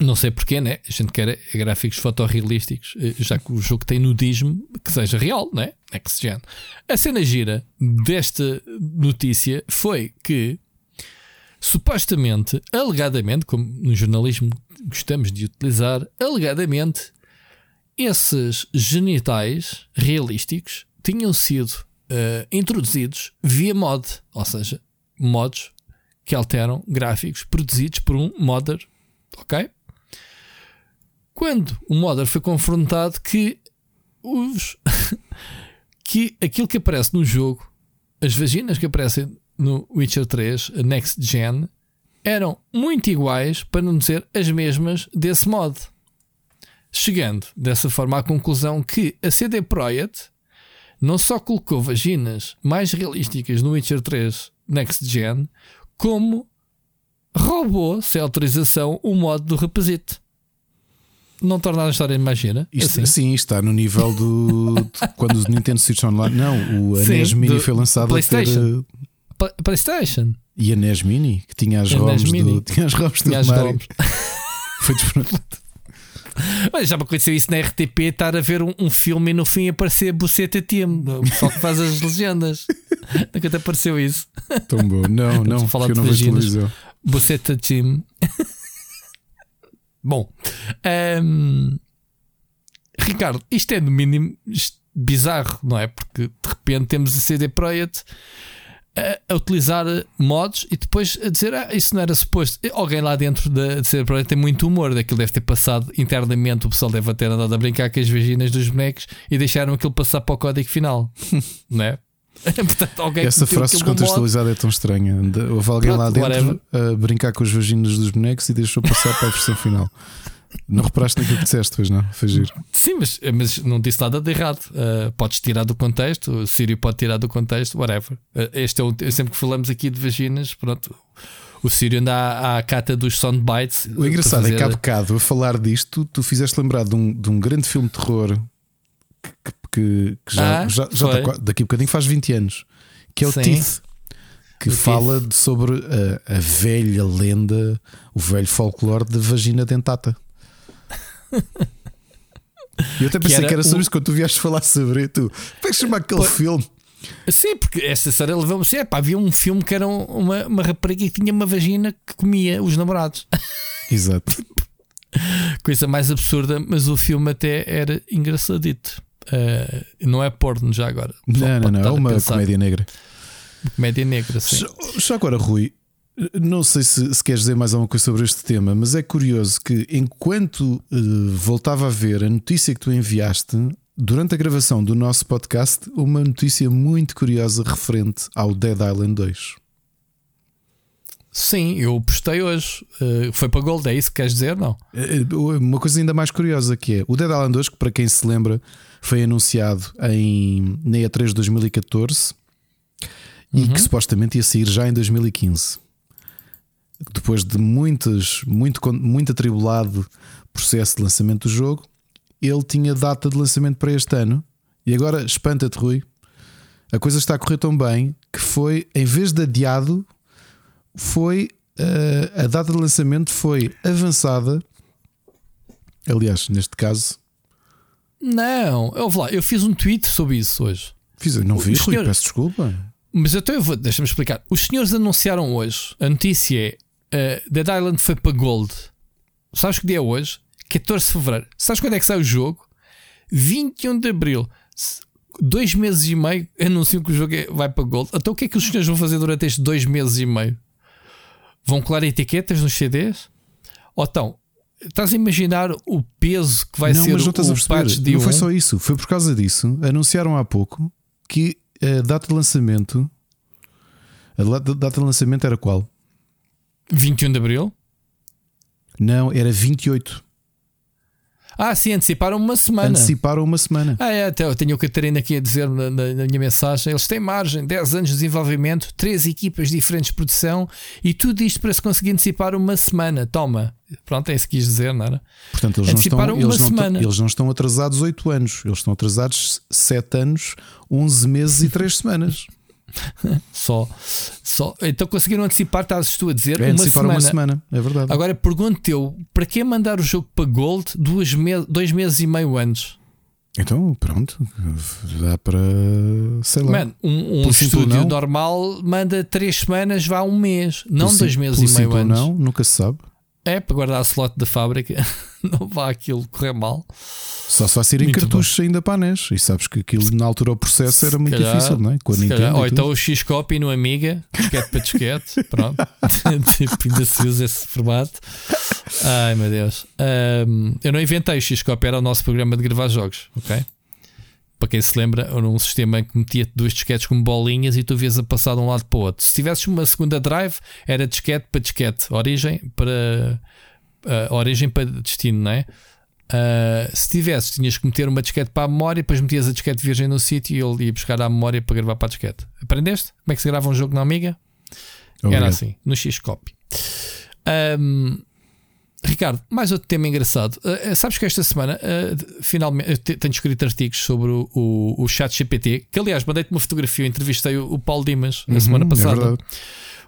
Não sei porquê, né? A gente quer gráficos fotorrealísticos, eh, já que o jogo tem nudismo que seja real, né? Next Gen. A cena gira desta notícia foi que supostamente, alegadamente, como no jornalismo gostamos de utilizar, alegadamente, esses genitais realísticos tinham sido eh, introduzidos via mod, ou seja, mods que alteram gráficos produzidos por um modder, ok? Quando o modder foi confrontado que os (laughs) que aquilo que aparece no jogo, as vaginas que aparecem no Witcher 3 a Next Gen, eram muito iguais, para não dizer as mesmas, desse mod. Chegando dessa forma à conclusão que a CD Projekt não só colocou vaginas mais realísticas no Witcher 3 Next Gen, como roubou, sem autorização, o mod do rapazito. Não torna a história mais gira. Isto, assim. Sim, está no nível do. de (laughs) quando o Nintendo Switch Online. Não, o a Sim, NES Mini foi lançado ter. PlayStation. uh, Pla- PlayStation. E a NES Mini, que tinha as ROMs do. Tinha as ROMs do Tinha as Mario. (laughs) Foi. (laughs) Olha, já me aconteceu isso na RTP, estar a ver um, um filme e no fim aparecer Buceta Team, o pessoal que faz as legendas. Nunca te apareceu isso. Tão bom. Não, não, falar eu de não vejo televisão. Buceta Team. Bom, ahm, Ricardo, isto é no mínimo bizarro, não é? Porque de repente temos a CD Projekt a, utilizar mods e depois a dizer ah, isso não era suposto. Alguém lá dentro da CD Projekt tem muito humor, daquilo deve ter passado internamente. O pessoal deve ter andado a brincar com as vaginas dos bonecos e deixaram aquilo passar para o código final, (laughs) não é? (laughs) Portanto, alguém Essa frase descontextualizada é tão estranha. Houve alguém Pronto, lá dentro a brincar com os vaginas dos bonecos e deixou passar para a versão final. Não reparaste naquilo que disseste, pois não? Foi giro. Sim, mas, mas não disse nada de errado. Uh, podes tirar do contexto, o Sírio pode tirar do contexto, whatever. Uh, este é o, sempre que falamos aqui de vaginas, pronto. O Sírio anda à, à cata dos soundbites. O engraçado é que há fazer- bocado, a falar disto, tu fizeste lembrar de um, de um grande filme de terror que, que- que já, Ah, já, já está qua- daqui a bocadinho faz 20 anos, que é o Sim. Teeth, que O fala de- sobre a, a velha lenda, o velho folclore de vagina dentata. Eu até pensei que era era, sobre o- isso quando tu vieste falar sobre tu. Como é que chama aquele filme? Sim, porque esta história levou-me assim. epá, havia um filme que era um- uma, uma rapariga que tinha uma vagina que comia os namorados. Exato. (laughs) Coisa mais absurda, mas o filme até era engraçadito. Uh, não é porno já agora. Não, não, não. É uma comédia negra. Comédia negra, sim. Já, já agora, Rui, não sei se, se queres dizer mais alguma coisa sobre este tema, mas é curioso que enquanto eh, voltava a ver a notícia que tu enviaste, durante a gravação do nosso podcast, uma notícia muito curiosa referente ao Dead Island 2. Sim, eu postei hoje. Uh, foi para Gold, é isso que queres dizer? Não? Uma coisa ainda mais curiosa que é o Dead Island 2, que para quem se lembra, foi anunciado em, na E3 de 2014 e que supostamente ia sair já em 2015. Depois de muitas, muito, muito atribulado processo de lançamento do jogo, ele tinha data de lançamento para este ano. E agora, espanta-te, Rui, a coisa está a correr tão bem que foi, em vez de adiado, foi eh, a data de lançamento foi avançada. Aliás, neste caso, Não, eu vou lá, eu fiz um tweet sobre isso hoje. fiz, não vi, Rui, senhores- peço desculpa. Mas então eu vou, deixa-me explicar. Os senhores anunciaram hoje, a notícia é uh, Dead Island foi para Gold. Sabes que dia é hoje? 14 de Fevereiro. Sabes quando é que sai o jogo? 21 de Abril. Dois meses e meio anunciam que o jogo é- vai para Gold. Então o que é que os senhores vão fazer durante estes dois meses e meio? Vão colar etiquetas nos CDs? Ou então, estás a imaginar o peso que vai não, ser mas não estás a o patch perceber. de Não foi 1? só isso, foi por causa disso. Anunciaram há pouco que a data de lançamento. A data de lançamento era qual? 21 de Abril? Não, era 28. Ah, sim, anteciparam uma semana. Anteciparam uma semana. Ah, é, até eu tenho o Catarina aqui a dizer na, na- na minha mensagem. Eles têm margem, 10 anos de desenvolvimento, 3 equipas diferentes de produção e tudo isto para se conseguir antecipar uma semana. Toma. Pronto, é isso que quis dizer, não era? Portanto, eles não, estão, Anteciparam eles, uma não, semana. eles não estão atrasados 8 anos, eles estão atrasados 7 anos, 11 meses e 3 semanas. (laughs) Só, só. Então conseguiram antecipar, estás tu a dizer, É uma semana. uma semana, é verdade. Agora pergunto eu, para que mandar o jogo para Gold duas me dois meses e meio antes? Então, pronto, dá para. Sei lá. Man, um, um estúdio não. normal manda três semanas, vá um mês, não dois meses e meio antes. Não, nunca se sabe. É para guardar a slot da fábrica, (laughs) não vá aquilo correr mal. Só se vai ser em cartuchos ainda para a NES. E sabes que aquilo na altura o processo era muito calhar- difícil, não é? Com a Nintendo. Ou então o X-Copy no Amiga, disquete para disquete, (laughs) pronto. (laughs) tipo, ainda se usa esse formato. Ai meu Deus. Ahm, eu não inventei o X-Copy, era o nosso programa de gravar jogos, ok? Para quem se lembra, era um sistema em que metia duas disquetes como bolinhas e tu vias a passar de um lado para o outro. Se tivesses uma segunda drive, era disquete para disquete, origem para ah, origem para destino, não é? Ah, se tivesses, tinhas que meter uma disquete para a memória, depois metias a disquete virgem no sítio e ele ia buscar a memória para gravar para a disquete. Aprendeste? Como é que se grava um jogo na Amiga? Era Obrigado. assim, no X-Copy. Ahm, Ricardo, mais outro tema engraçado. Uh, sabes que esta semana uh, finalmente tenho escrito artigos sobre o, o, o chat GPT, que aliás mandei-te uma fotografia, eu entrevistei o, o Paulo Dimas na uhum, semana é passada. É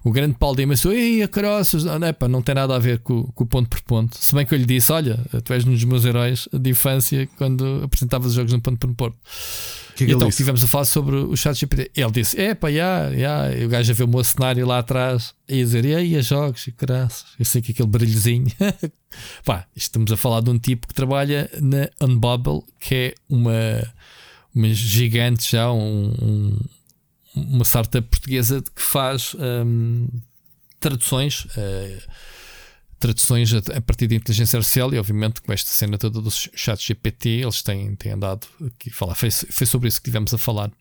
o grande Paulo Dimas disse: Ei, a caroças, não, não, não tem nada a ver com, com, o ponto por ponto. Se bem que eu lhe disse: Olha, tu és um dos meus heróis de infância quando apresentavas os jogos no ponto por ponto. Que que então estivemos a falar sobre o chat GPT. Ele disse: É pá, já, já. o gajo a ver o meu cenário lá atrás e a dizer: E aí, a jogos, e graças. Eu sei que aquele brilhozinho. (laughs) pá, estamos a falar de um tipo que trabalha na Unbubble, que é uma, uma gigante já, um uma startup portuguesa que faz um, traduções. Uh, traduções a, partir de inteligência artificial e obviamente com esta cena toda dos chats GPT eles têm, têm andado aqui a falar foi, foi sobre isso que tivemos a falar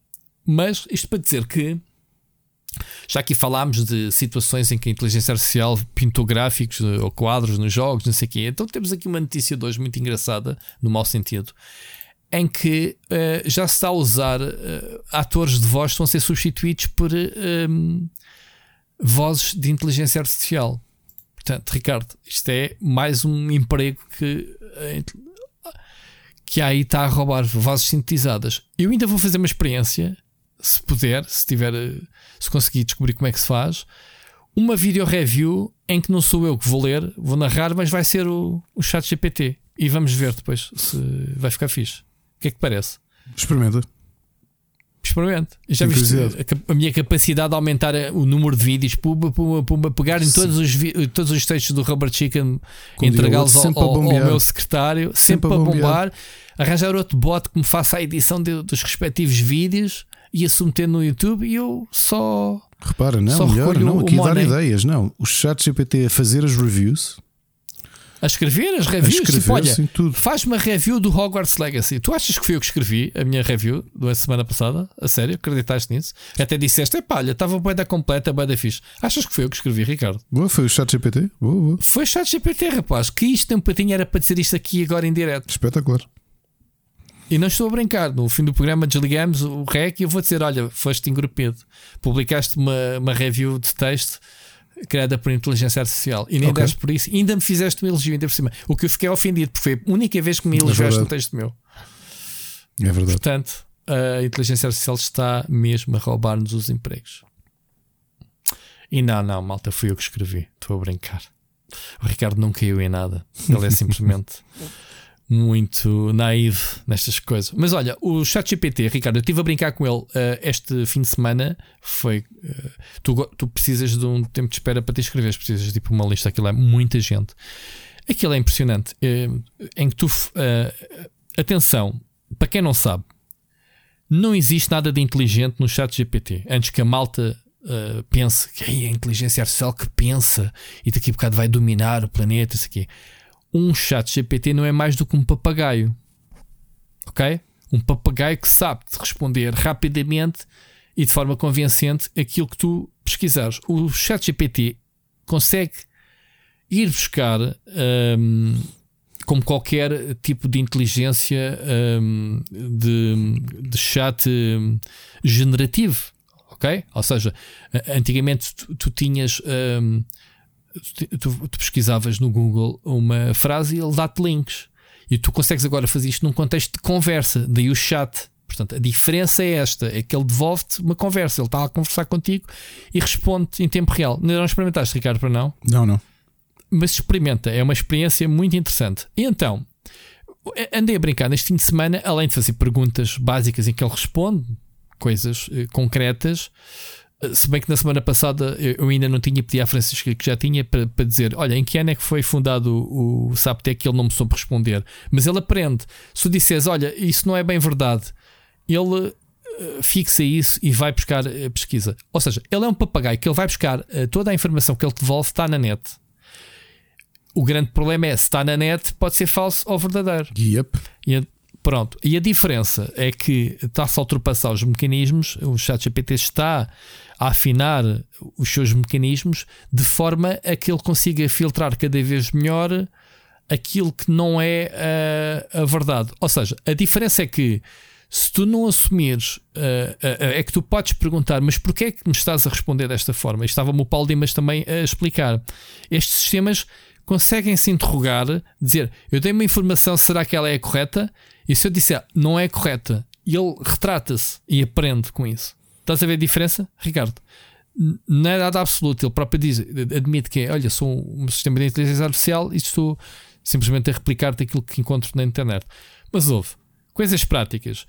mas isto para dizer que já aqui falámos de situações em que a inteligência artificial pintou gráficos eh, ou quadros nos jogos, não sei o quê. Então temos aqui uma notícia de hoje muito engraçada, no mau sentido, em que uh, já se está a usar uh, atores de voz que a ser substituídos por uh, vozes de inteligência artificial. Portanto, Ricardo, isto é mais um emprego que, que aí está a roubar vozes sintetizadas. Eu ainda vou fazer uma experiência, se puder, se tiver, se conseguir descobrir como é que se faz, uma video review em que não sou eu que vou ler, vou narrar, mas vai ser o, o chat GPT. E vamos ver depois se vai ficar fixe que é que parece? Experimenta. Experimente. Já viste a, a, minha capacidade de aumentar o número de vídeos, puma, puma, puma, pegar em todos os, todos os textos do Robert Chicken, entregá-los ao, ao, ao, meu secretário, sempre, sempre a bombar, bombar, arranjar outro bot que me faça a edição de, dos respectivos vídeos e a submeter no YouTube e eu só. Repara, não, só melhor, não, aqui dar ideias, não. O chat GPT a fazer as reviews a escrever as reviews. Escrever, tipo, olha, sim, faz uma review do Hogwarts Legacy. Tu achas que foi eu que escrevi a minha review da semana passada? A sério? Acreditaste nisso? Até disseste, epá, olha, estava bem da completa, bem da fixe. Achas que foi eu que escrevi, Ricardo? Boa, foi o chat GPT? Boa, boa. Foi o chat GPT, rapaz. Que isto tem um patinho era para dizer isto aqui agora em direto. Espetacular. E não estou a brincar. No fim do programa desligamos o REC e eu vou dizer: olha, foste engrupido. Publicaste uma, uma review de texto criada por inteligência artificial e nem okay. por isso, ainda me fizeste um elogio ainda por cima. O que eu fiquei ofendido, porque foi a única vez que me elogiaste é um texto meu. É verdade. Portanto, a inteligência artificial está mesmo a roubar-nos os empregos. E não, não, malta, fui eu que escrevi. Estou a brincar. O Ricardo não caiu em nada. Ele é (laughs) simplesmente muito naive nestas coisas. Mas olha, o ChatGPT, Ricardo, eu estive a brincar com ele uh, este fim de semana. Foi. Uh, tu, tu precisas de um tempo de espera para te inscrever, precisas de tipo uma lista, aquilo é muita gente. Aquilo é impressionante. Uh, em que tu. atenção, para quem não sabe, não existe nada de inteligente no ChatGPT. Antes que a malta Uh, pense que a inteligência artificial que pensa e daqui a bocado vai dominar o planeta, isso aqui um chat GPT não é mais do que um papagaio. Ok? Um papagaio que sabe responder rapidamente e de forma convincente aquilo que tu pesquisares. O chat GPT consegue ir buscar, um, como qualquer tipo de inteligência um, de, de chat um, generativo. Ok? Ou seja, antigamente tu, tu tinhas hum, tu, tu, pesquisavas no Google uma frase e ele dá-te links. E tu consegues agora fazer isto num contexto de conversa, daí o chat. Portanto, a diferença é esta: é que ele devolve-te uma conversa, ele está a conversar contigo e responde em tempo real. Não experimentaste, Ricardo, para não? Não, não. Mas experimenta, é uma experiência muito interessante. E então, andei a brincar neste fim de semana, além de fazer perguntas básicas em que ele responde, coisas eh, concretas, se bem que na semana passada eu ainda não tinha pedido à Francisca que já tinha para, para dizer: Olha, em que ano é que foi fundado o, o Saptec? Que ele não me soube responder. Mas ele aprende. Se tu disseres: Olha, isso não é bem verdade, ele uh, fixa isso e vai buscar a pesquisa. Ou seja, ele é um papagaio que ele vai buscar uh, toda a informação que ele devolve, está na net. O grande problema é se está na net, pode ser falso ou verdadeiro. Yep. E, Pronto, e a diferença é que está-se a ultrapassar os mecanismos, o ChatGPT está a afinar os seus mecanismos de forma a que ele consiga filtrar cada vez melhor aquilo que não é a, a verdade. Ou seja, a diferença é que se tu não assumires, uh, uh, é que tu podes perguntar, mas porquê é que me estás a responder desta forma? Estava-me o Paulo Dimas também a explicar. Estes sistemas conseguem se interrogar, dizer eu dei uma informação, será que ela é correta? E se eu disser não é correta, ele retrata-se e aprende com isso. Estás a ver a diferença, Ricardo? Não é nada absoluto. Ele próprio diz, admite que é, olha, sou um sistema de inteligência artificial e estou simplesmente a replicar-te aquilo que encontro na internet. Mas houve coisas práticas.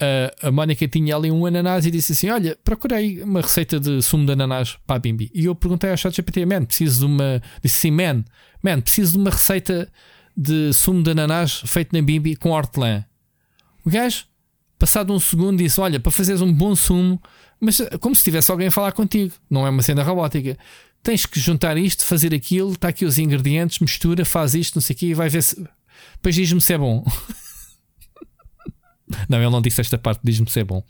A, a Mónica tinha ali um ananás e disse assim: Olha, procurei uma receita de sumo de ananás para a Bimbi. E eu perguntei ao ChatGPT: Man, preciso de uma. Disse assim: Man, man, preciso de uma receita de sumo de ananás feito na Bimbi com hortelã. O gajo, passado um segundo, disse: Olha, para fazeres um bom sumo, mas como se tivesse alguém a falar contigo, não é uma cena robótica. Tens que juntar isto, fazer aquilo, está aqui os ingredientes, mistura, faz isto, não sei o quê, e vai ver se. Depois diz-me se é bom. (laughs) Não, ele não disse esta parte, diz-me se é bom.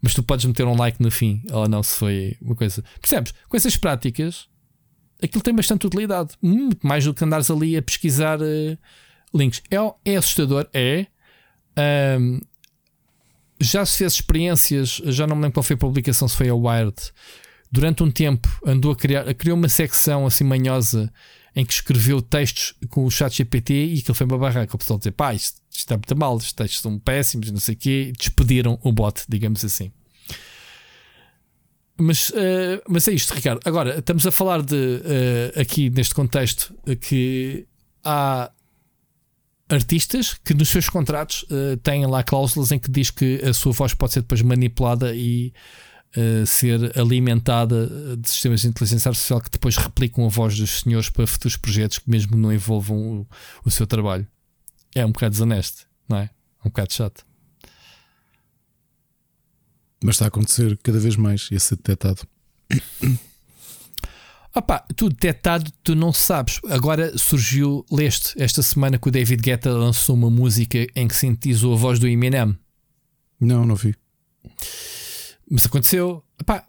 Mas tu podes meter um like no fim, ou não, se foi uma coisa. Percebes? Coisas práticas, aquilo tem bastante utilidade. Muito mais do que andares ali a pesquisar uh, links. É, é assustador, é. Um, já se fez experiências, já não me lembro qual foi a publicação, se foi a Wired. Durante um tempo andou a criar, criou uma secção assim manhosa em que escreveu textos com o chat GPT e aquilo foi uma barraca. O pessoal dizer, pá, isto, isto está muito mal, os textos são péssimos, não sei o quê, despediram o bot, digamos assim. Mas, uh, mas é isto, Ricardo. Agora, estamos a falar de, uh, aqui neste contexto, que há artistas que nos seus contratos uh, têm lá cláusulas em que diz que a sua voz pode ser depois manipulada e uh, ser alimentada de sistemas de inteligência artificial que depois replicam a voz dos senhores para futuros projetos que mesmo não envolvam o, o seu trabalho. É um bocado desonesto, não é? É um bocado chato. Mas está a acontecer cada vez mais e a ser detectado. Opa, tu detectado, tu não sabes. Agora surgiu, leste, esta semana que o David Guetta lançou uma música em que sintetizou a voz do Eminem. Não, não vi. Mas aconteceu. Epá,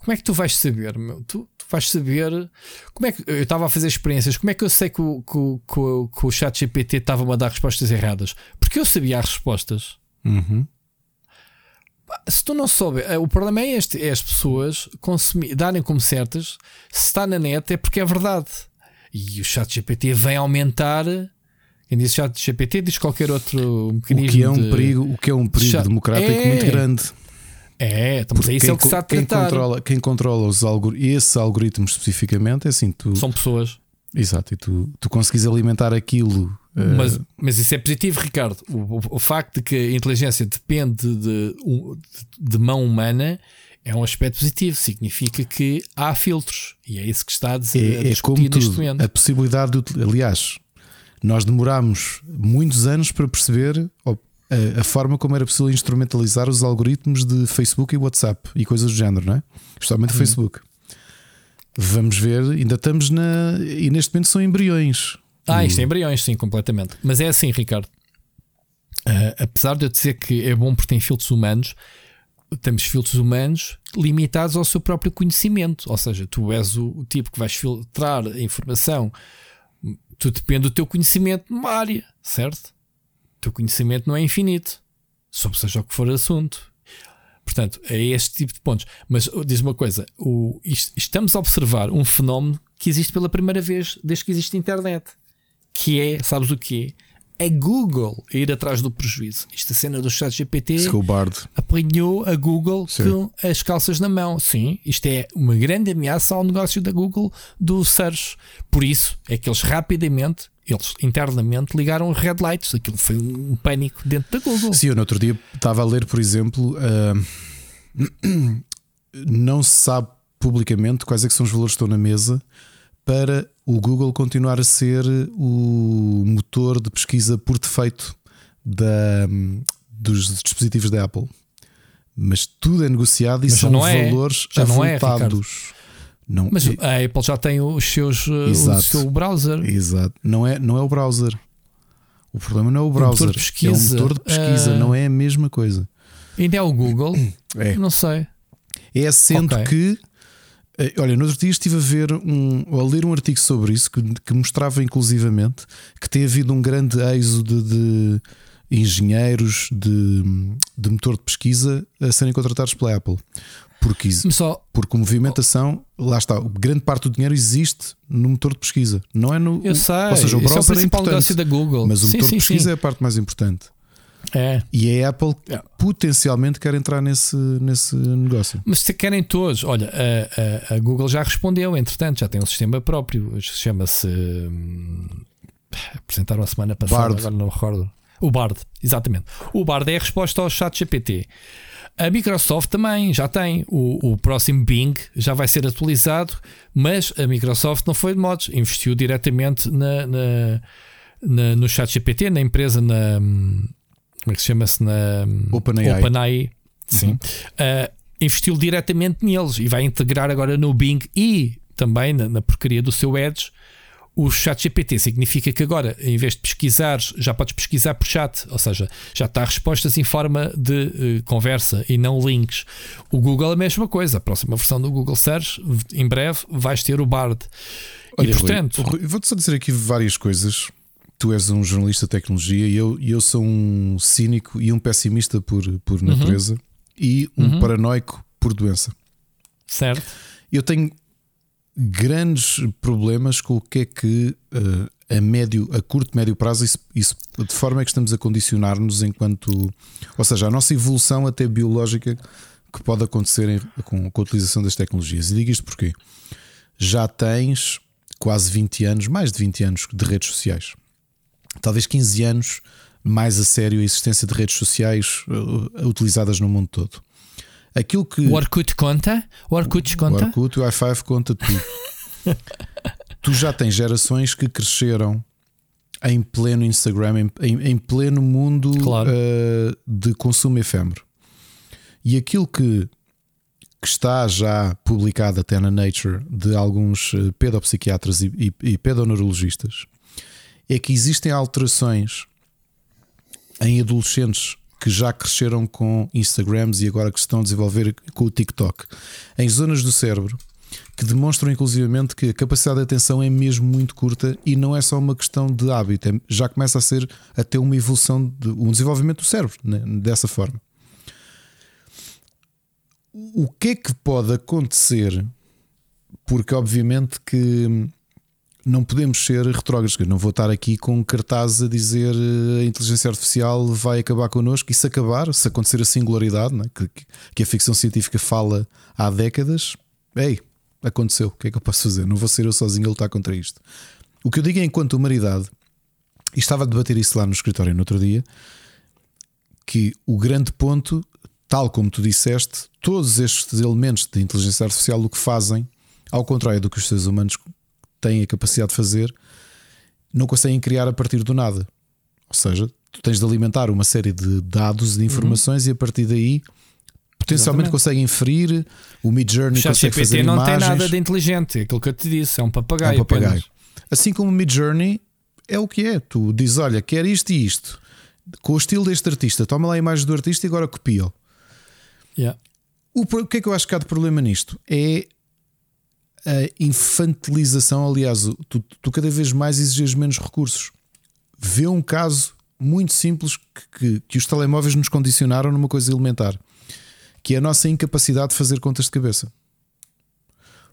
como é que tu vais saber, meu? Tu, tu vais saber. Como é que. Eu estava a fazer experiências. Como é que eu sei que o, que, que, que o chat GPT estava-me a dar respostas erradas? Porque eu sabia as respostas. Uhum. Se tu não souber, eh, o problema é este: é as pessoas consumir, darem como certas. Se está na net é porque é verdade. E o chat GPT vem aumentar. Quem diz chat GPT diz qualquer outro mecanismo. O que é um de... perigo, o que é um perigo chat... democrático é... muito grande. É, mas é isso é o que está a quem controla, quem controla os algor esses algoritmos especificamente é assim, tu. São pessoas. Exato, e tu, tu conseguis alimentar aquilo. Mas, uh... mas isso é positivo, Ricardo. O, o, o, facto de que a inteligência depende de, de, mão humana é um aspecto positivo. Significa que há filtros. E é isso que está a dizer. É, é como tudo, a possibilidade de. Aliás, nós demorámos muitos anos para perceber a, a, forma como era possível instrumentalizar os algoritmos de Facebook e WhatsApp e coisas do género, não é? Especialmente hum. Facebook. Vamos ver, ainda estamos na. E neste momento são embriões. Ah, isto é embriões, sim, completamente. Mas é assim, Ricardo. Uh, apesar de eu dizer que é bom porque tem filtros humanos, temos filtros humanos limitados ao seu próprio conhecimento. Ou seja, tu és o, o tipo que vais filtrar a informação, tu depende do teu conhecimento numa área, certo? teu conhecimento não é infinito, sobre seja o que for assunto. Portanto, é este tipo de pontos. Mas oh, diz uma coisa: o, estamos a observar um fenómeno que existe pela primeira vez desde que existe internet. Que é, sabes o que é? Google a ir atrás do prejuízo. Esta cena do chat GPT apanhou a Google Sim. com as calças na mão. Sim, isto é uma grande ameaça ao negócio da Google do search. Por isso é que eles rapidamente eles internamente ligaram red lights. Aquilo foi um pânico dentro da Google. Sim, eu no outro dia estava a ler, por exemplo, uh, (clears throat) não se sabe publicamente quais é que são os valores que estão na mesa para o Google continuar a ser o motor de pesquisa por defeito da, dos dispositivos da Apple. Mas tudo é negociado e Mas são é. valores já avultados. Não, Mas a Apple já tem os seus, uh, exato, o seu browser. Exato. Não é, não é o browser. O problema não é o browser. O é o motor de pesquisa, uh, não é a mesma coisa. Ainda é o Google? É. Não sei. É sendo okay. que. Eh, olha, no outro dia estive a ver um, a ler um artigo sobre isso que, que mostrava inclusivamente que tem havido um grande êxodo de, de engenheiros de, de motor de pesquisa a serem contratados pela Apple Porque, só... porque movimentação, lá está, grande parte do dinheiro existe no motor de pesquisa, não é no. Eu sei, ou seja, o browser é o principal é negócio da Google. Mas o sim, motor sim, de pesquisa sim. é a parte mais importante. É. E a Apple é. potencialmente quer entrar nesse, nesse negócio. Mas se querem todos, olha, a, a, a, Google já respondeu, entretanto, já tem um sistema próprio, chama-se. Hum, apresentaram a semana passada, Bard. agora não recordo. O Bard, exatamente. O Bard é a resposta ao chat GPT. A Microsoft também já tem. O, o próximo Bing já vai ser atualizado, mas a Microsoft não foi de modos, investiu diretamente na, na, na no chat GPT, na empresa, na. Como é que se chama-se? Na OpenAI. OpenAI. Sim. Uhum. Uh, investiu diretamente neles e vai integrar agora no Bing e também na, na porcaria do seu Edge o chat GPT significa que agora, em vez de pesquisar, já podes pesquisar por chat, ou seja, já está respostas em forma de uh, conversa e não links. O Google é a mesma coisa. A próxima versão do Google Search, em breve, vais ter o Bard. Olha, e portanto, vou-te só dizer aqui várias coisas. Tu és um jornalista de tecnologia e eu, eu sou um cínico e um pessimista por, por uhum. natureza uhum. e um uhum. paranoico por doença. Certo. Eu tenho grandes problemas com o que é que uh, a médio, a curto, médio prazo, isso, isso, de forma é que estamos a condicionar-nos enquanto. Ou seja, a nossa evolução até biológica que pode acontecer em, com, com, a utilização das tecnologias. E digo isto porque já tens quase 20 anos, mais de 20 anos de redes sociais. Talvez 15 anos mais a sério a existência de redes sociais uh, utilizadas no mundo todo. Aquilo que. O Orkut conta? O Orkut conta? O Orkut, o i5 conta tudo. (laughs) tu já tens gerações que cresceram em pleno Instagram, em, em, em pleno mundo claro. uh, de consumo efêmero. E aquilo que, que, está já publicado até na Nature de alguns uh, pedopsiquiatras e, e, e pedoneurologistas é que existem alterações em adolescentes que já cresceram com Instagrams e agora que estão a desenvolver com o TikTok, em zonas do cérebro que demonstram inclusivamente que a capacidade de atenção é mesmo muito curta e não é só uma questão de hábito, é, já começa a ser até uma evolução, de, um desenvolvimento do cérebro né, dessa forma. O que é que pode acontecer? Porque obviamente que não podemos ser retrógrados. Não vou estar aqui com cartazes a dizer eh, a inteligência artificial vai acabar connosco. E se acabar, se acontecer a singularidade é? que, que, a ficção científica fala há décadas, ei, aconteceu. O que é que eu posso fazer? Não vou ser eu sozinho a lutar contra isto. O que eu digo é, enquanto humanidade, e estava a debater isso lá no escritório no outro dia, que o grande ponto, tal como tu disseste, todos estes elementos de inteligência artificial o que fazem, ao contrário do que os seres humanos têm a capacidade de fazer, não conseguem criar a partir do nada. Ou seja, tu tens de alimentar uma série de dados, de informações uhum. e a partir daí potencialmente Exatamente. conseguem inferir. O Mid Journey o consegue fazer não imagens. tem nada de inteligente, aquilo que eu te disse, é um papagaio. É um papagaio. Assim como o Mid Journey é o que é. Tu dizes, olha, quer isto e isto, com o estilo deste artista, toma lá a imagem do artista e agora copia. Yeah. O, o que é que eu acho que há de problema nisto? É a infantilização. Aliás, tu, tu cada vez mais exiges menos recursos. Vê um caso muito simples que, que, que, os telemóveis nos condicionaram numa coisa elementar, que é a nossa incapacidade de fazer contas de cabeça.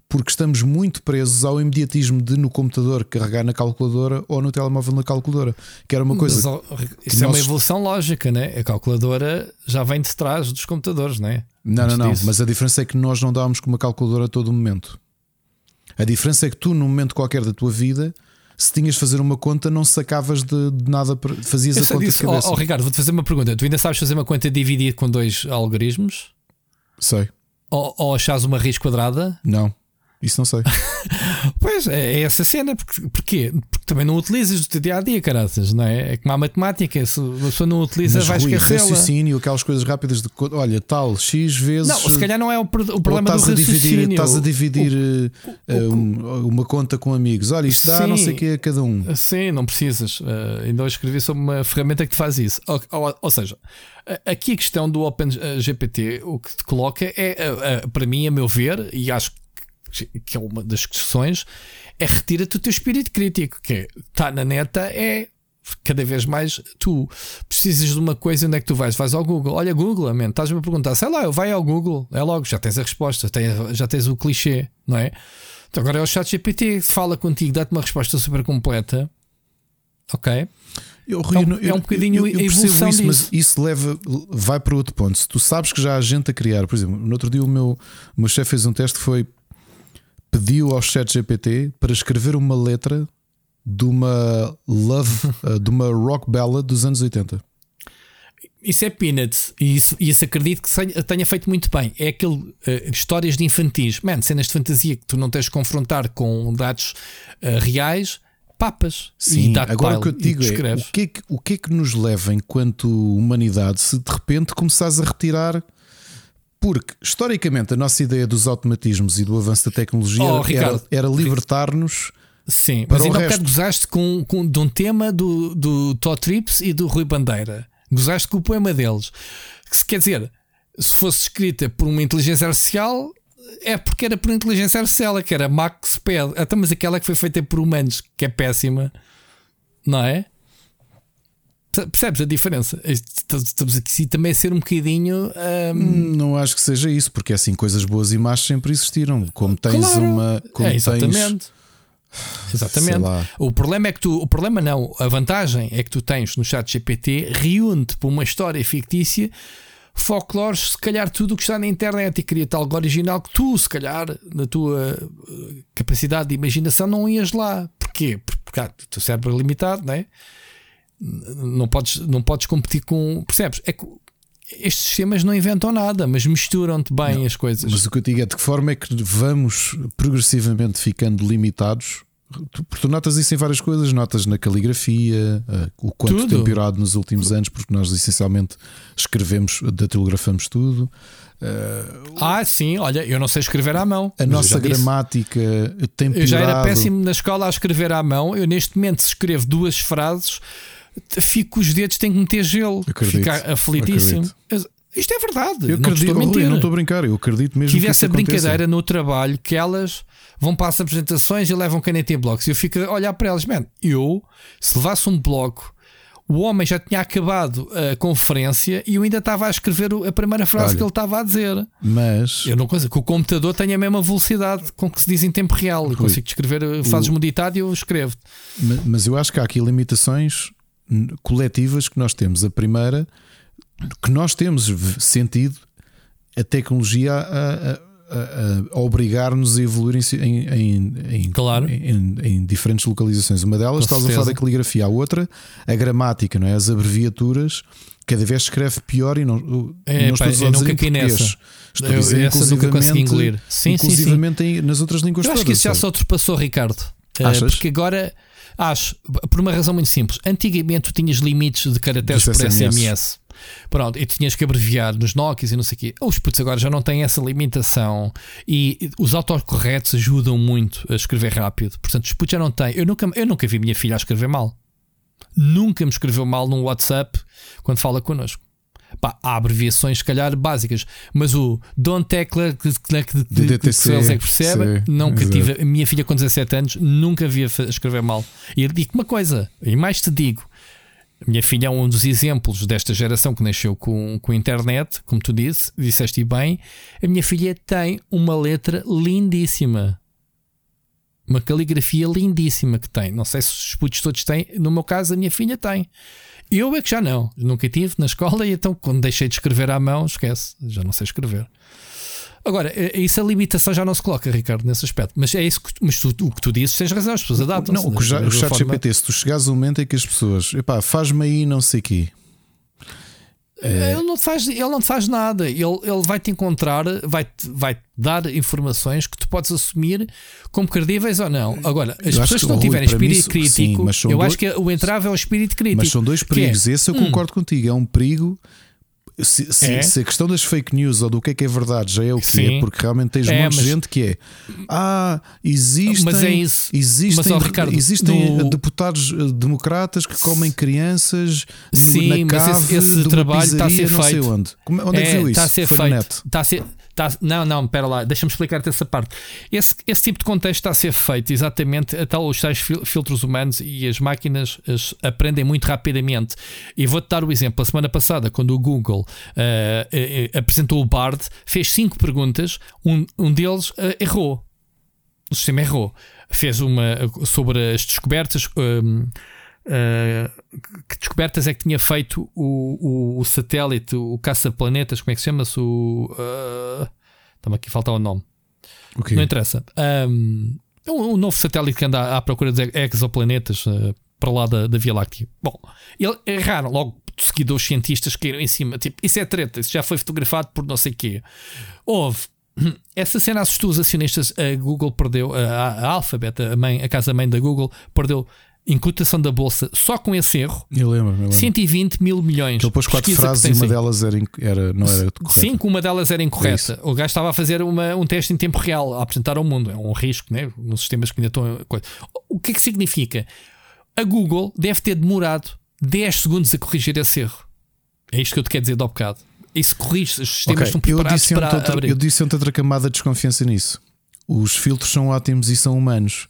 Porque estamos muito presos ao imediatismo de no computador carregar na calculadora ou no telemóvel na calculadora, que era uma coisa. Mas, isso é uma evolução lógica, né? A calculadora já vem de trás dos computadores, né? Não, não, não. Mas a diferença é que nós não dávamos com uma calculadora a todo momento. A diferença é que tu, num momento qualquer da tua vida, se tinhas de fazer uma conta, não sacavas de, de nada, fazias Eu a conta disso. de cabeça. Oh, oh, Ricardo, vou-te fazer uma pergunta. Tu ainda sabes fazer uma conta dividida com dois algoritmos? Sei. Ou, ou achas uma raiz quadrada? Não. Isso não sei. (laughs) pois é, é, essa cena. Porque, porquê? Porque também não utilizas do teu dia a dia, caraças, não é? É como a matemática. Se a pessoa não utiliza, Mas, vai esquecer. raciocínio, aquelas coisas rápidas de olha, tal, X vezes. Não, se calhar não é o, o problema do raciocínio. Dividir, estás a dividir o, uh, o, uma conta com amigos. Olha, isto dá sim, não sei o que a cada um. Sim, não precisas. Uh, ainda hoje escrevi sobre uma ferramenta que te faz isso. Ou, ou, ou seja, aqui a questão do OpenGPT, o que te coloca é, para mim, a meu ver, e acho que que é uma das questões, é retira-te o teu espírito crítico, que está na neta, é cada vez mais tu precisas de uma coisa, onde é que tu vais? Vais ao Google. Olha, Google, man, estás-me a perguntar, sei lá, eu vai ao Google, é logo, já tens a resposta, já tens o clichê, não é? Então agora é o chat GPT que fala contigo, dá-te uma resposta super completa. Ok? Eu, Rui, é, um, é um bocadinho eu, eu, eu evolução isso, disso. mas isso leva, vai para outro ponto. Se tu sabes que já há gente a criar, por exemplo, no outro dia o meu, o meu chefe fez um teste que foi pediu ao chat GPT para escrever uma letra de uma love, (laughs) eh, de uma rock ballad dos anos 80. Isso é Peanuts, e isso, isso acredito que tenha feito muito bem. É aquele uh, histórias de infantis, man, cenas de fantasia que tu não tens de confrontar com dados uh, reais, papas. Sim, agora o que eu te digo é o que é que, o que é que nos leva enquanto humanidade se de repente começares a retirar. Porque, historicamente, a nossa ideia dos automatismos e do avanço da tecnologia oh, era, era libertar-nos Sim, mas ainda resto... gozaste com, com, de um tema do, do Todd Trips e do Rui Bandeira. Gozaste com o poema deles. Que, quer dizer, se fosse escrita por uma inteligência artificial, é porque era por inteligência artificial, que era Max Ped. Até mas aquela que foi feita por humanos, que é péssima, não é? Percebes a diferença? Estamos aqui também a ser um bocadinho. Não acho que seja isso, porque assim, coisas boas e más sempre existiram. Como tens claro. uma. Como é, exatamente. Tens Exatamente. O problema é que tu, o problema não, a vantagem é que tu tens no chat GPT reúne-te para uma história fictícia folclores, se calhar tudo o que está na internet e cria-te algo original que tu, se calhar, na tua eh, capacidade de imaginação, não ias lá. Porquê? Porque ah, o teu cérebro é limitado, não é? Não podes, não podes competir com. Percebes? É que estes sistemas não inventam nada, mas misturam-te bem não, as coisas. Mas o que eu digo é de que forma é que vamos progressivamente ficando limitados. Porque tu notas isso em várias coisas, notas na caligrafia, uh, o quanto tudo. tem piorado nos últimos anos, porque nós essencialmente escrevemos, datilografamos tudo. Uh, ah, sim, olha, eu não sei escrever à mão. A nossa gramática tem piorado. Eu já era péssimo na escola a escrever à mão. Eu neste momento escrevo duas frases fico com os dedos, tenho que meter gelo, acredito, ficar aflitíssimo. Acredito. Isto é verdade. Eu não acredito, estou a mentir. Eu não estou a brincar, eu acredito mesmo. Tive essa brincadeira no trabalho que elas vão para as apresentações e levam caneta e blocos. E eu fico a olhar para elas, man, eu, se levasse um bloco, o homem já tinha acabado a conferência e eu ainda estava a escrever a primeira frase Olha, que ele estava a dizer. Mas eu não coisa que o computador tenha a mesma velocidade com que se diz em tempo real. Eu consigo escrever, fazes-me o ditado e eu escrevo. Mas, mas eu acho que há aqui limitações coletivas que nós temos. A primeira, que nós temos sentido a tecnologia a, a, a, a obrigar-nos a evoluir em, em, em, claro. em, em diferentes localizações. Uma delas, estás a falar da caligrafia, a outra, a gramática, não é? as abreviaturas. Cada vez escreve pior e não, é, não estou a dizer em nessa. Estou eu, dizer, essa nunca consegui engolir. Sim, inclusivamente sim, sim. nas outras línguas eu todas. Acho que isso já se ultrapassou, Ricardo. Eh, Achas? Porque agora Acho, por uma razão muito simples. Antigamente tu tinhas limites de caracteres por SMS. SMS. Pronto, e tu tinhas que abreviar nos Nokias e não sei o quê. Os putos agora já não têm essa limitação e os autocorretos ajudam muito a escrever rápido. Portanto, os putos já não têm. Eu nunca, eu nunca vi minha filha a escrever mal. Nunca me escreveu mal no WhatsApp quando fala connosco. Pá, há abreviações, se calhar, básicas, mas o Don't Tecla que, que, que, DTC, eles é que percebe, nunca tive. A minha filha com 17 anos nunca via escrever mal. E eu digo uma coisa, e mais te digo. A minha filha é um dos exemplos desta geração que nasceu com, com a internet, como tu disse, disseste bem. A minha filha tem uma letra lindíssima. Uma caligrafia lindíssima que tem. Não sei se os putos todos têm. No meu caso, a minha filha tem. Eu é que já não, nunca tive na escola e então quando deixei de escrever à mão, esquece, já não sei escrever. Agora, é isso a limitação já não se coloca, Ricardo, nesse aspecto. Mas é isso que, mas tu, o que tu dizes, tens razão, as pessoas adaptam. Não, o, já, o chat forma... GPT, se tu chegares a um momento em que as pessoas, epá, faz-me aí não sei o quê, é... Ele, não faz, ele não faz nada. Ele, ele vai te encontrar, vai -te, vai -te dar informações que tu podes assumir como credíveis ou não. Agora, as eu pessoas que, não tiverem espírito mim, crítico, sim, eu dois... acho que o entrave é o espírito crítico. Mas são dois perigos. É, Esse eu hum. concordo contigo. É um perigo se, se, é? se, a questão das fake news ou do que é que é verdade já é o que Sim. é, porque realmente tens é, um monte de gente que é ah, existem, mas é isso. existem, mas, Ricardo, existem no... deputados eh, democratas que comem crianças Sim, na cave esse, esse trabalho está a ser feito. Onde. onde é, é que viu isso? Está a ser Foi feito. Está a ser, Não, não, espera lá, deixa-me explicar-te essa parte. Esse, esse tipo de contexto está a ser feito exatamente até os tais filtros humanos e as máquinas as, aprendem muito rapidamente. E vou-te dar o exemplo. A semana passada, quando o Google uh, apresentou o Bard, fez cinco perguntas, um, um deles uh, errou. O sistema errou. Fez uma sobre as descobertas. Um, que descobertas é que tinha feito o, o, o satélite, o caça-planetas, como é que se chama-se? O. Uh, Está-me aqui a faltar o nome. Okay. Não interessa. Um, um, novo satélite que anda à procura de exoplanetas uh, para lá da, da Via Láctea. Bom, ele erraram logo seguidores cientistas que caíram em cima. Tipo, isso é treta, isso já foi fotografado por não sei quê. Houve. (clears throat) Essa cena assustou os acionistas. A Google perdeu, a, a Alphabet, a, mãe, a casa-mãe da Google, perdeu em cotação da bolsa só com esse erro. Eu lembro, eu lembro. 120 mil milhões. Ele pôs quatro frases e uma delas era, era, não era correta. Cinco, uma delas era incorreta. O gajo estava a fazer uma, um teste em tempo real, a apresentar ao mundo. É um risco, né? Nos sistemas que ainda estão. O que é que significa? A Google deve ter demorado 10 segundos a corrigir esse erro. É isto que eu te quero dizer do bocado. Isso corrige, os sistemas okay. estão preparados eu para outra, abrir. Eu disse outra camada de desconfiança nisso. Os filtros são ótimos e são humanos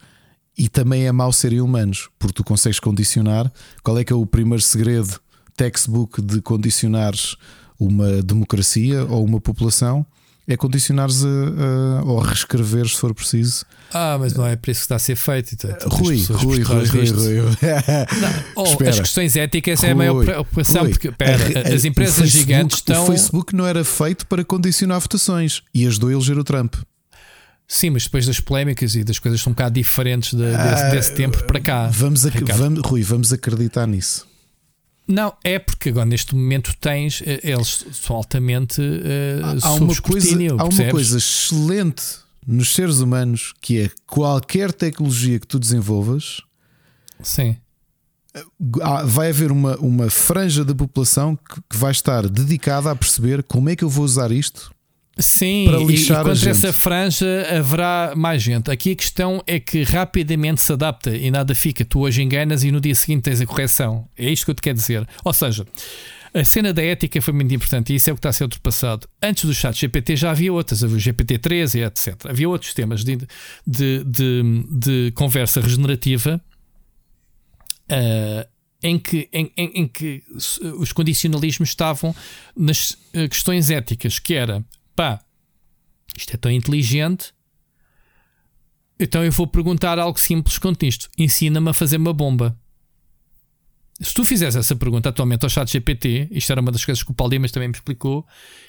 e também é mau serem humanos, porque tu consegues condicionar. Qual é que é o primeiro segredo textbook de condicionares uma democracia ou uma população? É condicionares a, a, ou reescrever se for preciso. Ah, mas não é para isso que está a ser feito. Então, Rui, Rui, Rui, Rui, (laughs) Rui, oh, As questões éticas Rui, é a maior preocupação, Rui, porque pera, as empresas Facebook, gigantes estão. O Facebook não era feito para condicionar votações e ajudou a eleger o Trump. Sim, mas depois das polémicas e das coisas são um bocado diferentes de, desse, ah, desse, tempo para cá. Vamos, vamos, Rui, vamos acreditar nisso. Não, é porque agora neste momento tens, eh, eles são altamente uh, há, uma coisa, há uma coisa excelente nos seres humanos que é qualquer tecnologia que tu desenvolvas. Sim. Eh, vai haver uma, uma franja da população que, que vai estar dedicada a perceber como é que eu vou usar isto Sim, para lixar e, e contra essa franja haverá mais gente. Aqui a questão é que rapidamente se adapta e nada fica. Tu hoje enganas e no dia seguinte tens a correção. É isto que eu te quero dizer. Ou seja, a cena da ética foi muito importante e isso é o que está a ser ultrapassado. Antes do chat GPT já havia outras, havia o GPT-3 e etc. Havia outros temas de, de, de, de conversa regenerativa uh, em, que, em, em, em, que os condicionalismos estavam nas eh, questões éticas, que era pá, isto é tão inteligente. Então eu vou perguntar algo simples quanto isto: ensina-me a fazer uma bomba. Se tu fizeres essa pergunta atualmente ao chat GPT, isto era uma das coisas que o Paulo Dimas também me explicou,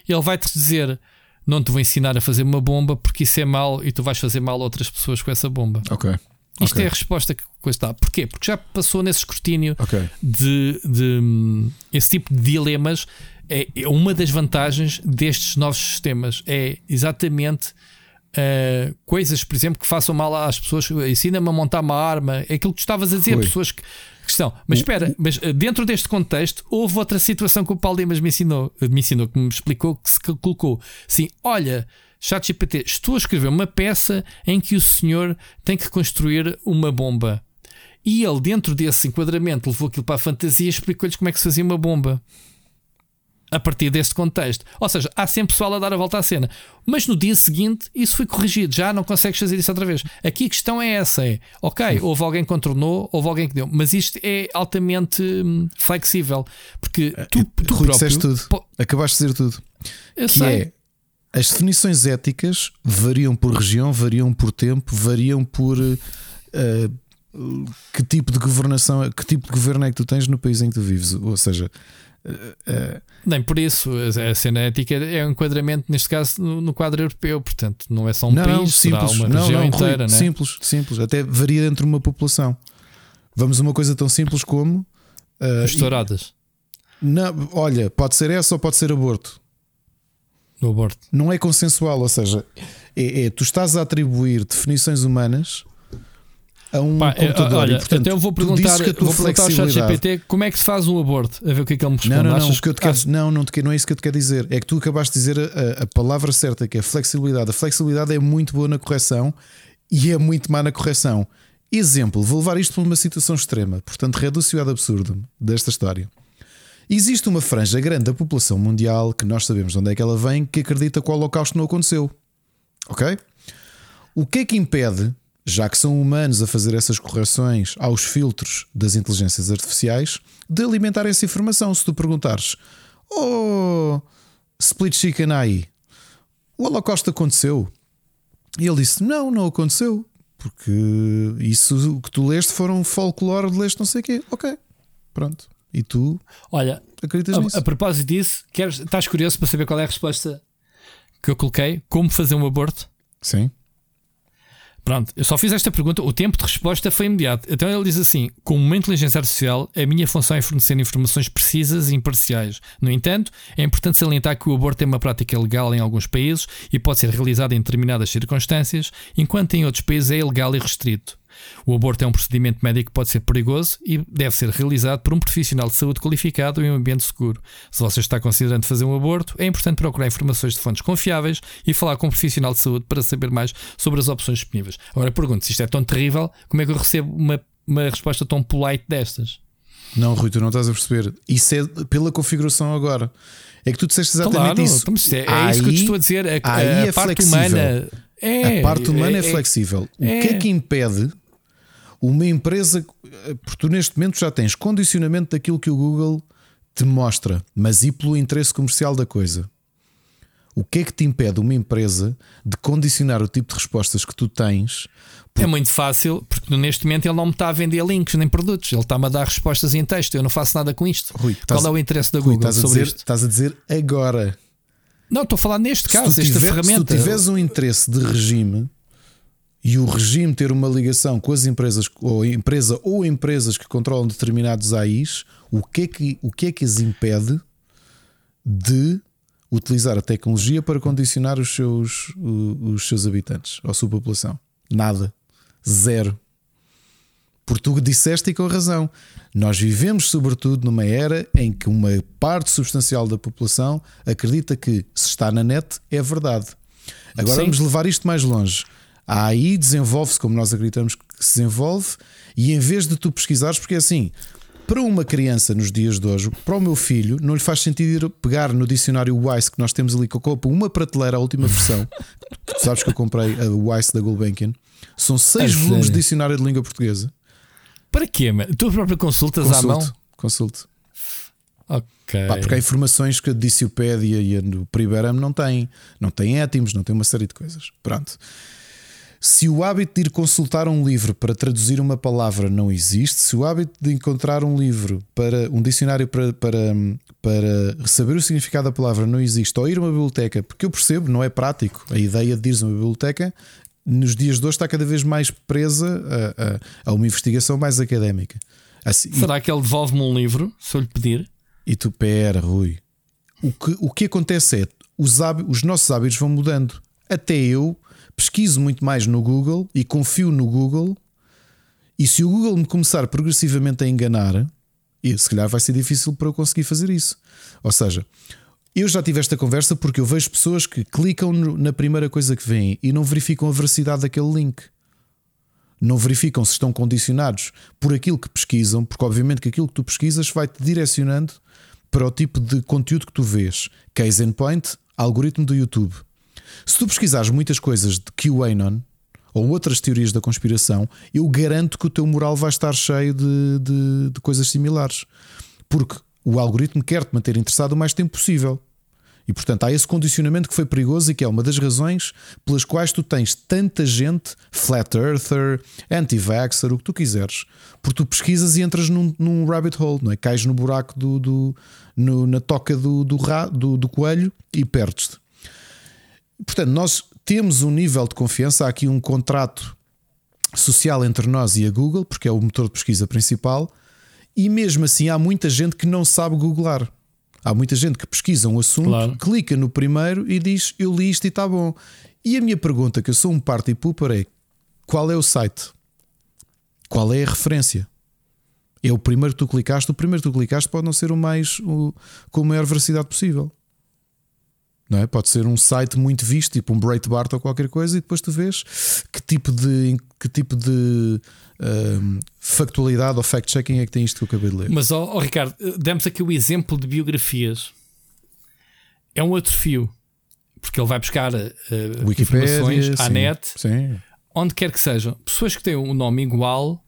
ele vai-te dizer: Não te vou ensinar a fazer uma bomba porque isso é mal e tu vais fazer mal a outras pessoas com essa bomba. Ok. Isto okay. é a resposta que coisa está. Porquê? Porque já passou nesse escrutínio okay. de, de, hum, esse tipo de dilemas é, é uma das vantagens destes novos sistemas. É exatamente uh, coisas, por exemplo, que façam mal às pessoas. Ensina-me a montar uma arma. É aquilo que tu estavas a dizer, Foi. pessoas que, que estão. Mas espera, mas eh, dentro deste contexto, houve outra situação que o Paulo Dimas me ensinou, me ensinou, que me explicou, que se colocou. Sim, olha. ChatGPT, estou a escrever uma peça em que o senhor tem que construir uma bomba. E ele, dentro desse enquadramento, levou aquilo para a fantasia e explicou-lhes como é que se fazia uma bomba a partir deste contexto. Ou seja, há sempre pessoal a dar a volta à cena. Mas no dia seguinte isso foi corrigido, já não consegues fazer isso outra vez. Aqui a questão é essa: é ok, houve alguém que contornou, houve alguém que deu, mas isto é altamente hum, flexível. Porque eh, tu, tu Rui, próprio. tudo. Acabaste de dizer tudo. Eu que sei. É, as definições éticas variam por região, variam por tempo, variam por. Uh, que tipo de governação, que tipo de governo é que tu tens no país em que tu vives? Ou seja, Nem por isso, a cena ética é um enquadramento, neste caso, no, quadro europeu, portanto, não é só um não, país, simples, será uma não, região não, inteira. Rui, né? Simples, simples, até varia entre uma população. Vamos a uma coisa tão simples como uh, as touradas. Não, olha, pode ser essa ou pode ser aborto. O aborto. Não é consensual, ou seja, é, é, tu estás a atribuir definições humanas a um Pá, computador. Olha, e, portanto, então eu vou perguntar, vou perguntar ao ChatGPT como é que se faz um aborto, a ver o que é que ele me responde. Não, não, não, que eu te quero, não, não, não é isso que eu te quero dizer. É que tu acabaste de dizer a, a palavra certa, que é flexibilidade. A flexibilidade é muito boa na correção e é muito má na correção. Exemplo, vou levar isto para uma situação extrema, portanto, reduz-se ao absurdo desta história. Existe uma franja grande da população mundial que nós sabemos de onde é que ela vem, que acredita que o Holocausto não aconteceu. Ok? O que é que impede, já que são humanos a fazer essas correções aos filtros das inteligências artificiais, de alimentar essa informação? Se tu perguntares, oh, Split Chicken aí, o Holocausto aconteceu? E ele disse: Não, não aconteceu. Porque isso que tu leste foram folclore de leste não sei o quê. Ok, pronto. E tu Olha, acreditas a, nisso? a propósito disso, queres, estás curioso para saber qual é a resposta que eu coloquei? Como fazer um aborto? Sim. Pronto, eu só fiz esta pergunta, o tempo de resposta foi imediato. Então ele diz assim: como uma inteligência artificial, a minha função é fornecer informações precisas e imparciais. No entanto, é importante salientar que o aborto é uma prática legal em alguns países e pode ser realizado em determinadas circunstâncias, enquanto em outros países é ilegal e restrito. O aborto é um procedimento médico que pode ser perigoso e deve ser realizado por um profissional de saúde qualificado em um ambiente seguro. Se você está considerando fazer um aborto, é importante procurar informações de fontes confiáveis e falar com um profissional de saúde para saber mais sobre as opções disponíveis. Agora pergunto: se isto é tão terrível, como é que eu recebo uma, uma resposta tão polite destas? Não, Rui, tu não estás a perceber. Isso é pela configuração agora. É que tu disseste exatamente claro, isso. então, é, é isso que eu te estou a dizer. A, a- aí a é parte flexível. humana. É, a parte humana é, é- flexível. O é. que é que impede uma empresa? Porque tu neste momento já tens condicionamento daquilo que o Google te mostra, mas e pelo interesse comercial da coisa. O que é que te impede uma empresa de condicionar o tipo de respostas que tu tens? É muito fácil, porque neste momento ele não me está a vender links nem produtos, ele está-me a dar respostas em texto. Eu não faço nada com isto. Rui, Qual é o interesse da Rui, Google estás, a sobre dizer, isto? estás a dizer agora. Não, estou a falar neste Se caso, tu, esta tiver- se ferramenta. tu tiveres um interesse de regime e o regime ter uma ligação com as empresas ou empresa ou empresas que controlam determinados AIs, o que é que, o que, é que as impede de utilizar a tecnologia para condicionar os seus, os seus habitantes ou a sua população? Nada. Zero. Porque tu disseste e com razão. Nós vivemos, sobretudo, numa era em que uma parte substancial da população acredita que se está na net é verdade. Agora Sim. vamos levar isto mais longe. A AI desenvolve-se como nós acreditamos que se desenvolve, e em vez de tu pesquisares, porque é assim, para uma criança nos dias de hoje, para o meu filho, não lhe faz sentido ir pegar no dicionário Wise que nós temos ali, que compro uma prateleira, a última versão. tu (laughs) sabes que eu comprei a Wise da Gulbenkian. São seis A volumes de dicionário de língua portuguesa. Para quê, mano? Tu próprio consultas à mão? Consulte. Ok. Pá, porque há informações que a Diciopédia e o Priberam não têm. Não têm étimos, não têm uma série de coisas. Pronto. Se o hábito de ir consultar um livro para traduzir uma palavra não existe, se o hábito de encontrar um livro para um dicionário para, para, para saber o significado da palavra não existe, ou ir a uma biblioteca, porque eu percebo, não é prático. A ideia de ir a uma biblioteca nos dias de hoje está cada vez mais presa a, a, a uma investigação mais académica. Assim, Será que ele devolve-me um livro se eu lhe pedir? e tu, pera, Rui. O que, o que acontece é os, hábi- os nossos hábitos vão mudando. Até eu pesquiso muito mais no Google e confio no Google. E se o Google me começar progressivamente a enganar, se calhar vai ser difícil para eu conseguir fazer isso. Ou seja, eu já tive esta conversa porque eu vejo pessoas que clicam na primeira coisa que vêm e não verificam a veracidade daquele link. Não verificam se estão condicionados por aquilo que pesquisam, porque obviamente que aquilo que tu pesquisas vai-te direcionando para o tipo de conteúdo que tu vês. Case in point, algoritmo do YouTube. Se tu pesquisares muitas coisas de QAnon ou outras teorias da conspiração, eu garanto que o teu moral vai estar cheio de, de, de coisas similares. Porque o algoritmo quer te manter interessado o mais tempo possível. E portanto há esse condicionamento que foi perigoso e que é uma das razões pelas quais tu tens tanta gente, flat earther, anti-vaxxer, o que tu quiseres, porque tu pesquisas e entras num, num rabbit hole, não é? cais no buraco do, do- no- na toca do, do, ra- do- do coelho e perdes-te. Portanto, nós temos um nível de confiança, há aqui um contrato social entre nós e a Google, porque é o motor de pesquisa principal, e mesmo assim há muita gente que não sabe googlar. Há muita gente que pesquisa um assunto, Claro. clica no primeiro e diz eu li isto e está bom. E a minha pergunta, que eu sou um party pooper, é qual é o site? Qual é a referência? É o primeiro que tu clicaste, o primeiro que tu clicaste pode não ser o mais o, com a maior veracidade possível. Não é? Pode ser um site muito visto, tipo um Breitbart ou qualquer coisa, e depois tu vês que tipo de, que tipo de um, factualidade ou fact-checking é que tem isto que eu acabei de ler. Mas, oh, oh, Ricardo, demos aqui o exemplo de biografias. É um outro fio, porque ele vai buscar uh, informações à net, sim. onde quer que seja. Pessoas que têm um nome igual,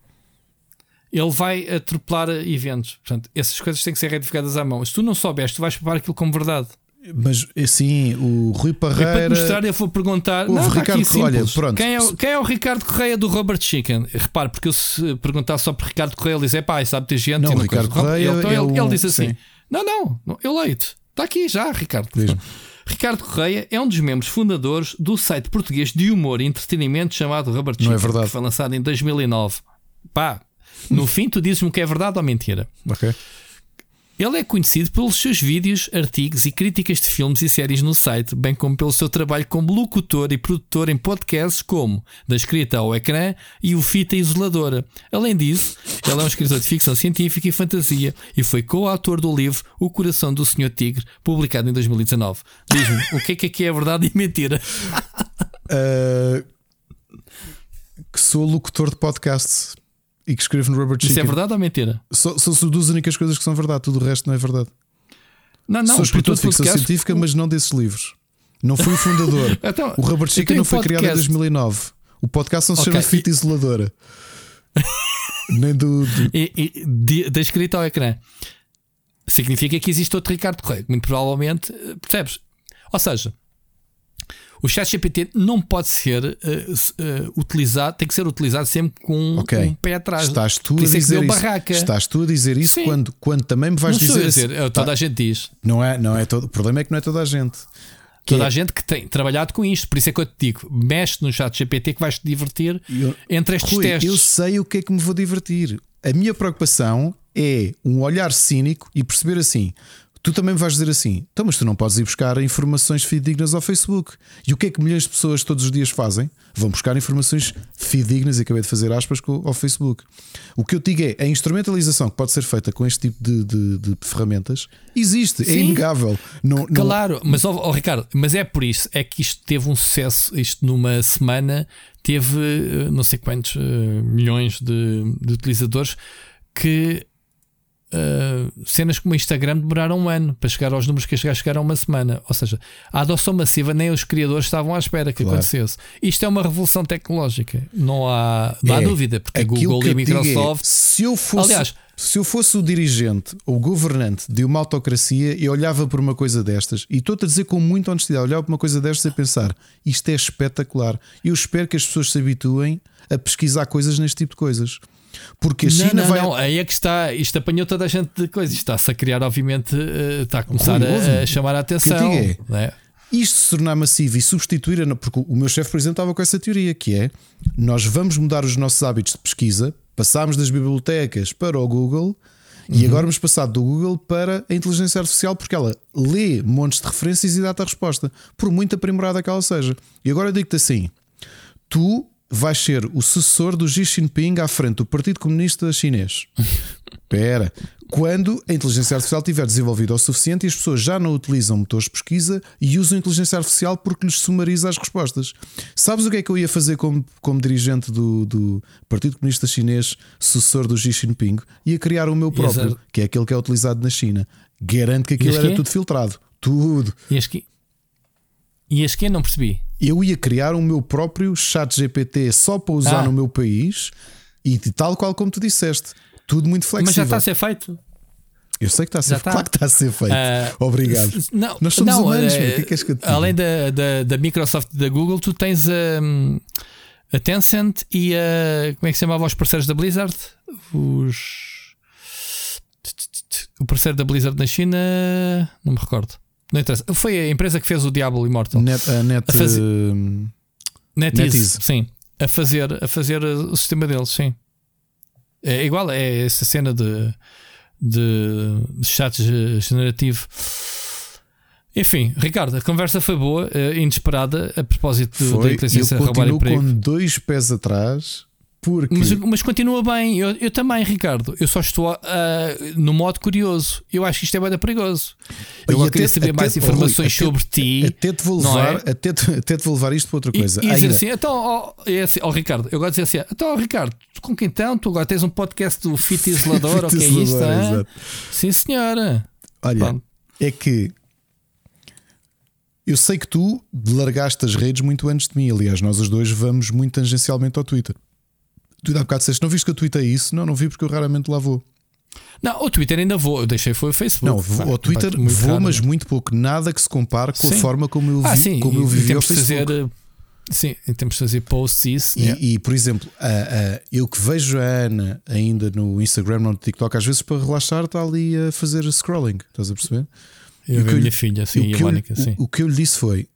ele vai atropelar eventos. Portanto, essas coisas têm que ser retificadas à mão. Se tu não soubeste, tu vais preparar aquilo como verdade. Mas assim, o Rui Parreira. E para te mostrar, eu vou perguntar. Ouve, não, Ricardo aqui, Correia, pronto. Quem é, quem é o Ricardo Correia do Robert Chicken? Repare, porque eu se perguntar só por Ricardo Correia, ele diz: é pá, sabe ter gente. Não, e o Ricardo coisa. Correia ele, então, é ele, um- ele diz assim: sim. não, não, eu leio-te. Está aqui já, Ricardo. Diz-me. Ricardo Correia é um dos membros fundadores do site português de humor e entretenimento chamado Robert Não Chicken, é verdade. que foi lançado em 2009. Pá, no fim, tu dizes-me que é verdade ou mentira. Ok. Ele é conhecido pelos seus vídeos, artigos e críticas de filmes e séries no site, bem como pelo seu trabalho como locutor e produtor em podcasts como Da Escrita ao Ecrã e O Fita Isoladora. Além disso, ele é um escritor de ficção científica e fantasia e foi coautor do livro O Coração do Senhor Tigre, publicado em 2019. Diz-me, o que é que aqui é verdade e mentira? Uh, (laughs) que sou locutor de podcasts e que escrevo no Robert Isso é Chicken. verdade ou mentira? São, são duas únicas coisas que são verdade, tudo o resto não é verdade. Não, não, sou escritor de ficção podcast- científica, mas não desses livros. Não fui o fundador. (laughs) Então, o Robert eu Chicken não foi criado em podcast. 2009. O podcast não se Ok, chama e- Fita Isoladora. (laughs) Nem do. do- e, e, de- da escrita ao ecrã. Significa que existe outro Ricardo Correia, que muito provavelmente, eh, percebes? Ou seja, o chat GPT não pode ser s- eh, utilizado, tem que ser utilizado sempre com Ok. um pé atrás. Estás tu a isso é dizer isso. barraca. Estás tu a dizer isso Sim. quando, quando também me vais não dizer. dizer, eh, Tá, toda a gente diz. não é, não é todo, o problema é que não é toda a gente. Que Toda é- a gente que tem trabalhado com isto, por isso é que eu te digo: mexe no chat GPT que vais te divertir Eu- entre estes Rui, testes. eu sei o que é que me vou divertir. A minha preocupação é um olhar cínico e perceber assim. Tu também me vais dizer assim, então, mas tu não podes ir buscar informações fidedignas ao Facebook. E o que é que milhões de pessoas todos os dias fazem? Vão buscar informações fidedignas, e acabei de fazer aspas, ao Facebook. O que eu digo é a instrumentalização que pode ser feita com este tipo de, de- de ferramentas existe, é Sim. inegável. Não, não- Claro, mas ó, ó, Ricardo, mas é por isso, é que isto teve um sucesso, isto numa semana teve eh, não sei quantos eh, milhões de, de utilizadores que eh, cenas como o Instagram demoraram um ano para chegar aos números que chegaram, chegaram uma semana. Ou seja, a adoção massiva nem os criadores estavam à espera que Claro. acontecesse. Isto é uma revolução tecnológica, não há, não há É, dúvida, porque Google e é, Microsoft. se eu fosse, Aliás- se eu fosse o dirigente ou o governante de uma autocracia, eu olhava por uma coisa destas e estou-te a dizer com muita honestidade, olhava por uma coisa destas e pensar isto é espetacular. Eu espero que as pessoas se habituem a pesquisar coisas neste tipo de coisas. Porque a Não, China não, vai. não, aí é que está. Isto apanhou toda a gente de coisas. Está-se a criar, obviamente, eh, está a começar Rui, a- chamar a O que eu atenção. é, né? Isto se tornar massivo e substituir, a- porque o meu chefe, por exemplo, estava com essa teoria que é nós vamos mudar os nossos hábitos de pesquisa, passámos das bibliotecas para o Google e agora vamos passar do Google para a inteligência artificial porque ela lê montes de referências e dá-te a resposta, por muito aprimorada que ela seja. E agora eu digo-te assim: tu vais ser o sucessor do Xi Jinping à frente do Partido Comunista Chinês. (laughs) Espera. Quando a inteligência artificial estiver desenvolvida o suficiente e as pessoas já não utilizam motores de pesquisa e usam a inteligência artificial porque lhes sumariza as respostas. Sabes o que é que eu ia fazer como, como dirigente do, do Partido Comunista Chinês, sucessor do Xi Jinping? Ia criar o meu próprio, Exato. que é aquele que é utilizado na China. Garanto que aquilo era tudo filtrado. Tudo. E as que. E as que não percebi. Eu ia criar o meu próprio chat GPT só para usar Ah. no meu país e tal qual como tu disseste. Tudo muito flexível. Mas já está a ser feito. Eu sei que está a ser, está. claro que está a ser feito. Ah, Obrigado. Não, Nós somos não, humanos, o que é que que? Além da, da, da Microsoft e da Google, tu tens a, a Tencent e a. Como é que se chamava os parceiros da Blizzard? Os. O parceiro da Blizzard na China. Não me recordo. Não interessa. Foi a empresa que fez o Diablo Immortal. Net, a net, A fazer- hum, NetEase, sim. A fazer, a fazer o sistema deles, sim. É igual, é essa cena de, de, de chat ge- generativo. Enfim, Ricardo, a conversa foi boa, eh, inesperada, a propósito da foi. Eu inteligência roubar continuo emprego. com dois pés atrás Porque... Mas, mas continua bem, eu, eu, também, Ricardo. Eu só estou uh, no modo curioso. Eu acho que isto é bem perigoso. Eu agora queria saber mais informações até, sobre ti. Até te, vou levar, é? até, te, até te vou levar isto para outra coisa. E, e dizer assim, então, oh, é assim, oh, Ricardo, eu gosto de dizer assim: então, oh, Ricardo, com quem então? Tu agora tens um podcast do Fit Isolador, (laughs) o que é isto? Sim, senhora. Olha, Pronto. é que eu sei que tu largaste as redes muito antes de mim. Aliás, nós os dois vamos muito tangencialmente ao Twitter. Tu há bocado disseste, não viste que eu tuitei isso? Não, não vi porque eu raramente lá vou. Não, o Twitter ainda vou, eu deixei foi o Facebook. Não, vou, o Twitter vou, raro, mas muito pouco, nada que se compare com sim. a forma como eu vi, ah, sim, como eu vivi ao Facebook. Fazer, sim, temos de fazer posts isso. E, yeah. e por exemplo, eu que vejo a Ana ainda no Instagram, no TikTok, às vezes para relaxar, está ali a fazer scrolling, estás a perceber? Eu vi a minha filha, sim, e a Mónica, sim. O, o que eu lhe disse foi: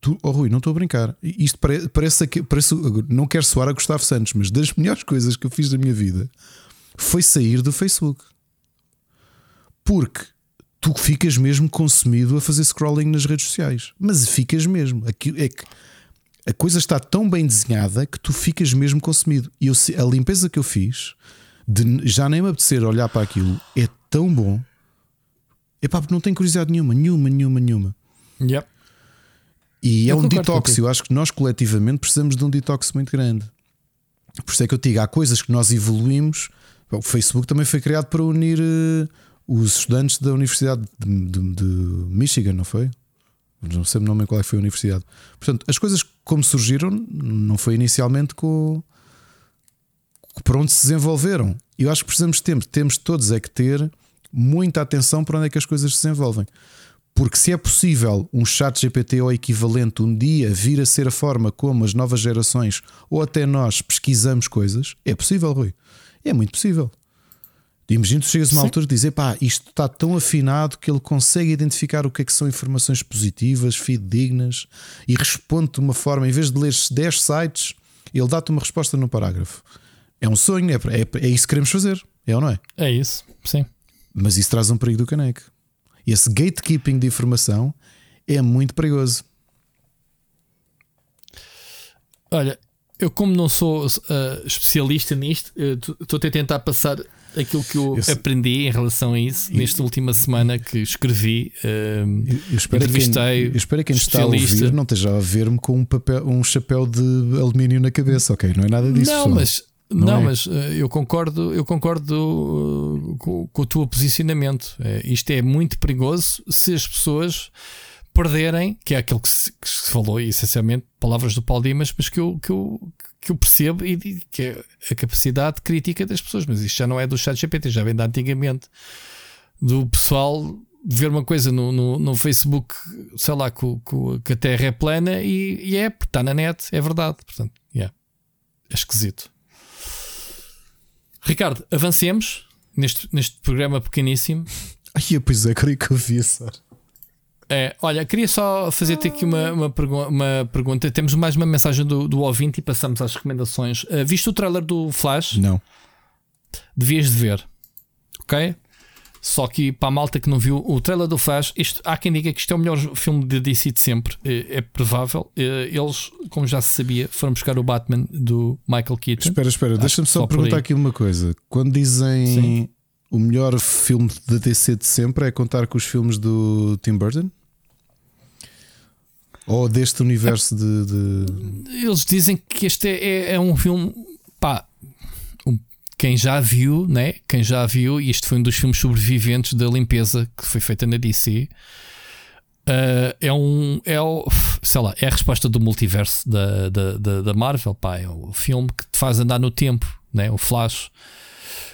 Tu, oh Rui, não estou a brincar. Isto parece, parece, parece, não quero soar a Gustavo Santos, mas das melhores coisas que eu fiz da minha vida foi sair do Facebook. Porque tu ficas mesmo consumido a fazer scrolling nas redes sociais. Mas ficas mesmo. É que a coisa está tão bem desenhada que tu ficas mesmo consumido. E eu, a limpeza que eu fiz, de já nem me apetecer olhar para aquilo, é tão bom. É pá, porque não tenho curiosidade nenhuma, nenhuma, nenhuma, nenhuma. Yep. E é eu é um detox. Eu acho que nós coletivamente precisamos de um detox muito grande. Por isso é que eu te digo, há coisas que nós evoluímos. O Facebook também foi criado para unir uh, os estudantes da Universidade de, de, de, Michigan, não foi? Não sei o nome qual é foi a universidade. Portanto, as coisas como surgiram não foi inicialmente com por onde se desenvolveram. Eu acho que precisamos de tempo. Temos todos é que ter muita atenção para onde é que as coisas se desenvolvem. Porque se é possível um chat GPT ou equivalente um dia vir a ser a forma como as novas gerações ou até nós pesquisamos coisas, é possível, Rui. É muito possível. Imagina tu chegas a uma Sim. altura e dizes, pá, isto está tão afinado que ele consegue identificar o que é que são informações positivas, fidedignas e responde de uma forma, em vez de ler 10 sites, ele dá-te uma resposta num parágrafo. É um sonho, é, é, é isso que queremos fazer, é ou não é? É isso, sim. Mas isso traz um perigo do caneco. Esse gatekeeping de informação é muito perigoso. Olha, eu, como não sou uh, especialista nisto, estou a tentar passar aquilo que eu, eu aprendi em relação a isso nesta última semana que escrevi. Eu espero entrevistei quem, eu espero que quem está a ouvir não esteja a ver-me com um, papel, um chapéu de alumínio na cabeça, ok? Não é nada disso. Não, mas não, não é? mas uh, eu concordo, eu concordo uh, com, com, o teu posicionamento. Uh, isto é muito perigoso se as pessoas perderem, que é aquilo que se, que se falou, essencialmente, palavras do Paulo Dimas, mas que eu, que eu, que eu percebo e, que é a capacidade crítica das pessoas. Mas isto já não é do chat GPT, já vem de antigamente do pessoal ver uma coisa no, no, no Facebook, sei lá, que, que, a Terra é plana e, e é, está na net, é verdade. Portanto, yeah, é esquisito. Ricardo, avancemos neste, neste programa pequeníssimo. Ai, pois é, creio que eu vi. É, olha, queria só fazer-te aqui uma, uma, uma, pergunta. Temos mais uma mensagem do, do ouvinte e passamos às recomendações. Uh, viste o trailer do Flash? Não. Devias de ver. Ok? Só que para a malta que não viu o trailer do Flash, isto, há quem diga que isto é o melhor filme de DC de sempre. É, é provável. É, eles, como já se sabia, foram buscar o Batman do Michael Keaton. Espera, espera, deixa-me só, só perguntar aqui uma coisa. Quando dizem Sim. o melhor filme da DC de sempre, é contar com os filmes do Tim Burton? Ou deste universo de, de... Eles dizem que este é, é, é um filme. Pá, quem já viu, né? Quem já viu, e isto foi um dos filmes sobreviventes da limpeza que foi feita na DC. Uh, eh, é um. É o, sei lá, é a resposta do multiverso da, da, da, da, Marvel. Pá, é o filme que te faz andar no tempo, né? o Flash.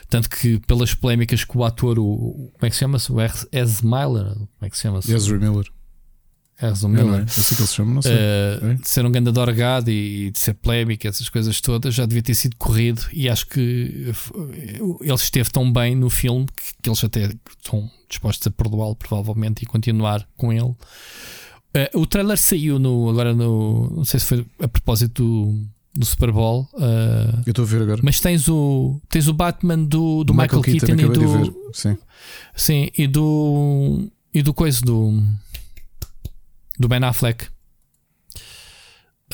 Tanto que, pelas polémicas que o ator, o, como é que se chama-se? O Ezra Miller? Como é que se chama-se? Ezra Miller. É resumindo, é, é assim que ele se chama, não sei. Uh, é? De ser um grande dorgado e de ser polémico, essas coisas todas, já devia ter sido corrido. E acho que ele esteve tão bem no filme que, que eles até estão dispostos a perdoá-lo, provavelmente, e continuar com ele. Uh, o trailer saiu no, agora no. Não sei se foi a propósito do, do Super Bowl. Uh, Eu estou a ver agora. Mas tens o, tens o Batman do, do Michael, Michael Keaton, Keaton e do. Sim. Sim, e do. E do coisa do do Ben Affleck.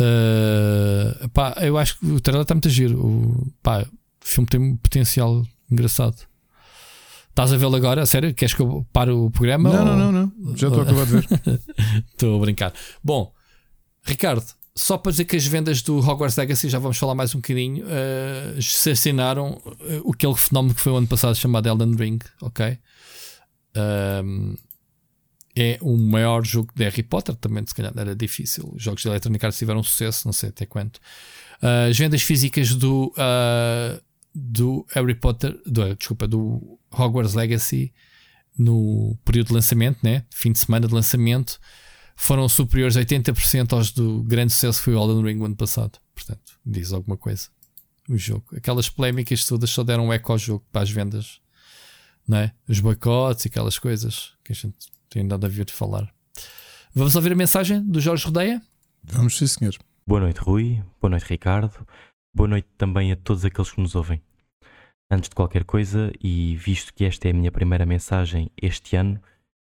Uh, pá, eu acho que o trailer está muito a giro. O, pá, o filme tem um potencial engraçado. Estás a vê-lo agora? A sério? Queres que eu pare o programa? Não, ou... não, não, não. Já estou a acabar de ver. (laughs) Estou a brincar. Bom, Ricardo, só para dizer que as vendas do Hogwarts Legacy, já vamos falar mais um bocadinho, uh, se assinaram uh, aquele fenómeno que foi o ano passado chamado Elden Ring, ok? Um, é o maior jogo de Harry Potter, também se calhar era difícil. Os jogos de Electronic Arts tiveram sucesso, não sei até quanto. Uh, as vendas físicas do, uh, do Harry Potter, do, desculpa, do Hogwarts Legacy no período de lançamento, né? fim de semana de lançamento, foram superiores a 80% aos do grande sucesso que foi o Elden Ring ano passado. Portanto, diz alguma coisa. O jogo. Aquelas polémicas todas só deram um eco ao jogo para as vendas, não é? Os boicotes e aquelas coisas que a gente tem nada a ver de falar. Vamos ouvir a mensagem do Jorge Rodeia? Vamos, sim, senhor. Boa noite, Rui. Boa noite, Ricardo. Boa noite também a todos aqueles que nos ouvem. Antes de qualquer coisa, e visto que esta é a minha primeira mensagem este ano,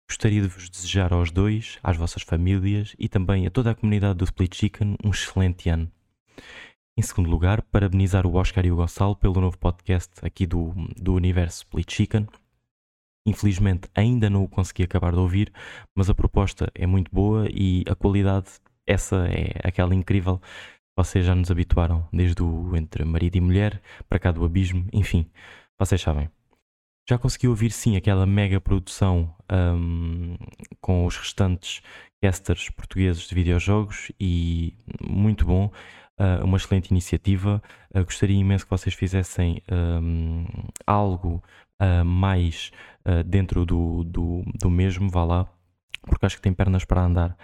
gostaria de vos desejar aos dois, às vossas famílias e também a toda a comunidade do Split Chicken um excelente ano. Em segundo lugar, parabenizar o Oscar e o Gonçalo pelo novo podcast aqui do, do universo Split Chicken. Infelizmente ainda não o consegui acabar de ouvir, mas a proposta é muito boa e a qualidade, essa é aquela incrível vocês já nos habituaram, desde o entre marido e mulher, para cá do abismo, enfim, vocês sabem. Já consegui ouvir sim aquela mega produção um, com os restantes casters portugueses de videojogos e muito bom, uh, uma excelente iniciativa. Uh, gostaria imenso que vocês fizessem um, algo uh, mais dentro do, do, do mesmo, vá lá, porque acho que tem pernas para andar.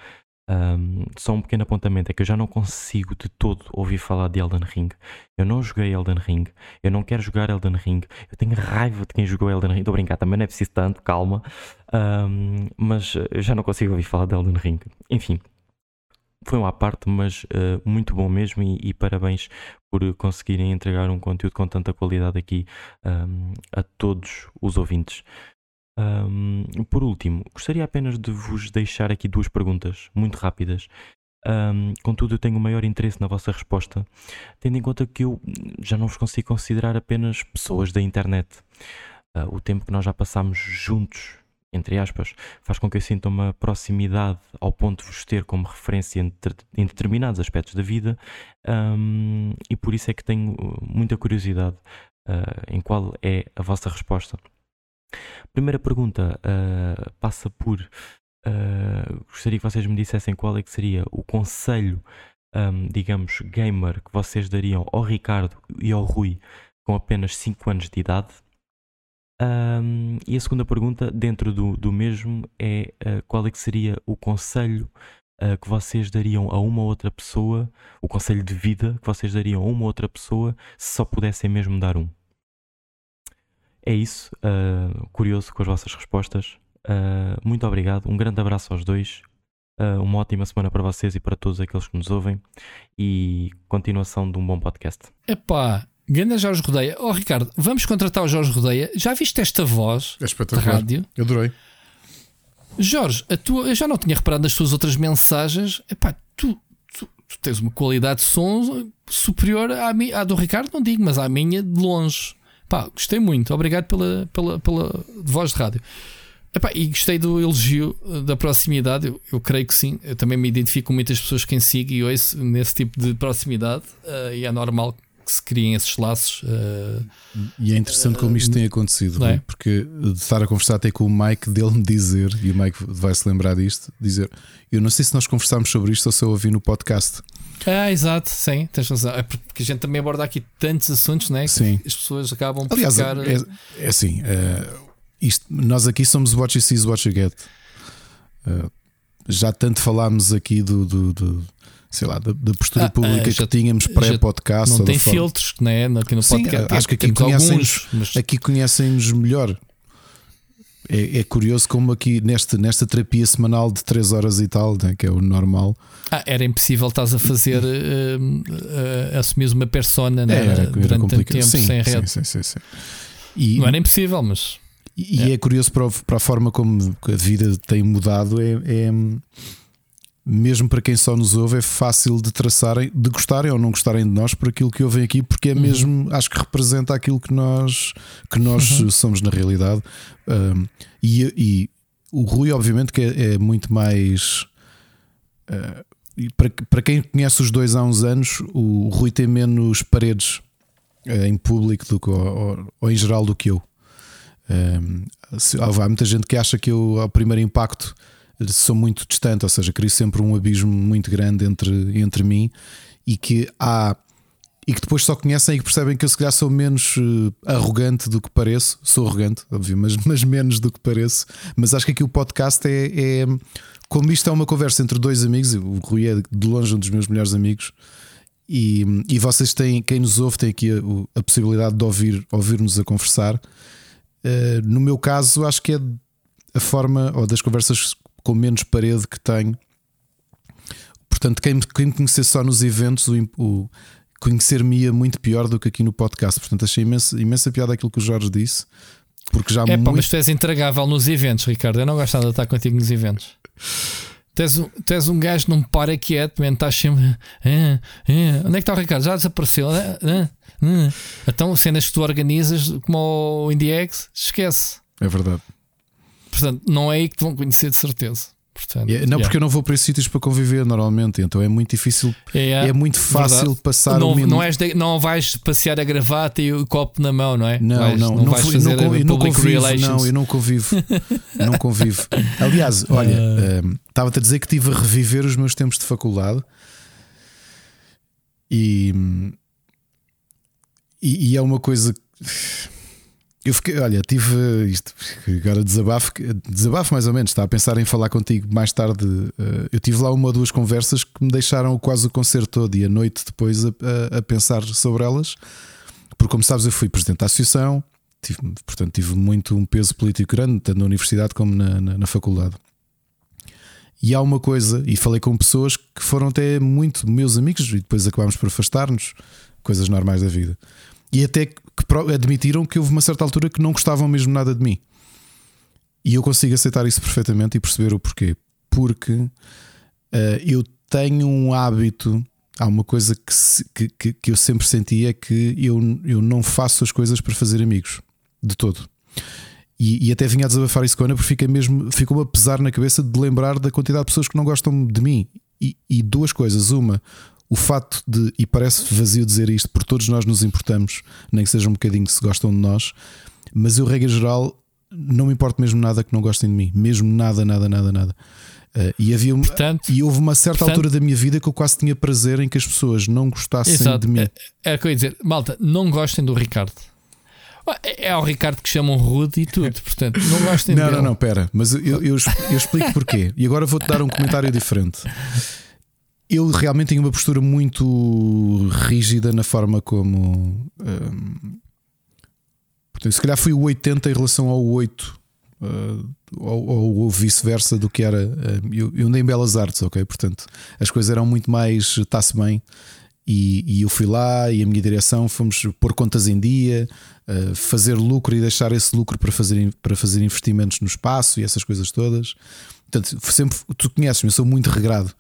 Um, só um pequeno apontamento: é que eu já não consigo de todo ouvir falar de Elden Ring. Eu não joguei Elden Ring, eu não quero jogar Elden Ring. Eu tenho raiva de quem jogou Elden Ring. Estou a brincar, também não é preciso tanto, calma. Um, mas eu já não consigo ouvir falar de Elden Ring. Enfim, foi uma parte, mas uh, muito bom mesmo. E, e, parabéns por conseguirem entregar um conteúdo com tanta qualidade aqui um, a todos os ouvintes. Um, por último, gostaria apenas de vos deixar aqui duas perguntas muito rápidas. Um, contudo, eu tenho o maior interesse na vossa resposta, tendo em conta que eu já não vos consigo considerar apenas pessoas da internet. Uh, o tempo que nós já passamos juntos, entre aspas, faz com que eu sinta uma proximidade ao ponto de vos ter como referência em, em determinados aspectos da vida, um, e por isso é que tenho muita curiosidade uh, em qual é a vossa resposta. Primeira pergunta uh, passa por. Uh, gostaria que vocês me dissessem qual é que seria o conselho, um, digamos, gamer que vocês dariam ao Ricardo e ao Rui com apenas 5 anos de idade. Um, e a segunda pergunta, dentro do, do mesmo, é uh, qual é que seria o conselho uh, que vocês dariam a uma outra pessoa, o conselho de vida que vocês dariam a uma outra pessoa se só pudessem mesmo dar um? É isso. Uh, curioso com as vossas respostas. Muito obrigado. Um grande abraço aos dois. Uma ótima semana para vocês e para todos aqueles que nos ouvem. E continuação de um bom podcast. Epá, Ganda Jorge Rodeia. Oh Ricardo, vamos contratar o Jorge Rodeia. Já viste esta voz é espetacular. de rádio? Eu adorei. Jorge, a tua, eu já não tinha reparado nas tuas outras mensagens. Epá, tu, tu, tu tens uma qualidade de som superior à, à do Ricardo, não digo, mas à minha de longe. Pá, gostei muito. Obrigado pela, pela, pela voz de rádio. Epá, e gostei do elogio eh, da proximidade. Eu, eu, creio que sim. Eu também me identifico com muitas pessoas que sigo e ouço nesse tipo de proximidade. Uh, e é normal que se criem esses laços. Uh, e é interessante uh, como isto tem acontecido, é? porque de estar a conversar até com o Mike, dele me dizer, e o Mike vai se lembrar disto, dizer: Eu não sei se nós conversámos sobre isto ou se eu ouvi no podcast. Ah, exato, sim, tens razão. É porque a gente também aborda aqui tantos assuntos, né? Sim. as pessoas acabam por Aliás, ficar. É, é assim, uh, isto, nós aqui somos what you see what you get. Uh, já tanto falámos aqui do, do, do sei lá, da, da postura ah, pública já, que tínhamos pré-podcast. Não tem filtros, né? Aqui no Sim, podcast. Acho que aqui conhecem-nos mas... aqui conhecem melhor. É, é, curioso como aqui nesta, nesta terapia semanal de 3 horas e tal, né, que é o normal. Ah, era impossível estás a fazer uh, uh, assumir uma persona né, era, era durante tanto tempo sim, sem rede. Sim, sim, sim, e, Não era impossível, mas. E é, é curioso para, para, a forma como a vida tem mudado. É, é, mesmo para quem só nos ouve, é fácil de traçarem, de gostarem ou não gostarem de nós por aquilo que ouvem aqui, porque é uhum. mesmo, acho que representa aquilo que nós, que nós uhum. somos na realidade. Um, e, e, o Rui, obviamente, que é, é muito mais. Uh, para, para quem conhece os dois há uns anos, o Rui tem menos paredes uh, em público do que, ou, ou, em geral do que eu. Um, há muita gente que acha que eu, ao primeiro impacto, sou muito distante, ou seja, crio sempre um abismo muito grande entre, entre mim e que há e que depois só conhecem e que percebem que eu se calhar sou menos uh, arrogante do que pareço. Sou arrogante, óbvio, mas, mas menos do que pareço. Mas acho que aqui o podcast é, é como isto é uma conversa entre dois amigos, o Rui é de longe um dos meus melhores amigos. E, e vocês têm, quem nos ouve, tem aqui a, a possibilidade de ouvir, ouvir-nos a conversar. Uh, no meu caso, acho que é a forma ou das conversas com menos parede que tenho. Portanto, quem, quem me conhecer só nos eventos, o, o conhecer-me ia muito pior do que aqui no podcast. Portanto, achei imensa, imensa piada aquilo que o Jorge disse. Porque já é muito... mas tu és intragável nos eventos, Ricardo. Eu não gosto de estar contigo nos eventos. Tu és, um, tu és um gajo não para quieto, man, estás sempre. Ah, ah. Onde é que está o Ricardo? Já desapareceu. Ah, ah, ah. Então, cenas que tu organizas, como o IndieX, esquece. É verdade. Portanto, não é aí que te vão conhecer de certeza. Portanto, yeah, não, yeah. porque eu não vou para esses sítios para conviver normalmente, então é muito difícil, yeah, é muito fácil verdade. passar não, o não, de, não vais passear a gravata e o copo na mão, não é? Não, vais, não, não, não, vais fazer não, não convivo, não, eu não convivo, (laughs) não convivo. Aliás, olha, uh, estava-te a dizer que estive a reviver os meus tempos de faculdade e, e, e é uma coisa. Eu fiquei, olha, tive isto, agora desabafo, desabafo mais ou menos, estava a pensar em falar contigo mais tarde. Eh, eu tive lá uma ou duas conversas que me deixaram quase o concerto todo e a noite depois a, a, a pensar sobre elas, porque, como sabes, eu fui presidente da associação, tive, portanto, tive muito um peso político grande, tanto na universidade como na, na, na faculdade. E há uma coisa, e falei com pessoas que foram até muito meus amigos e depois acabámos por afastar-nos, coisas normais da vida. E até que admitiram que houve uma certa altura que não gostavam mesmo nada de mim. E eu consigo aceitar isso perfeitamente e perceber o porquê. Porque uh, eu tenho um hábito. Há uma coisa que, se, que, que, que, eu sempre senti é que eu, eu não faço as coisas para fazer amigos. De todo. E, e até vinha a desabafar isso com a Ana porque fica mesmo, ficou-me a pesar na cabeça de lembrar da quantidade de pessoas que não gostam de mim. E, e duas coisas. Uma, o facto de, e parece vazio dizer isto, por todos nós nos importamos, nem que seja um bocadinho se gostam de nós, mas eu, regra geral, não me importo mesmo nada que não gostem de mim, mesmo nada, nada, nada, nada. Uh, e, havia portanto, e houve uma certa portanto, altura da minha vida que eu quase tinha prazer em que as pessoas não gostassem exato, de mim. É, é o que eu ia dizer, malta, não gostem do Ricardo. É, é o Ricardo que chamam rude e tudo, portanto, não gostem não, dele. Não, não, não, pera, mas eu, eu, eu explico porquê. E agora vou-te dar um comentário diferente eu realmente tenho uma postura muito rígida na forma como. Um, portanto, se calhar fui o 80 em relação ao 8, uh, ou, ou, vice-versa do que era. Uh, eu, andei em Belas Artes, ok? Portanto, as coisas eram muito mais. Está-se bem. E, e, eu fui lá e a minha direção fomos pôr contas em dia, uh, fazer lucro e deixar esse lucro para fazer, para fazer investimentos no espaço e essas coisas todas. Portanto, sempre tu conheces-me, eu sou muito regrado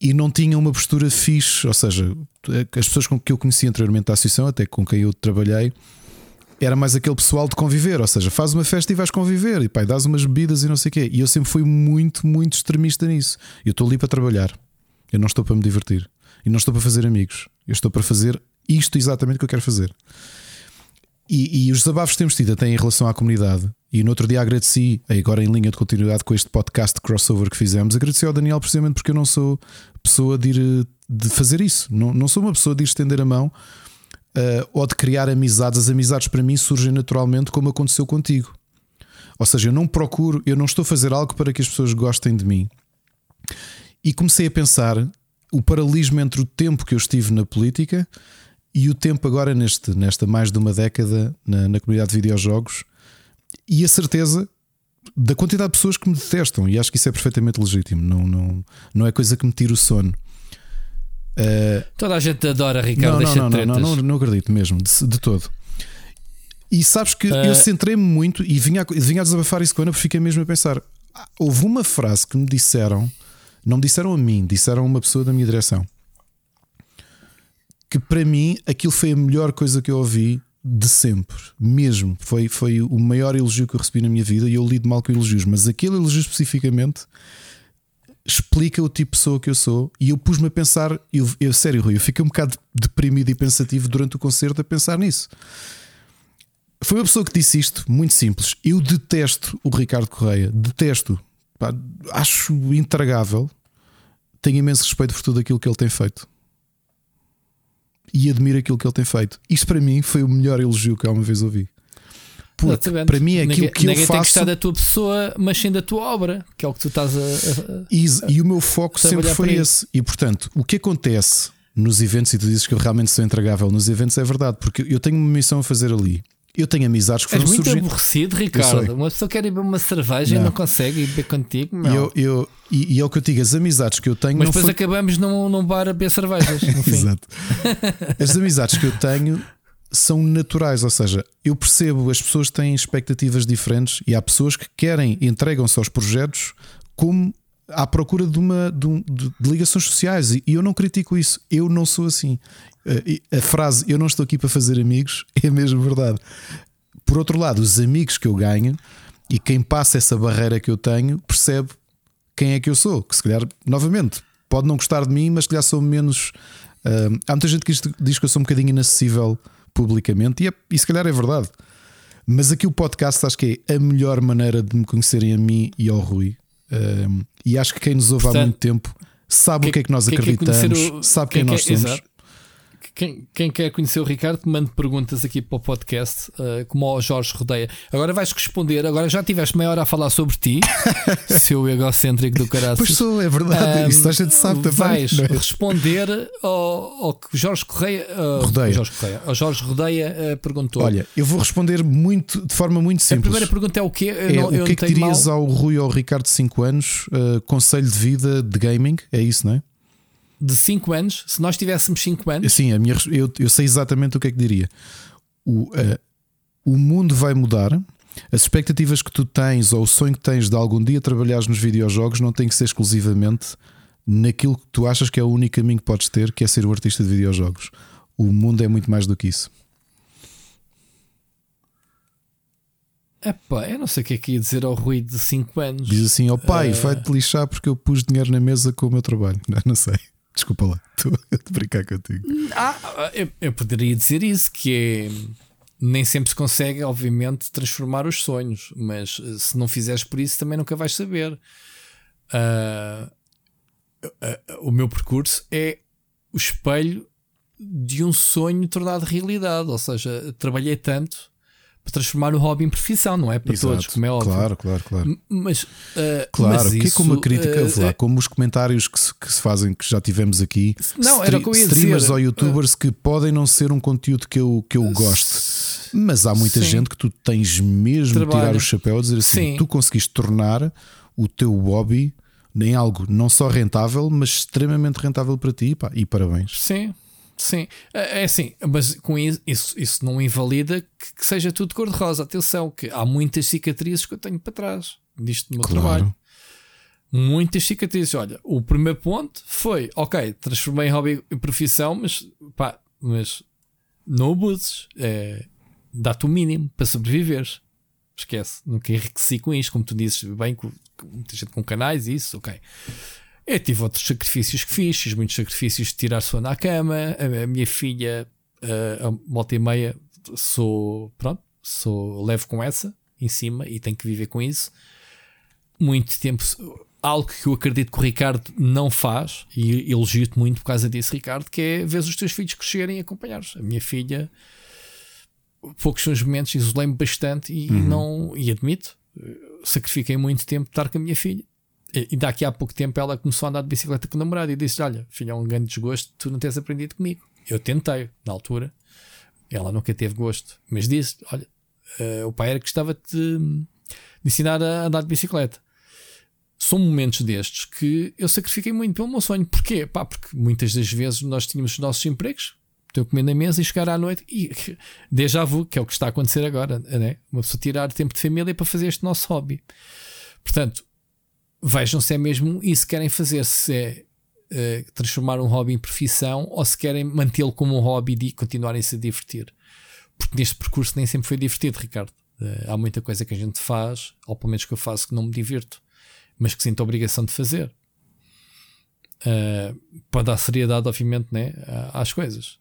e não tinha uma postura fixe, ou seja, as pessoas com que eu conheci anteriormente da associação, até com quem eu trabalhei, era mais aquele pessoal de conviver, ou seja, faz uma festa e vais conviver, e pai, dás umas bebidas e não sei o quê. E eu sempre fui muito, muito extremista nisso. Eu estou ali para trabalhar, eu não estou para me divertir, e não estou para fazer amigos, eu estou para fazer isto exatamente que eu quero fazer. E, e os desabafos que temos tido até em relação à comunidade e no outro dia agradeci, agora em linha de continuidade com este podcast crossover que fizemos, agradeci ao Daniel precisamente porque eu não sou pessoa de ir de fazer isso. Não, não sou uma pessoa de ir estender a mão uh, ou de criar amizades. As amizades para mim surgem naturalmente como aconteceu contigo. Ou seja, eu não procuro, eu não estou a fazer algo para que as pessoas gostem de mim. E comecei a pensar o paralelismo entre o tempo que eu estive na política e o tempo agora neste, nesta mais de uma década na, na comunidade de videojogos e a certeza da quantidade de pessoas que me detestam, e acho que isso é perfeitamente legítimo, não, não, não é coisa que me tire o sono. Uh, Toda a gente adora Ricardo. Não, não, não, não, não, não, acredito mesmo, de, de todo. E sabes que uh, eu centrei-me muito e vinha, vinha a desabafar isso com a Ana porque fiquei mesmo a pensar. Ah, houve uma frase que me disseram Não me disseram a mim, disseram a uma pessoa da minha direção. Que para mim aquilo foi a melhor coisa que eu ouvi de sempre, mesmo. Foi, foi o maior elogio que eu recebi na minha vida e eu lido mal com elogios, mas aquele elogio especificamente explica o tipo de pessoa que eu sou. E eu pus-me a pensar, eu, eu, sério, Rui, eu fiquei um bocado deprimido e pensativo durante o concerto a pensar nisso. Foi uma pessoa que disse isto, muito simples. Eu detesto o Ricardo Correia, detesto, Pá, acho intragável. Tenho imenso respeito por tudo aquilo que ele tem feito e admiro aquilo que ele tem feito. Isto para mim foi o melhor elogio que alguma vez ouvi. Porque para mim é aquilo ninguém, que ninguém eu faço. tem que da tua pessoa, mas sim da tua obra, que é o que tu estás a. a, e, e, o meu foco sempre foi esse. E portanto, o que acontece nos eventos, e tu dizes que eu realmente sou intragável nos eventos, é verdade, porque eu tenho uma missão a fazer ali. Eu tenho amizades que foram És muito surgindo. aborrecido, Ricardo. Uma pessoa quer ir beber uma cerveja Não. e não consegue ir beber contigo. E, Não. eu, eu, e, e é o que eu digo, as amizades que eu tenho Mas depois foi... acabamos num, num bar a beber cervejas. (laughs) Exato. As amizades que eu tenho são naturais, ou seja, eu percebo as pessoas têm expectativas diferentes e há pessoas que querem, entregam-se aos projetos como à procura de uma de, um- de- de ligações sociais e eu não critico isso. Eu não sou assim. Eh, A frase eu não estou aqui para fazer amigos (laughs) é mesmo verdade. Por outro lado, os amigos que eu ganho e quem passa essa barreira que eu tenho percebe quem é que eu sou. Que se calhar, novamente, pode não gostar de mim, mas se calhar sou menos. ah, há muita gente que diz que eu sou um bocadinho inacessível publicamente, e, é, e se calhar é verdade. Mas aqui o podcast acho que é a melhor maneira de me conhecerem a mim e ao Rui. E acho que quem nos ouve há Portanto, muito tempo sabe o que é que nós quem quer conhecer acreditamos, o- sabe quem, quem nós somos. exato. Quem, quem quer conhecer o Ricardo, mande perguntas aqui para o podcast, uh, como ao Jorge Rodeia. Agora vais responder. Agora já tiveste meia hora a falar sobre ti, (laughs) seu egocêntrico do caralho. Pois sou, é verdade. Isso a gente sabe também. Vais é? responder ao, ao que o Jorge Correia, uh, Rodeia. Jorge Correia, ao Jorge Rodeia uh, perguntou. Olha, eu vou responder muito, de forma muito a simples. primeira pergunta é o quê? Eu É, não, o que é que dirias mal ao Rui ou ao Ricardo de 5 anos? uh, conselho de vida de gaming? É isso, não é? De 5 anos. Se nós tivéssemos 5 anos, Sim, a minha, eu, eu sei exatamente o que é que diria. O, uh, o mundo vai mudar. As expectativas que tu tens ou o sonho que tens de algum dia trabalhares nos videojogos não tem que ser exclusivamente naquilo que tu achas que é o único caminho que podes ter, que é ser um artista de videojogos. O mundo é muito mais do que isso. epá, eu não sei o que é que ia dizer ao Rui de 5 anos. Diz assim: Ó pai, Eh. vai-te lixar porque eu pus dinheiro na mesa com o meu trabalho. (laughs) Não, não sei. Desculpa lá, (laughs) estou a brincar contigo. Ah, eu, eu poderia dizer isso, que é nem sempre se consegue, obviamente, transformar os sonhos, mas eh, se não fizeres por isso também nunca vais saber. Ah, ah, o meu percurso é o espelho de um sonho tornado realidade, ou seja, trabalhei tanto transformar o hobby em profissão, não é para todos, como é óbvio. Claro, claro, claro. Mas, ah, Claro, mas que é como isso, a crítica, ah, vou lá, como os comentários que se, que se fazem, que já tivemos aqui, Não, era o que eu ia streamers dizer. ou youtubers que podem não ser um conteúdo que eu, que eu gosto, mas há muita Sim. gente que tu tens mesmo de Trabalho. tirar o chapéu e dizer assim: Sim. tu conseguiste tornar o teu hobby em algo não só rentável, mas extremamente rentável para ti, pá, e parabéns. Sim, sim. É é assim, mas com isso, isso, isso não invalida que, que seja tudo cor-de-rosa. Atenção, que há muitas cicatrizes que eu tenho para trás disto do meu Claro. trabalho. Muitas cicatrizes. Olha, o primeiro ponto foi: ok, transformei em hobby em profissão, mas pá, mas não abuses. É, Dá-te o mínimo para sobreviveres. Esquece, nunca enriqueci com isto, como tu dizes, bem, com, com muita gente com canais e isso, ok. Eu tive outros sacrifícios que fiz, fiz muitos sacrifícios de tirar sono à cama. A, a minha filha, a, a volta e meia, sou, pronto, sou levo com essa em cima e tenho que viver com isso. Muito tempo, algo que eu acredito que o Ricardo não faz, e elogio-te muito por causa disso, Ricardo, que é ver os teus filhos crescerem e acompanhar-os. A minha filha, poucos são os momentos, isolei-me bastante e, Uhum. não, e admito, eh, sacrifiquei muito tempo de estar com a minha filha. E daqui a pouco tempo ela começou a andar de bicicleta com o namorado e disse: Olha, filha, é um grande desgosto, tu não tens aprendido comigo. Eu tentei, na altura, ela nunca teve gosto, mas disse: Olha, eh, o pai era que gostava de, de ensinar a andar de bicicleta. São momentos destes que eu sacrifiquei muito pelo meu sonho. Porquê? Pá, porque muitas das vezes nós tínhamos os nossos empregos, ter comendo na mesa e chegar à noite e (laughs) déjà vu, que é o que está a acontecer agora, né? Uma pessoa tirar tempo de família para fazer este nosso hobby. Portanto, vejam se é mesmo isso que querem fazer, se é uh, transformar um hobby em profissão ou se querem mantê-lo como um hobby e continuarem-se a divertir. Porque neste percurso nem sempre foi divertido, Ricardo. Uh, há muita coisa que a gente faz, ou pelo menos que eu faço, que não me divirto, mas que sinto a obrigação de fazer. Uh, para dar seriedade, obviamente, né, às coisas.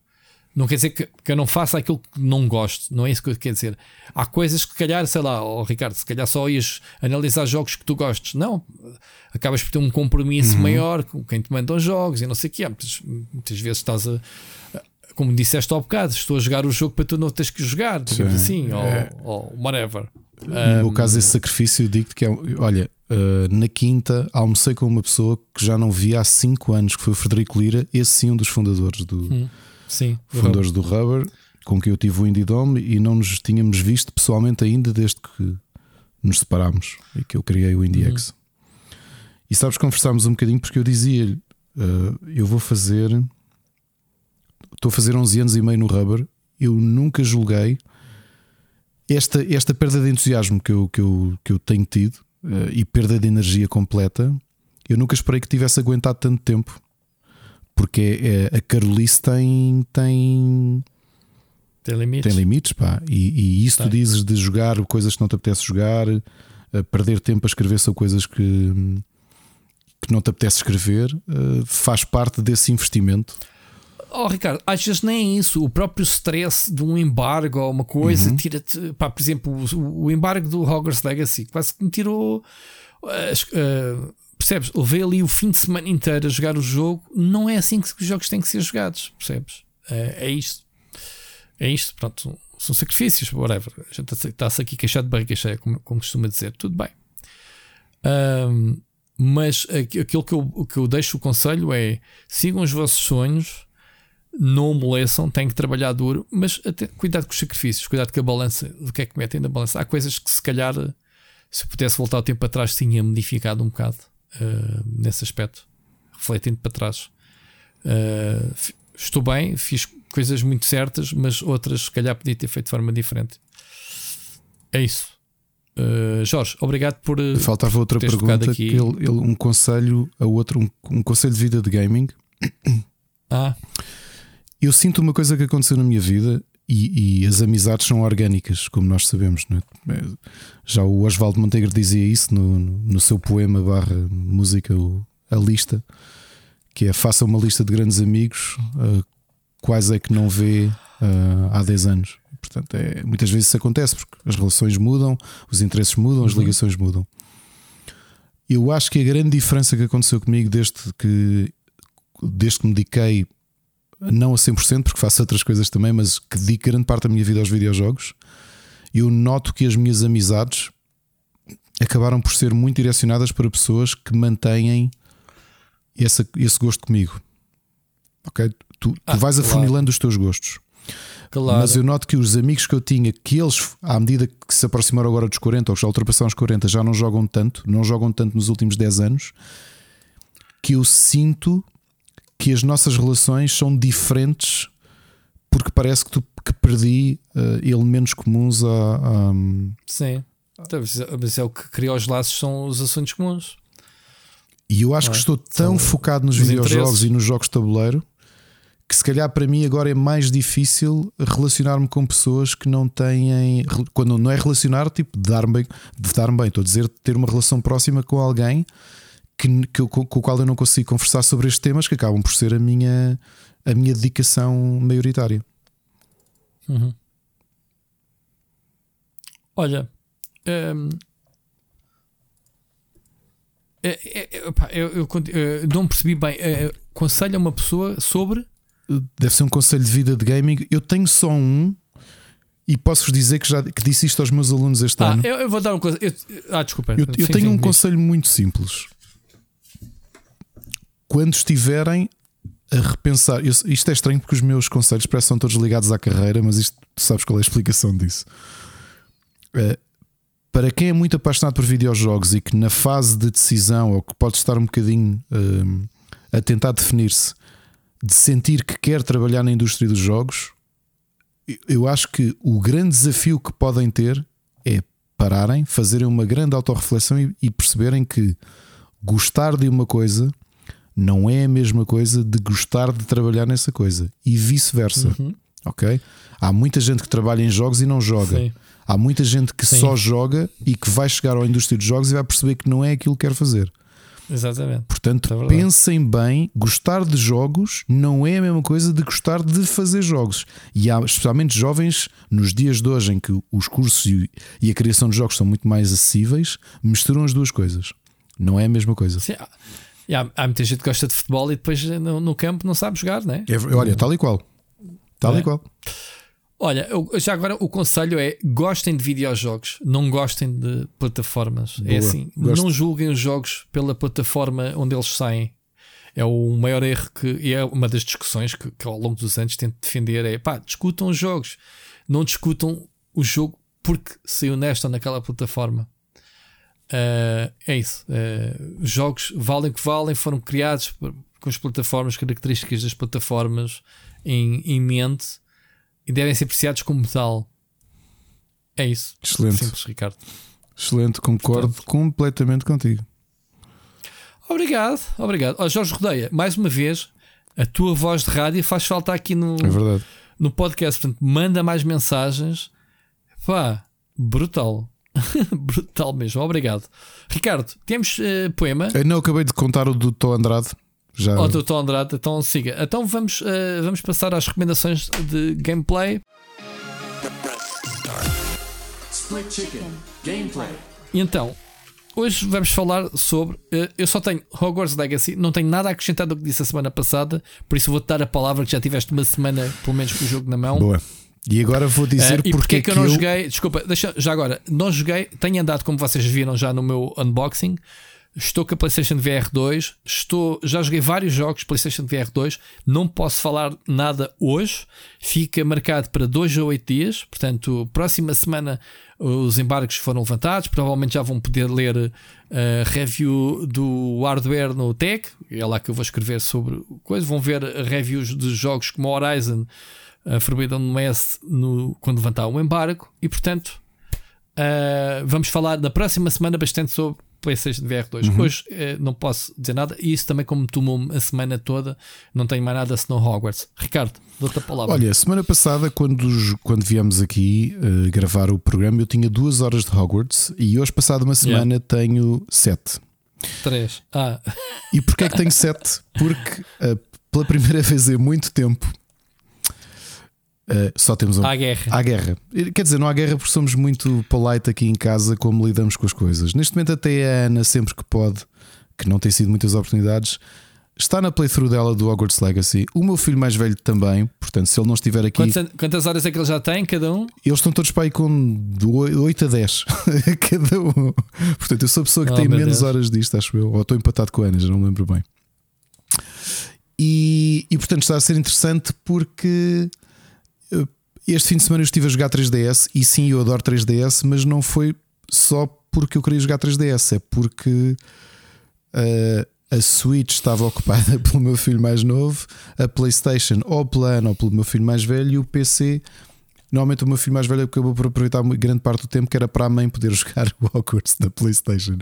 Não quer dizer que, que, eu não faça aquilo que não gosto, não é isso que eu quero dizer. Há coisas que, calhar, sei lá, oh, Ricardo, se calhar só ias analisar jogos que tu gostes. Não, acabas por ter um compromisso uhum. maior com quem te manda os jogos e não sei o que. Muitas, muitas vezes estás a, como disseste ao bocado, estou a jogar o jogo para tu não teres que jogar, digamos assim, é. ou, ou whatever. No meu caso, esse sacrifício, digo-te que é, olha, uh, na quinta almocei com uma pessoa que já não via há 5 anos, que foi o Frederico Lira, esse sim, um dos fundadores do. Hum Sim, fundadores do Rubber, com quem eu tive o Indie Dome e não nos tínhamos visto pessoalmente ainda desde que nos separámos e que eu criei o IndieX. Uhum. E sabes, conversámos um bocadinho porque eu dizia-lhe: uh, eu vou fazer. Estou a fazer 11 anos e meio no Rubber. Eu nunca julguei esta, esta perda de entusiasmo que eu, que eu, que eu tenho tido uh, e perda de energia completa. Eu nunca esperei que tivesse aguentado tanto tempo porque é, a Carolice tem. tem tem limites. Tem limites, pá. E, e isso tu dizes de jogar coisas que não te apetece jogar, perder tempo a escrever sobre coisas que, que não te apetece escrever, uh, faz parte desse investimento. Oh, Ricardo, às vezes nem é isso. O próprio stress de um embargo ou uma coisa uhum. tira-te. Por exemplo, o, o, embargo do Hogwarts Legacy quase que me tirou. Uh, percebes? Levei ali o fim de semana inteiro a jogar o jogo. Não é assim que os jogos têm que ser jogados, percebes? É, é isto. É isto, pronto. São sacrifícios, whatever. A gente está-se aqui queixado de barriga cheia, como, como costuma dizer. Tudo bem. Um, mas aquilo que eu, que eu deixo o conselho é sigam os vossos sonhos, não amoleçam, têm que trabalhar duro, mas até, cuidado com os sacrifícios, cuidado com a balança, do que é que metem na balança. Há coisas que se calhar, se eu pudesse voltar o tempo atrás, tinha modificado um bocado uh, nesse aspecto, refletindo para trás. Uh, estou bem, fiz coisas muito certas, mas outras, se calhar, podia ter feito de forma diferente. É isso. Uh, Jorge, obrigado por. Faltava outra por pergunta: aqui. Ele, ele, um conselho a outro, um, um conselho de vida de gaming. Ah. Eu sinto uma coisa que aconteceu na minha vida e, e, as amizades são orgânicas, como nós sabemos. É? Já o Oswaldo Montenegro dizia isso no, no seu poema barra música, o, a lista, que é faça uma lista de grandes amigos, uh, quais é que não vê uh, há 10 anos. Portanto, é, muitas vezes isso acontece porque as relações mudam, os interesses mudam, as uhum. ligações mudam. Eu acho que a grande diferença que aconteceu comigo desde que, desde que me dediquei não a 100%, porque faço outras coisas também, mas que dedico grande parte da minha vida aos videojogos, eu noto que as minhas amizades acabaram por ser muito direcionadas para pessoas que mantêm esse, esse gosto comigo. Ok? Tu, ah, tu vais claro. afunilando os teus gostos. Claro. Mas eu noto que os amigos que eu tinha, que eles, à medida que se aproximaram agora dos 40 ou que já ultrapassaram os 40, já não jogam tanto, não jogam tanto nos últimos 10 anos, que eu sinto que as nossas relações são diferentes porque parece que, tu, que perdi uh, elementos comuns a. a... Sim, mas é o que cria os laços são os assuntos comuns. E eu acho que é? estou tão são focado nos videojogos e nos jogos de tabuleiro que se calhar para mim agora é mais difícil relacionar-me com pessoas que não têm. Quando não é relacionar, tipo, de dar-me bem, de dar bem, estou a dizer ter uma relação próxima com alguém que, que, com, com o qual eu não consigo conversar sobre estes temas que acabam por ser a minha, a minha dedicação maioritária. Uhum. Olha, hum, é, é, é eu, eu, eu, não percebi bem. É, conselho a uma pessoa sobre. Deve ser um conselho de vida de gaming. Eu tenho só um e posso-vos dizer que já que disse isto aos meus alunos este ah, ano. Eu, eu, vou dar uma coisa. ah, desculpa. Eu, eu sim, tenho sim, um conselho muito simples quando estiverem a repensar, isto é estranho porque os meus conselhos parece são todos ligados à carreira, mas isto tu sabes qual é a explicação disso. Uh, para quem é muito apaixonado por videojogos e que na fase de decisão, ou que pode estar um bocadinho uh, a tentar definir-se, de sentir que quer trabalhar na indústria dos jogos, eu acho que o grande desafio que podem ter é pararem, fazerem uma grande autorreflexão e, e perceberem que gostar de uma coisa não é a mesma coisa de gostar de trabalhar nessa coisa e vice-versa. Uhum. Ok? Há muita gente que trabalha em jogos e não joga. Sim. Há muita gente que Sim. só joga e que vai chegar à indústria de jogos e vai perceber que não é aquilo que quer fazer. Exatamente. Portanto, É pensem bem: gostar de jogos não é a mesma coisa de gostar de fazer jogos. E há, especialmente jovens, nos dias de hoje em que os cursos e, a criação de jogos são muito mais acessíveis, misturam as duas coisas. Não é a mesma coisa. Sim, e há, há muita gente que gosta de futebol e depois no, no campo não sabe jogar, né? É, olha, tal e qual. Tal É. e qual. Olha, eu- já agora o conselho é gostem de videojogos, não gostem de plataformas. É Boa, assim, gosto. não julguem os jogos pela plataforma onde eles saem. É o maior erro que e é uma das discussões que, que ao longo dos anos tento defender é pá, discutam os jogos, não discutam o jogo porque saiu nesta ou naquela plataforma. Ah, é isso. Os jogos valem o que valem, foram criados com as plataformas, características das plataformas em, em mente e devem ser apreciados como tal. É isso. Excelente. Simples, Ricardo. Excelente, concordo completamente contigo. Obrigado, obrigado. Ó, Jorge Rodeia, mais uma vez, a tua voz de rádio faz falta aqui no, É no podcast. Portanto, manda mais mensagens. Pá, brutal. (laughs) brutal mesmo. Obrigado. Ricardo, temos eh, poema. Eu não acabei de contar o do Tó Andrade. Já. Ó, doutor Andrade, então siga. Então vamos, eh, vamos passar às recomendações de gameplay. Split Chicken. Gameplay. E então, hoje vamos falar sobre. eh, eu só tenho Hogwarts Legacy, não tenho nada a acrescentar do que disse a semana passada, por isso vou-te dar a palavra que já tiveste uma semana, pelo menos, com o jogo na mão. Boa. E agora vou dizer e porque porque é que eu não joguei? Desculpa, deixa, já agora, não joguei, tenho andado como vocês viram já no meu unboxing. Estou com a PlayStation VR 2, estou, já joguei vários jogos PlayStation VR 2, não posso falar nada hoje, fica marcado para 2 a 8 dias, portanto, próxima semana os embargos foram levantados, provavelmente já vão poder ler a review do hardware no Tech, é lá que eu vou escrever sobre coisa, vão ver reviews de jogos como Horizon, a Forbidden West no, quando levantar o embargo e portanto uh, vamos falar na próxima semana bastante sobre PlayStation VR 2 Uhum. hoje uh, não posso dizer nada e isso também como tomou-me a semana toda não tenho mais nada senão Hogwarts Ricardo, dou-te a palavra Olha, semana passada, quando, quando viemos aqui eh, gravar o programa, eu tinha duas horas de Hogwarts e hoje, passada uma semana, tenho sete. 3 ah, E porquê é que tenho sete? Porque eh, pela primeira (laughs) vez em muito tempo eh, só temos um. à guerra Há guerra. Quer dizer, não há guerra porque somos muito polite aqui em casa como lidamos com as coisas. Neste momento, até a Ana, sempre que pode, que não tem sido muitas oportunidades, está na playthrough dela do Hogwarts Legacy. O meu filho mais velho também, portanto, se ele não estiver aqui, quantas, quantas horas é que ele já tem cada um? eles estão todos para aí com do 8 a 10 (laughs) cada um. Portanto, eu sou a pessoa que Oh, tem menos Deus. horas disto, acho eu. Ou estou empatado com a Ana, já não me lembro bem. E, e portanto está a ser interessante porque este fim de semana eu estive a jogar 3DS e sim, eu adoro 3DS, mas não foi só porque eu queria jogar 3DS, é porque eh, a Switch estava (laughs) ocupada pelo meu filho mais novo, a PlayStation ou pela ou pelo meu filho mais velho e o PC. Normalmente o meu filho mais velho acabou por aproveitar grande parte do tempo que era para a mãe poder (laughs) jogar o Hogwarts da PlayStation.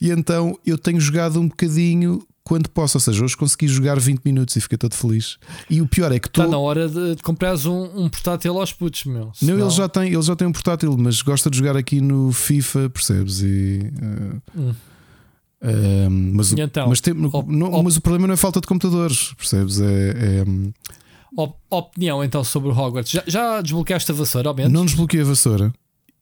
E então eu tenho jogado um bocadinho quando posso, ou seja, hoje consegui jogar 20 minutos e fiquei todo feliz. E o pior é que Está estou. na hora de, comprares um, um portátil aos putos, meu. Não, Senão- ele já, tem, ele já tem um portátil, mas gosta de jogar aqui no FIFA, percebes? E, eh, Hum. eh, mas, o- então? mas, tem- Op- não- op- mas o problema não é falta de computadores, percebes? É, é- Op- opinião então sobre o Hogwarts. Já, já desbloqueaste a vassoura, ao menos? não desbloqueei a vassoura.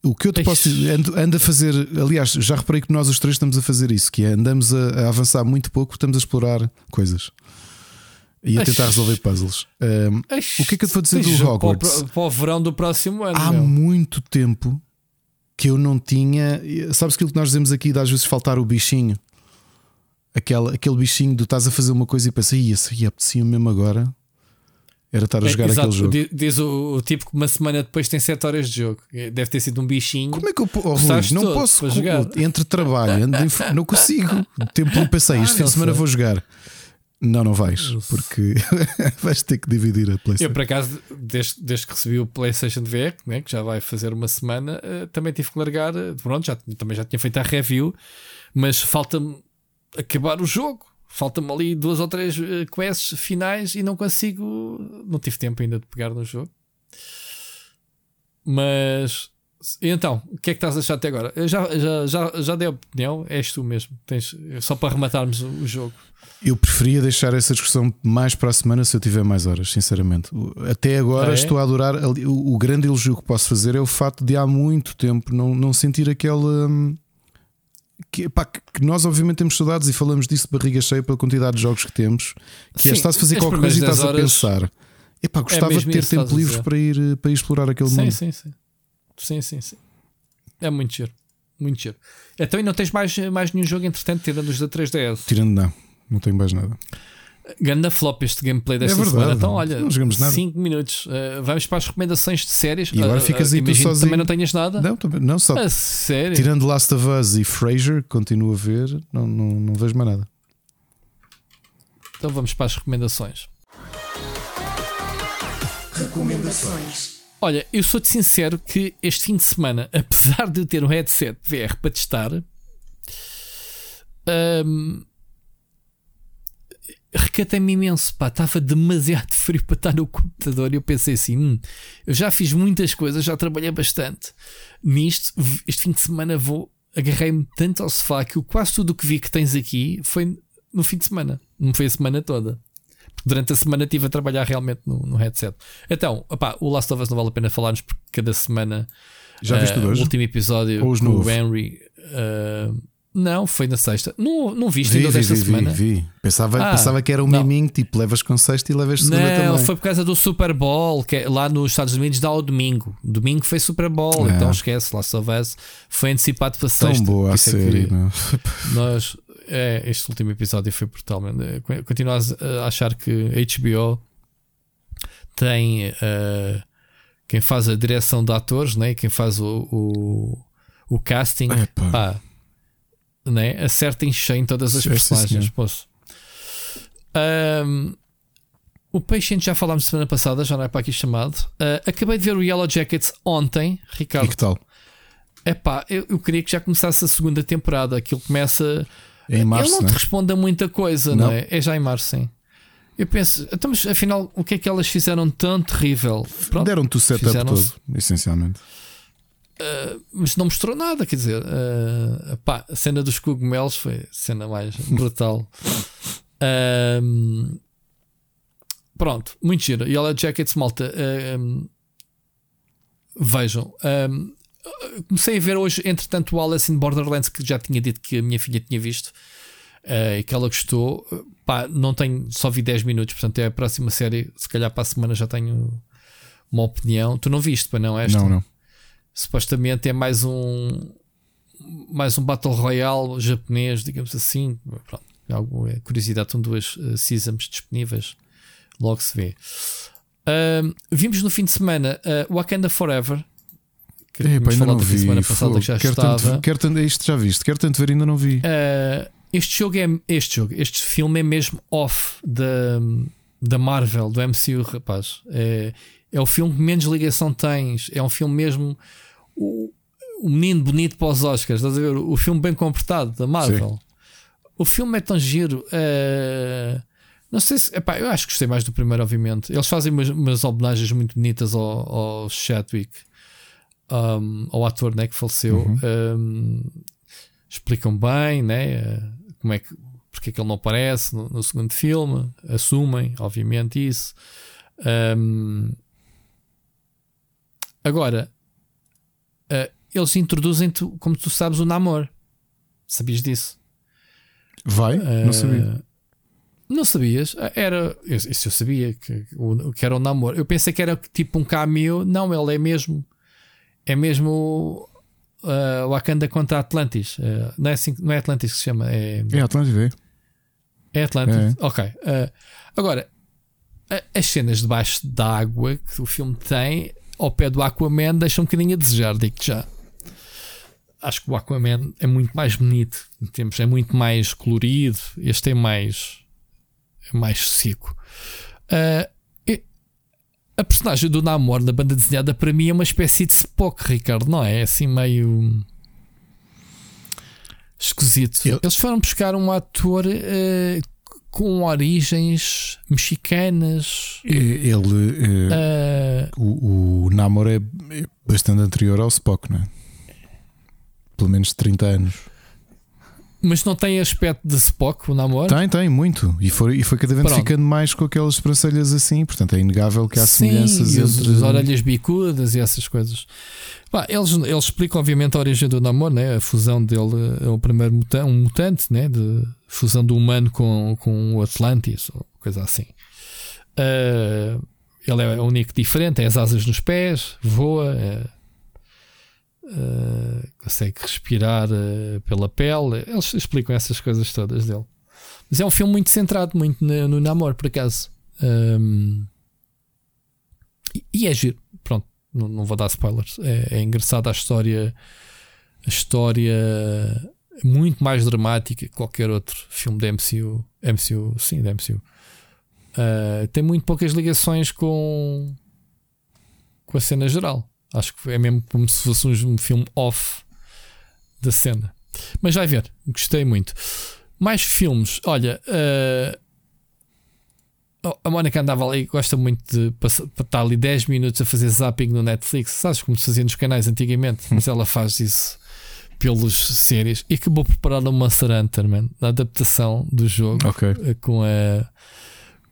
O que eu te posso dizer, ando, ando a fazer, aliás, já reparei que nós os três estamos a fazer isso, que é andamos a, a avançar muito pouco, estamos a explorar coisas e a tentar resolver puzzles. Um, o que é que eu te vou dizer do Hogwarts? Para o, para o verão do próximo ano. há meu. muito tempo que eu não tinha. Sabes aquilo que nós dizemos aqui de às vezes faltar o bichinho? Aquele, aquele bichinho de estás a fazer uma coisa e pensas, ia, isso aí apetecia mesmo agora. Era estar a É, jogar exato, aquele jogo. di- Diz o, o tipo que uma semana depois tem 7 horas de jogo. Deve ter sido um bichinho. Como é que eu oh, Rui, não posso jogar? entre trabalho, não consigo. O tempo não pensei, Ah, este fim de semana sei. vou jogar. Não, não vais, porque (laughs) vais ter que dividir a Eu, PlayStation. por acaso, desde, desde que recebi o PlayStation VR, né, que já vai fazer uma semana, eh, também tive que largar. eh, Pronto, já, também já tinha feito a review, mas falta-me acabar o jogo. Falta-me ali duas ou três uh, quests finais e não consigo. Não tive tempo ainda de pegar no jogo. Mas. Então, o que é que estás a achar até agora? Eu já, já, já, já dei a opinião, és tu mesmo. Tens, só para rematarmos o, o jogo. Eu preferia deixar essa discussão mais para a semana se eu tiver mais horas, sinceramente. Até agora Ah, é? estou a adorar. O, o grande elogio que posso fazer é o facto de há muito tempo não, não sentir aquela. hum, Que, pá, que- nós obviamente temos saudades e falamos disso de barriga cheia pela quantidade de jogos que temos. Que é, Sim, estás a fazer qualquer coisa e estás a 10 horas- pensar. Epá, gostava de mesmo ter tempo livre para ir, para ir explorar aquele Sim, mundo. sim, sim. Sim, sim, sim. É muito giro. Muito giro. Então e não tens mais, mais nenhum jogo entretanto, tirando os da 3DS. Tirando, não, não tenho mais nada. Ganda flop este gameplay desta É verdade, semana. Então, olha, Não jogamos nada. 5 minutos. Uh, vamos para as recomendações de séries. E agora Uh, ficas uh, aí tu imagino que sozinho. também não tenhas nada. Não, também- não só A sério. tirando Last of Us e Frasier, que continuo a ver, não, não, não vejo mais nada. Então vamos para as recomendações. Recomendações. Olha, eu sou-te sincero que este fim de semana, (laughs) apesar de eu ter um headset VR para testar, hum, recatei-me imenso. Pá, estava demasiado frio para estar no computador. E eu pensei assim: "Hum, eu já fiz muitas coisas, já trabalhei bastante nisto. Este fim de semana vou. Agarrei-me tanto ao sofá que o- quase tudo o que vi que tens aqui foi no fim de semana, não foi a semana toda. Durante a semana estive a trabalhar realmente no, no headset. Então, opá, o Last of Us não vale a pena falarmos porque cada semana Já viste eh, o último episódio Ou os o Henry. eh, não, foi na sexta. Não, não viste Vi, ainda vi, desta vi, vi, semana? vi. Pensava, Ah, pensava que era um não. miminho, tipo, levas com sexta e levas segunda Não, também. foi por causa do Super Bowl, que é- lá nos Estados Unidos dá ao domingo. Domingo foi Super Bowl, É. então esquece, Last of Us foi antecipado para Tão sexta. boa Por a é série, meu. (laughs) Nós, é, este último episódio foi brutalmente. eh, Continuo a achar que HBO tem eh, quem faz a direção de atores, né? quem faz o, o, o casting, Epá. pá, né? acerta em cheio em todas as Sim, sim, personagens. posso. Ahm, o Patient já falámos semana passada, já não é para aqui chamado. Ah, acabei de ver o Yellow Jackets ontem, E Ricardo. que tal? Epá, eu, eu queria que já começasse a segunda temporada. Aquilo começa. É em março, Ele não né? te responde a muita coisa, não, Não. é? É já em março, sim. Eu penso, então, mas afinal, o que é que elas fizeram tão terrível? Deram-te o setup todo, essencialmente. Mas não mostrou nada, quer dizer, ah, pá, a cena dos cogumelos foi a cena mais (laughs) brutal. Ahm, pronto, muito giro. E ela Jackets, malta, ahm, vejam. comecei a ver hoje, entretanto, o Alice in Borderlands, que já tinha dito que a minha filha tinha visto ah, e que ela gostou. Pá, não tenho, só vi 10 minutos, portanto, é a próxima série. Se calhar para a semana já tenho uma opinião. Tu não viste, para não? Esta? Não, não. Supostamente é mais um mais um Battle Royale japonês, digamos assim. Pronto, algo é curiosidade, estão duas uh, seasons disponíveis, logo se vê. Ahm, vimos no fim de semana uh, Wakanda Forever. Que tínhamos ainda não vi. semana passada que já quero estava. tanto, quero tanto, isto já viste, quero tanto ver, ainda não vi. Uh, este jogo é este jogo, este filme é mesmo off da, da Marvel, do MCU, rapaz. É, é o filme que menos ligação tens. É um filme mesmo o, o menino bonito para os Oscars. Estás a ver? O filme bem comportado da Marvel. O filme é tão giro. uh, não sei se. Epá, eu acho que gostei mais do primeiro, obviamente. Eles fazem umas, umas homenagens muito bonitas ao, ao Chadwick, um, ao ator né, que faleceu. Uhum. Um, explicam bem, né? Como é que. Porque é que ele não aparece no, no segundo filme, assumem, obviamente, isso. Um, agora, eh, eles introduzem-te, como tu sabes, o namoro. Sabias disso? Vai? não Eh, sabia. Não sabias? Era. Isso eu sabia que, que era o namoro. Eu pensei que era tipo um cameo. Não, ele é mesmo. É mesmo. Uh, Wakanda contra Atlantis. Eh, não, é assim, não é Atlantis que se chama. É, É Atlântico, é? é Atlantis. É. Ok. Uh, agora, as cenas debaixo d'água que o filme tem, ao pé do Aquaman, deixam um bocadinho a desejar, digo-te já. Acho que o Aquaman é muito mais bonito, em termos, é muito mais colorido. Este é mais, é mais seco. Uh, a personagem do Namor na banda desenhada para mim é uma espécie de Spock, Ricardo, não é? É assim meio esquisito. Eu- Eles foram buscar um ator eh, com origens mexicanas. Ele, eh, o, o Namor é é bastante anterior ao Spock, não é? Pelo menos 30 anos. Mas não tem aspecto de Spock, o namoro. Tem, tem, muito. E foi, e foi cada vez Pronto. ficando mais com aquelas sobrancelhas assim. Portanto, é inegável que há Sim, semelhanças e os- entre. as orelhas bicudas e essas coisas. Pá, eles, eles explicam, obviamente, a origem do namoro, né? a fusão dele é o primeiro muta um mutante, né? de fusão do humano com, com o Atlantis, ou coisa assim. Ah, ele é o único diferente, tem as asas nos pés, voa, é, ah, consegue respirar ah, pela pele. Eles explicam essas coisas todas dele. Mas é um filme muito centrado muito no, no namoro, por acaso. Ahm, e, e é giro, pronto, não, não vou dar spoilers. É, é engraçado a história, a história muito mais dramática que qualquer outro filme da MCU. MCU, sim, da MCU. Ah, tem muito poucas ligações com, com a cena geral. Acho que é mesmo como se fosse um, filme off da cena. Mas vai ver, gostei muito. Mais filmes, olha. Oh, A Mónica andava ali, gosta muito de passar, estar ali 10 minutos a fazer zapping no Netflix, sabes como se fazia nos canais antigamente, mas ela faz isso pelos séries e acabou por preparar uma Hunter, man, a adaptação do jogo Ok. eh, com a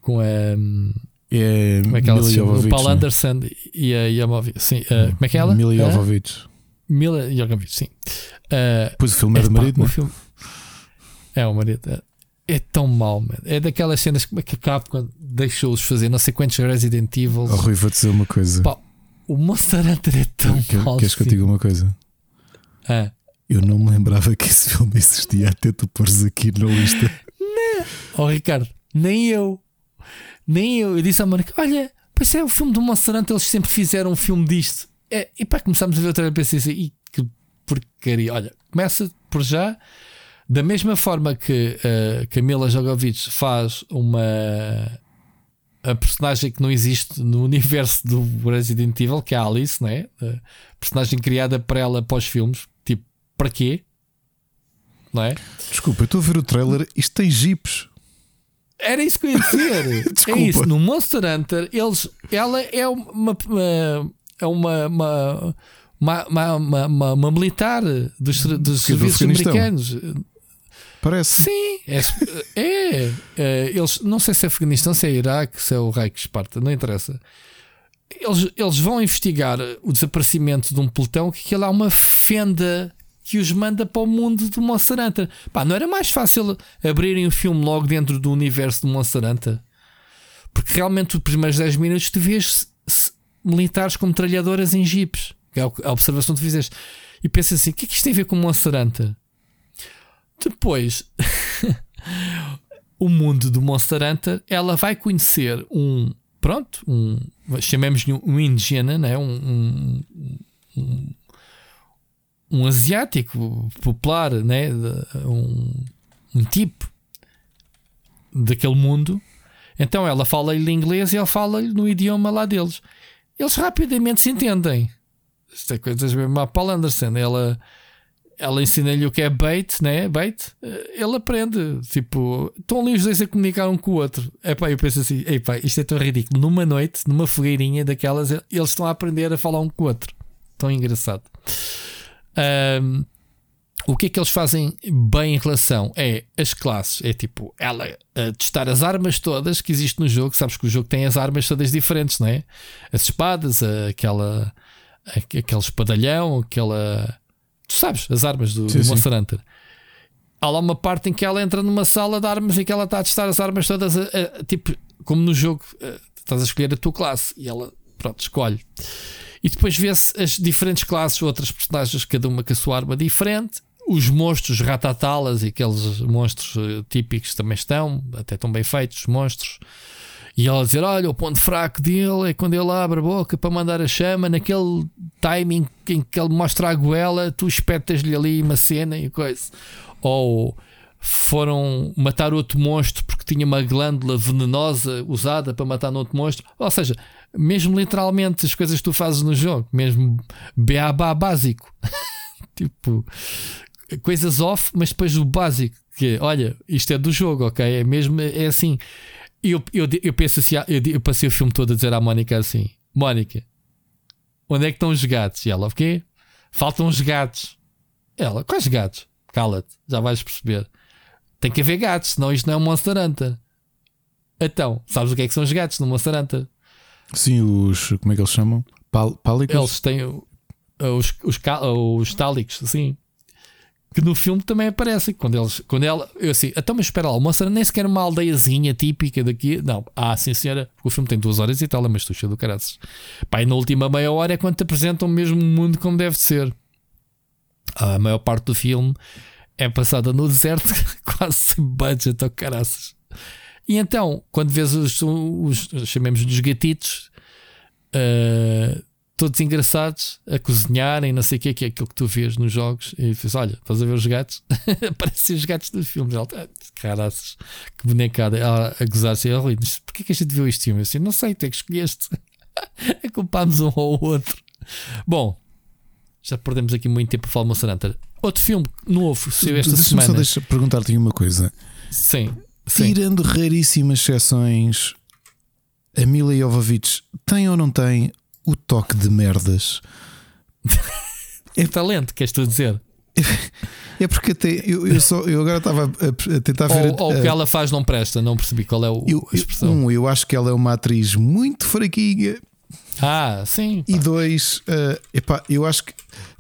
com a hum, É como é que ela se Mila chama? O Paul não é? Anderson e a Yamovi, sim, eh, como é que é ela? Mila? Jovovich. Mila Jovovich, sim. Eh, Depois o filme é do Epá, marido, o não é? filme- É, o marido. É, é tão mau, man. É daquelas cenas que que a Capcom deixou-os fazer não sei quantos Resident Evil. Oh, Rui, vou-te dizer uma coisa. Pá, O Monster Hunter é tão Quer- mau. Queres que eu diga uma coisa? Ah. Eu não me lembrava que esse filme existia até tu pôres aqui na lista. Oh, Ricardo, nem eu. Nem eu. Eu disse à Mónica: Olha, pois é o filme do Hunter. Eles sempre fizeram um filme disto. É, e pá, começámos a ver outra vez. Pensei assim: "Ih, que porcaria. Olha, começa por já. Da mesma forma que a Camila Jogovic faz uma. A personagem que não existe no (laughs) universo do Resident Evil, que é a Alice, não é? A personagem criada para ela pós filmes. Tipo, para quê? Não é? Desculpa, eu estou a ver o trailer. Isto tem jipes. Era isso que eu ia dizer. Desculpa. (laughs) é isso. No Monster Hunter, eles, ela é uma, é uma, uma, uma, uma, uma- militar dos, dos Que serviços americanos. Parece. Sim, é, é, é, Eles, não sei se é Afeganistão, se é Iraque, se é o Reich Esparta, não interessa. Eles, eles vão investigar o desaparecimento de um pelotão que aquilo há uma fenda que os manda para o mundo do Monster Hunter. Pá, não era mais fácil abrirem o filme logo dentro do universo Monster Hunter? Porque realmente os primeiros 10 minutos tu vês militares com metralhadoras em jipes. É a observação que tu fizeste. E pensas assim: o que é que isto tem a ver com o Monster Hunter? Depois, (laughs) o mundo do Monster Hunter, ela vai conhecer um, pronto, um, chamemos-lhe um indígena, né? um, um, um, um asiático popular, né? Um, um tipo daquele mundo. Então ela fala-lhe inglês e ele fala-lhe no idioma lá deles. Eles rapidamente se entendem. Isto é coisas mesmo a Paul Anderson. Ela, ela ensina-lhe o que é bait, né? Bait. Eh, Ele aprende. Tipo, estão ali os dois a comunicar um com o outro. Epá, eu penso assim: epá, isto é tão ridículo. Numa noite, numa fogueirinha daquelas, eles estão a aprender a falar um com o outro. Tão engraçado. Ahm, o que é que eles fazem bem em relação é as classes. É tipo, ela a testar as armas todas que existem no jogo. Sabes que o jogo tem as armas todas diferentes, não é? As espadas, a- aquela, a- aquele espadalhão, aquela. Tu sabes, as armas do, Sim, do sim. Monster Hunter. Há lá uma parte em que ela entra numa sala de armas e que ela está a testar as armas todas, a- a- tipo, como no jogo, eh, estás a escolher a tua classe e ela, pronto, escolhe. E depois vê-se as diferentes classes, outras personagens, cada uma com a sua arma diferente. Os monstros ratatalas e aqueles monstros eh, típicos também estão, até estão bem feitos, os monstros. E ela dizer: Olha, o ponto fraco dele é quando ele abre a boca para mandar a chama, naquele timing em que ele mostra a goela, tu espetas-lhe ali uma cena e coisa. Ou foram matar outro monstro porque tinha uma glândula venenosa usada para matar outro monstro. Ou seja, mesmo literalmente as coisas que tu fazes no jogo, mesmo beabá básico. (laughs) tipo, coisas off, mas depois o básico, que olha, isto é do jogo, ok? É mesmo, é assim. Eu, eu, eu penso assim, eu, eu passei o filme todo a dizer à Mónica assim: Mónica, onde é que estão os gatos? E ela, o quê? Faltam os gatos. Ela, quais gatos? Cala-te, já vais perceber. Tem que haver gatos, senão isto não é um Monster Hunter. Então, sabes o que é que são os gatos no Monster Hunter? Sim, os. Como é que eles chamam? Pal, pálicos? Eles têm o- os, os, ca- os tálicos, assim. Que no filme também aparecem. Quando, eles, quando ela. Eu assim, então, mas espera lá, o Monster nem sequer é uma aldeiazinha típica daqui. Não, ah, sim, senhora. O filme tem duas horas e tal, mas tu do caraças. Pá, e na última meia hora é quando te apresentam mesmo mundo como deve ser. A maior parte do filme é passada no deserto, (laughs) quase sem budget, ou caraças. E então, quando vês os, os chamemos dos gatitos, uh, todos engraçados a cozinharem, não sei o que, que é aquilo que tu vês nos jogos, e dizes: Olha, estás a ver os gatos? (laughs) Aparecem os gatos do filme. Ela, "Ah, caraças, que bonecada. Ela a gozar-se, ela, "Rui, mas porquê que a gente viu este filme? Eu assim, não sei, tu é que escolheste. (laughs) Culpámos um ao outro. Bom, já perdemos aqui muito tempo a falar Monster Hunter. Outro filme novo saiu esta Deixa-me só semana. deixa- perguntar-te uma coisa. Sim, sim. Tirando raríssimas exceções, a Mila Jovovich tem ou não tem o toque de merdas? (laughs) É talento, queres tu dizer? É porque até eu, eu só eu agora estava a, tentar ver. Ou, o que ela faz não presta, não percebi qual é o, eu, a expressão. um, eu acho que ela é uma atriz muito fraquinha. Ah, sim. E dois, eh, epá, eu acho que.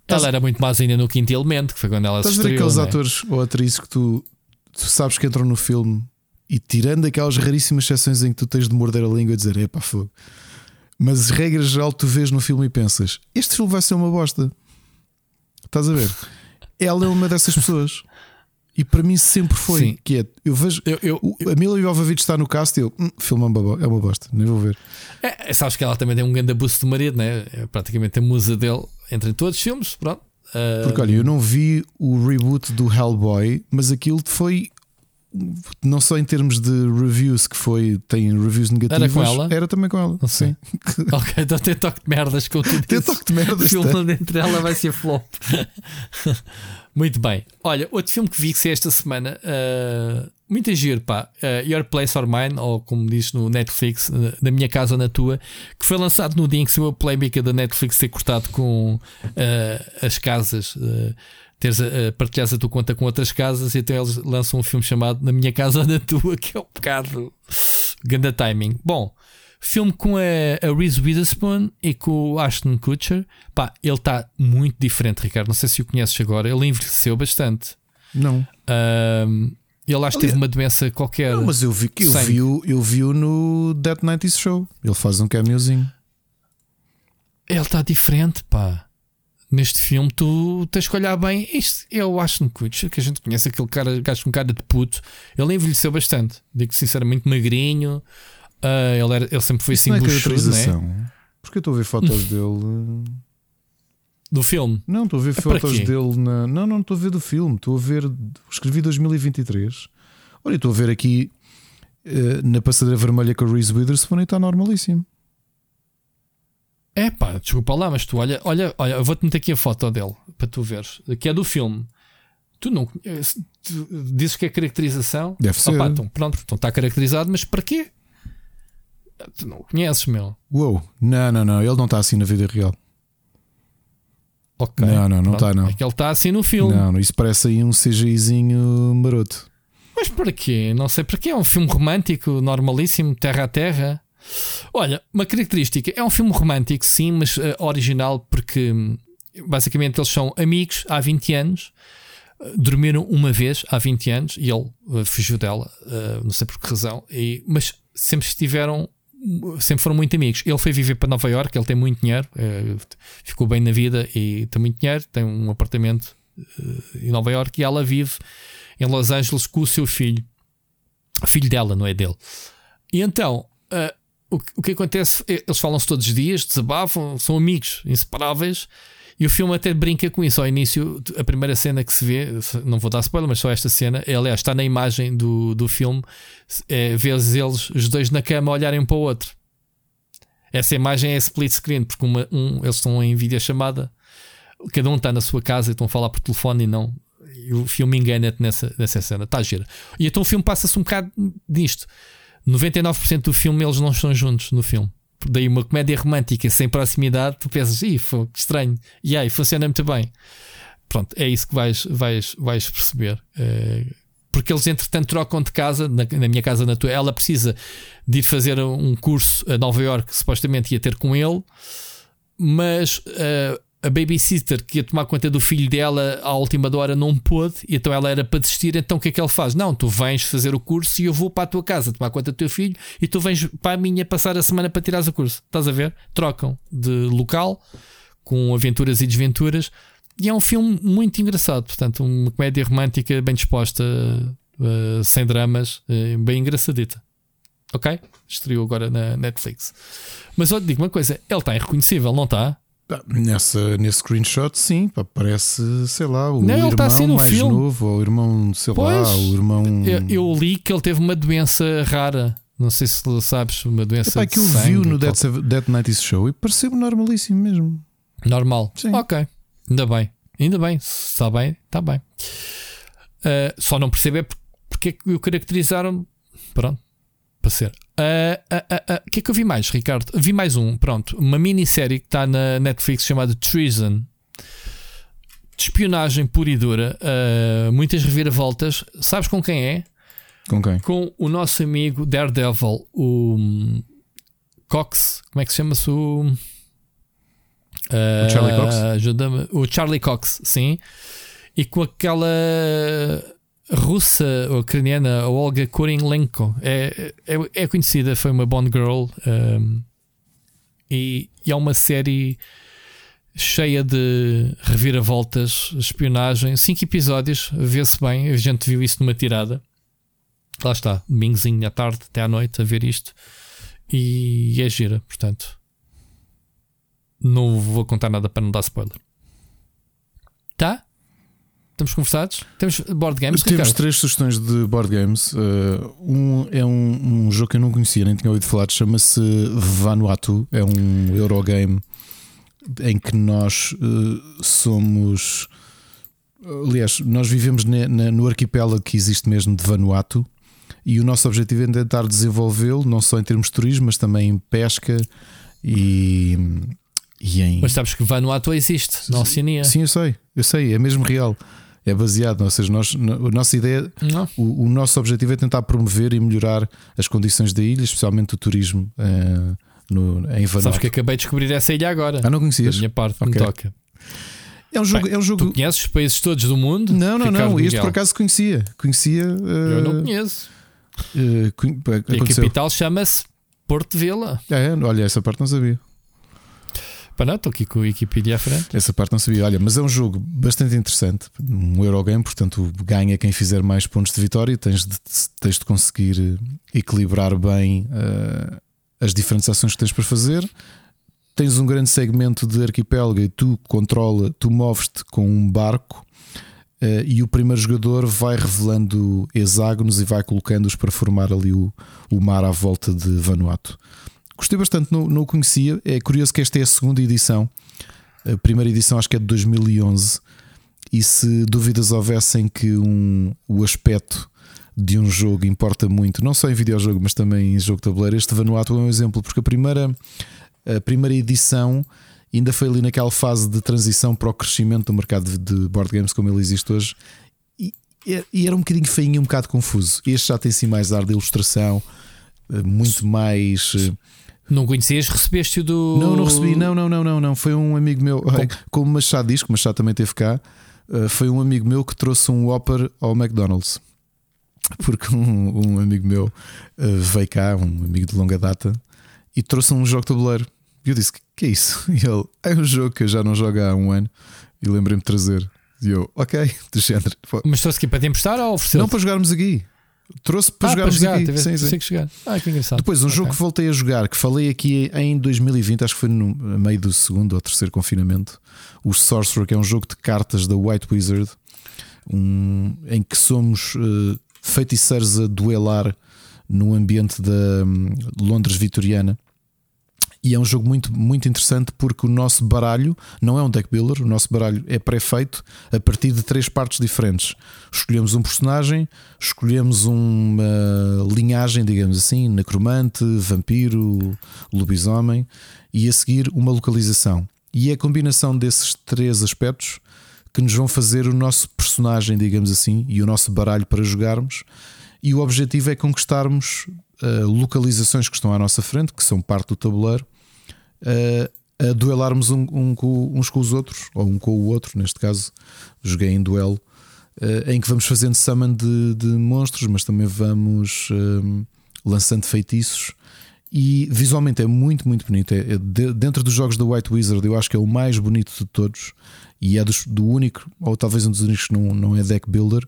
Ela era muito mais ainda no quinto elemento, que foi quando ela Estás se a ver aqueles não é? atores ou atrizes que tu, tu sabes que entram no filme e tirando aquelas raríssimas exceções em que tu tens de morder a língua e dizer epá, fogo. Mas regra geral, tu vês no filme e pensas: este filme vai ser uma bosta. Estás a ver? Ela é uma dessas pessoas. E para mim sempre foi. Sim. Que é, eu vejo. Eu, eu, A Mila Jovovich está no cast e eu, hum, filme é uma, é bosta, nem vou ver. é, sabes que ela também tem um grande abuso de marido, né? É praticamente a musa dele entre todos os filmes. Pronto. Porque olha, eu não vi o reboot do Hellboy, mas aquilo foi não só em termos de reviews que foi, tem reviews negativas, com ela? era também com ela. Sei. Sim. (laughs) Ok, então tem toque de merdas com tudo Tem isso. toque de merda. O filme entre ela vai ser flop. (laughs) Muito bem. Olha, outro filme que vi que saiu esta semana, uh, muito giro, pá. uh, Your Place or Mine, ou como diz no Netflix, uh, na minha casa ou na tua, que foi lançado no dia em que saiu a polémica da Netflix ser cortado com uh, as casas. Teres a, a partilhares a tua conta com outras casas, e então eles lançam um filme chamado Na Minha Casa ou (laughs) na Tua, que é um bocado ganda timing. Bom, filme com a, a Reese Witherspoon e com o Ashton Kutcher. Pá, ele está muito diferente, Ricardo. Não sei se o conheces agora. Ele envelheceu bastante. Não. Ahm, ele acho que teve uma doença qualquer. Não, mas eu vi que eu Sangue. vi, eu vi no That 90s Show. Ele faz um cameozinho. Ele está diferente, pá. Neste filme, tu tens que olhar bem. Isto é o Ashton Kutcher, que a gente conhece, aquele cara, gajo com cara de puto. Ele envelheceu bastante. Digo sinceramente, magrinho. Ah, ele, era- ele sempre foi Isso assim é buchudo, né? Porque eu estou a ver fotos (laughs) dele. Do filme. Não, estou a ver É fotos dele na. Não, não estou a ver do filme. Estou a ver. Escrevi 2023. Olha, estou a ver aqui eh, na passadeira vermelha com a Reese Witherspoon e está normalíssimo. É pá, desculpa lá, mas tu olha, olha, olha, eu vou-te meter aqui a foto dele para tu veres, que é do filme. Tu não eh, tu dizes que é caracterização? Deve ser. Opa, então, pronto, então está caracterizado, mas para quê? Tu não o conheces, meu. Uou, não, não, não. Ele não está assim na vida real. Ok. Não, não, não está, não. É que ele está assim no filme. Não, não, isso parece aí um CGIzinho maroto. Mas para quê? Não sei para quê. É um filme romântico, normalíssimo, terra a terra. Olha, uma característica: é um filme romântico, sim, mas eh, original, porque hum, basicamente eles são amigos há 20 anos. eh, Dormiram uma vez há 20 anos e ele eh, fugiu dela, não sei por que razão, e- mas sempre estiveram, sempre foram muito amigos. Ele foi viver para Nova York, ele tem muito dinheiro, ficou bem na vida e tem muito dinheiro, tem um apartamento em Nova York e ela vive em Los Angeles com o seu filho. Filho dela, não é dele. E então, o, que- o que acontece? é, Eles falam-se todos os dias, desabafam, são amigos inseparáveis. E o filme até brinca com isso. Ao início, a primeira cena que se vê, não vou dar spoiler, mas só esta cena, é, aliás, está na imagem do, do filme, é, vês eles, os dois na cama, olharem um para o outro. Essa imagem é split screen, porque uma- um, eles estão em videochamada, cada um está na sua casa e estão a falar por telefone e não. E o filme engana-te nessa, nessa cena. Está gira. E então o filme passa-se um bocado disto. 99% do filme eles não estão juntos no filme. Daí uma comédia romântica sem proximidade, tu pensas, ih, foi estranho. E aí, funciona muito bem. Pronto, é isso que vais, vais, vais perceber. Uh, porque eles, entretanto, trocam de casa, na, na, minha casa, na tua. Ela precisa de ir fazer um curso a Nova York, supostamente ia ter com ele, mas uh, a babysitter que ia tomar conta do filho dela à última hora não pôde, e então ela era para desistir. Então o que é que ele faz? Não, tu vens fazer o curso e eu vou para a tua casa tomar conta do teu filho e tu vens para a minha passar a semana para tirares o curso. Estás a ver? Trocam de local com aventuras e desventuras. E é um filme muito engraçado, portanto, uma comédia romântica bem disposta, uh, sem dramas, uh, bem engraçadita. Ok? Estreou agora na Netflix. Mas olha, digo uma coisa: ele está irreconhecível, não está? Nessa, nesse screenshot, sim, pá, parece, sei lá, o não, irmão tá assim mais filme. novo, ou o irmão, sei pois, lá, o irmão. Eu, eu, li que ele teve uma doença rara. Não sei se sabes, uma doença Epá, de que eu vi no Dead, Dead 90 Show e pareceu normalíssimo mesmo. Normal. Sim. Ok. Ainda bem. Ainda bem. Está bem, está bem. Uh, só não percebo é porque é que o caracterizaram. Pronto. Para ser. O uh, uh, que é que eu vi mais, Ricardo? Vi mais um, pronto. Uma minissérie que está na Netflix chamada Treason. De espionagem pura e dura. muitas reviravoltas. Sabes com quem é? Com quem? Com o nosso amigo Daredevil, o um, Cox. Como é que se chama-se o. o Charlie Cox? Ajuda-me. O Charlie Cox, sim. E com aquela russa ou ucraniana, Olga Kurylenko, é, é, é, conhecida, foi uma Bond Girl um, e, e é uma série cheia de reviravoltas, espionagem, cinco episódios, vê-se bem, a gente viu isso numa tirada. Lá está, domingozinho à tarde até à noite a ver isto e é gira, portanto. Não vou contar nada para não dar spoiler. Estamos conversados? Temos board games? Temos Ricardo? três sugestões de board games. Uh, um é um, um, jogo que eu não conhecia, nem tinha ouvido falar, chama-se Vanuatu. É um Eurogame em que nós uh, somos. Aliás, nós vivemos ne, ne, no arquipélago que existe mesmo de Vanuatu e o nosso objetivo é tentar desenvolvê-lo, não só em termos de turismo, mas também em pesca e, e em. Mas sabes que Vanuatu existe na Oceania. Sim, eu sei, eu sei, é mesmo real é baseado, ou seja, nós, a nossa ideia, o, o, nosso objetivo é tentar promover e melhorar as condições da ilha, especialmente o turismo uh, no, em Vanuatu. Sabes que acabei de descobrir essa ilha agora. Ah, não conhecias? Da minha parte, okay. me toca. É um jogo. Bem, é um jogo... Tu conheces os países todos do mundo? Não, não, Ricardo não. Miguel. Este por acaso conhecia. Conhecia. Uh, Eu não conheço. Uh, e a capital chama-se Porto Vila. É, olha, essa parte não sabia. Não, estou aqui com a Wikipedia à frente. Essa parte não sabia. Olha, mas é um jogo bastante interessante. Um Eurogame, portanto, ganha quem fizer mais pontos de vitória. Tens de, tens de conseguir equilibrar bem uh, as diferentes ações que tens para fazer. Tens um grande segmento de arquipélago e tu controla, tu moves-te com um barco. Uh, e o primeiro jogador vai revelando hexágonos e vai colocando-os para formar ali o, o mar à volta de Vanuatu. Gostei bastante, não, não o conhecia. É curioso que esta é a segunda edição. A primeira edição acho que é de 2011. E se dúvidas houvessem que um, o aspecto de um jogo importa muito, não só em videojogo, mas também em jogo de tabuleiro, este Vanuatu é um exemplo, porque a primeira, a primeira edição ainda foi ali naquela fase de transição para o crescimento do mercado de board games como ele existe hoje. E, era um bocadinho feinho um bocado confuso. Este já tem sim mais ar de ilustração, muito mais não conhecias? Recebeste-o do. Não, não recebi. Não, não, não, não. não. Foi um amigo meu. Com... Como o Machado diz, que o Machado também teve cá. Uh, foi um amigo meu que trouxe um Whopper ao McDonald's. Porque um, um amigo meu uh, veio cá, um amigo de longa data, e trouxe um jogo de tabuleiro. E eu disse: Que é isso? (laughs) E ele: É um jogo que eu já não jogo há um ano. E lembrei-me de trazer. E eu: Ok, (laughs) do género. Mas trouxe aqui para te emprestar ou ofereceu? Não, para jogarmos aqui. Trouxe para ah, jogarmos para jogar, aqui. Sim, sim. Que jogar. Ah, que engraçado. Depois, um okay. jogo que voltei a jogar, que falei aqui em 2020, acho que foi no meio do segundo ou terceiro confinamento. O Sorcerer, que é um jogo de cartas da White Wizard, um, em que somos uh, feiticeiros a duelar no ambiente da um, Londres vitoriana. E é um jogo muito, muito interessante porque o nosso baralho não é um deck builder, o nosso baralho é pré-feito a partir de três partes diferentes. Escolhemos um personagem, escolhemos uma linhagem, digamos assim, necromante, vampiro, lobisomem, e a seguir uma localização. E é a combinação desses três aspectos que nos vão fazer o nosso personagem, digamos assim, e o nosso baralho para jogarmos. E o objetivo é conquistarmos uh, localizações que estão à nossa frente, que são parte do tabuleiro, uh, a duelarmos um, um, com, uns com os outros, ou um com o outro. Neste caso, joguei em duelo, uh, em que vamos fazendo summon de, de monstros, mas também vamos lançando feitiços. E visualmente é muito, muito bonito. É, é de, dentro dos jogos da White Wizard, eu acho que é o mais bonito de todos e é dos, do único, ou talvez um dos únicos que não, não é deck builder.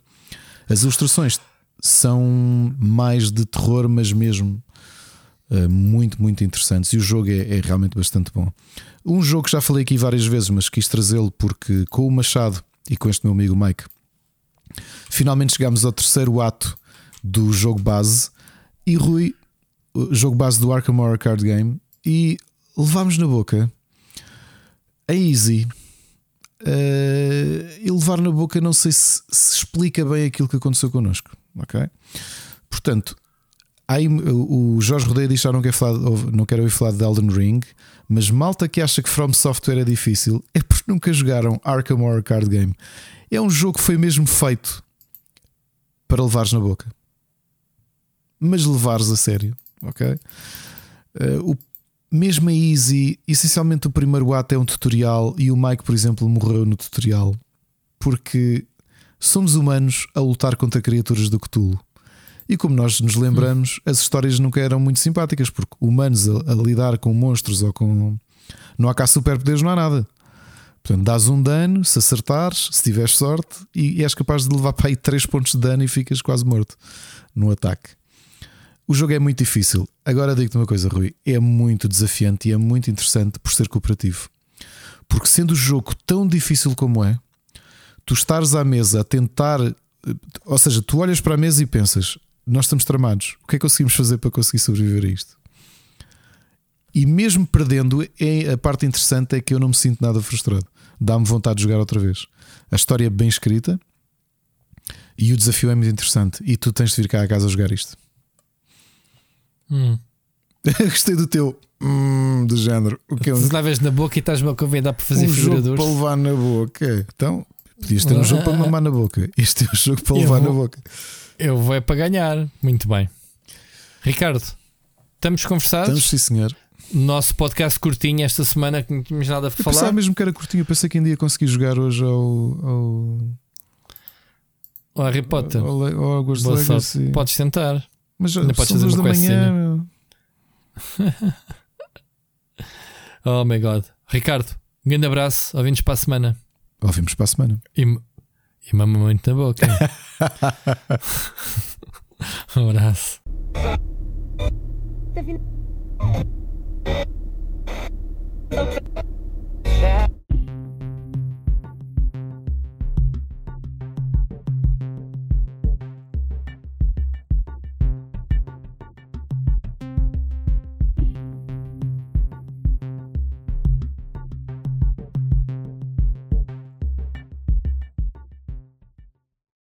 As ilustrações são mais de terror, mas mesmo uh, muito, muito interessantes. E o jogo é, é, realmente bastante bom. Um jogo que já falei aqui várias vezes, mas quis trazê-lo porque com o Machado e com este meu amigo Mike, finalmente chegámos ao terceiro ato do jogo base. E Rui, jogo base do Arkham Horror Card Game, e levámos na boca a Easy uh, e levar na boca, não sei se, se, explica bem aquilo que aconteceu connosco. Ok? Portanto, aí, o Jorge Rodeia diz que não quer, falar, não quer ouvir falar de Elden Ring, mas malta que acha que From Software é difícil é porque nunca jogaram Arkham Horror Card Game. É um jogo que foi mesmo feito para levares na boca, mas levares a sério. Ok? Uh, o mesmo a Easy, essencialmente o primeiro ato é um tutorial e o Mike, por exemplo, morreu no tutorial porque somos humanos a lutar contra criaturas do Cthulhu. E como nós nos lembramos, as histórias nunca eram muito simpáticas, porque humanos a, a lidar com monstros ou com. Não há cá superpoderes, não há nada. Portanto, dás um dano se acertares, se tiveres sorte, e és capaz de levar para aí 3 pontos de dano e ficas quase morto no ataque. O jogo é muito difícil. Agora digo-te uma coisa, Rui: é muito desafiante e é muito interessante por ser cooperativo. Porque sendo o jogo tão difícil como é, tu estares à mesa a tentar. Ou seja, tu olhas para a mesa e pensas: nós estamos tramados, o que é que conseguimos fazer para conseguir sobreviver a isto? E mesmo perdendo, é, a parte interessante é que eu não me sinto nada frustrado. Dá-me vontade de jogar outra vez. A história é bem escrita e o desafio é muito interessante. E tu tens de vir cá a casa a jogar isto. Hum. (laughs) Gostei do teu hum, do género. O que é um... levas na boca e estás-me a convidar para fazer um jogo para levar na boca. Então, podias ter um jogo para (laughs) mamar na boca. Este é um jogo para levar vou, na boca. Eu vou é para ganhar. Muito bem. Ricardo, estamos conversados? Estamos, sim, senhor. Nosso podcast curtinho esta semana que não tínhamos nada eu falar. Pensava mesmo que era curtinho. Eu pensei que ainda ia conseguir jogar hoje ao. ao... Harry Potter. Ao, ao Hogwarts Legacy. Podes tentar. Mas Ainda podes fazer uma da manhã. (laughs) oh my god. Ricardo, um grande abraço. Ouvimos para a semana. Ouvimos para a semana. E, e mama muito na boca. (laughs) (laughs) um abraço. Tá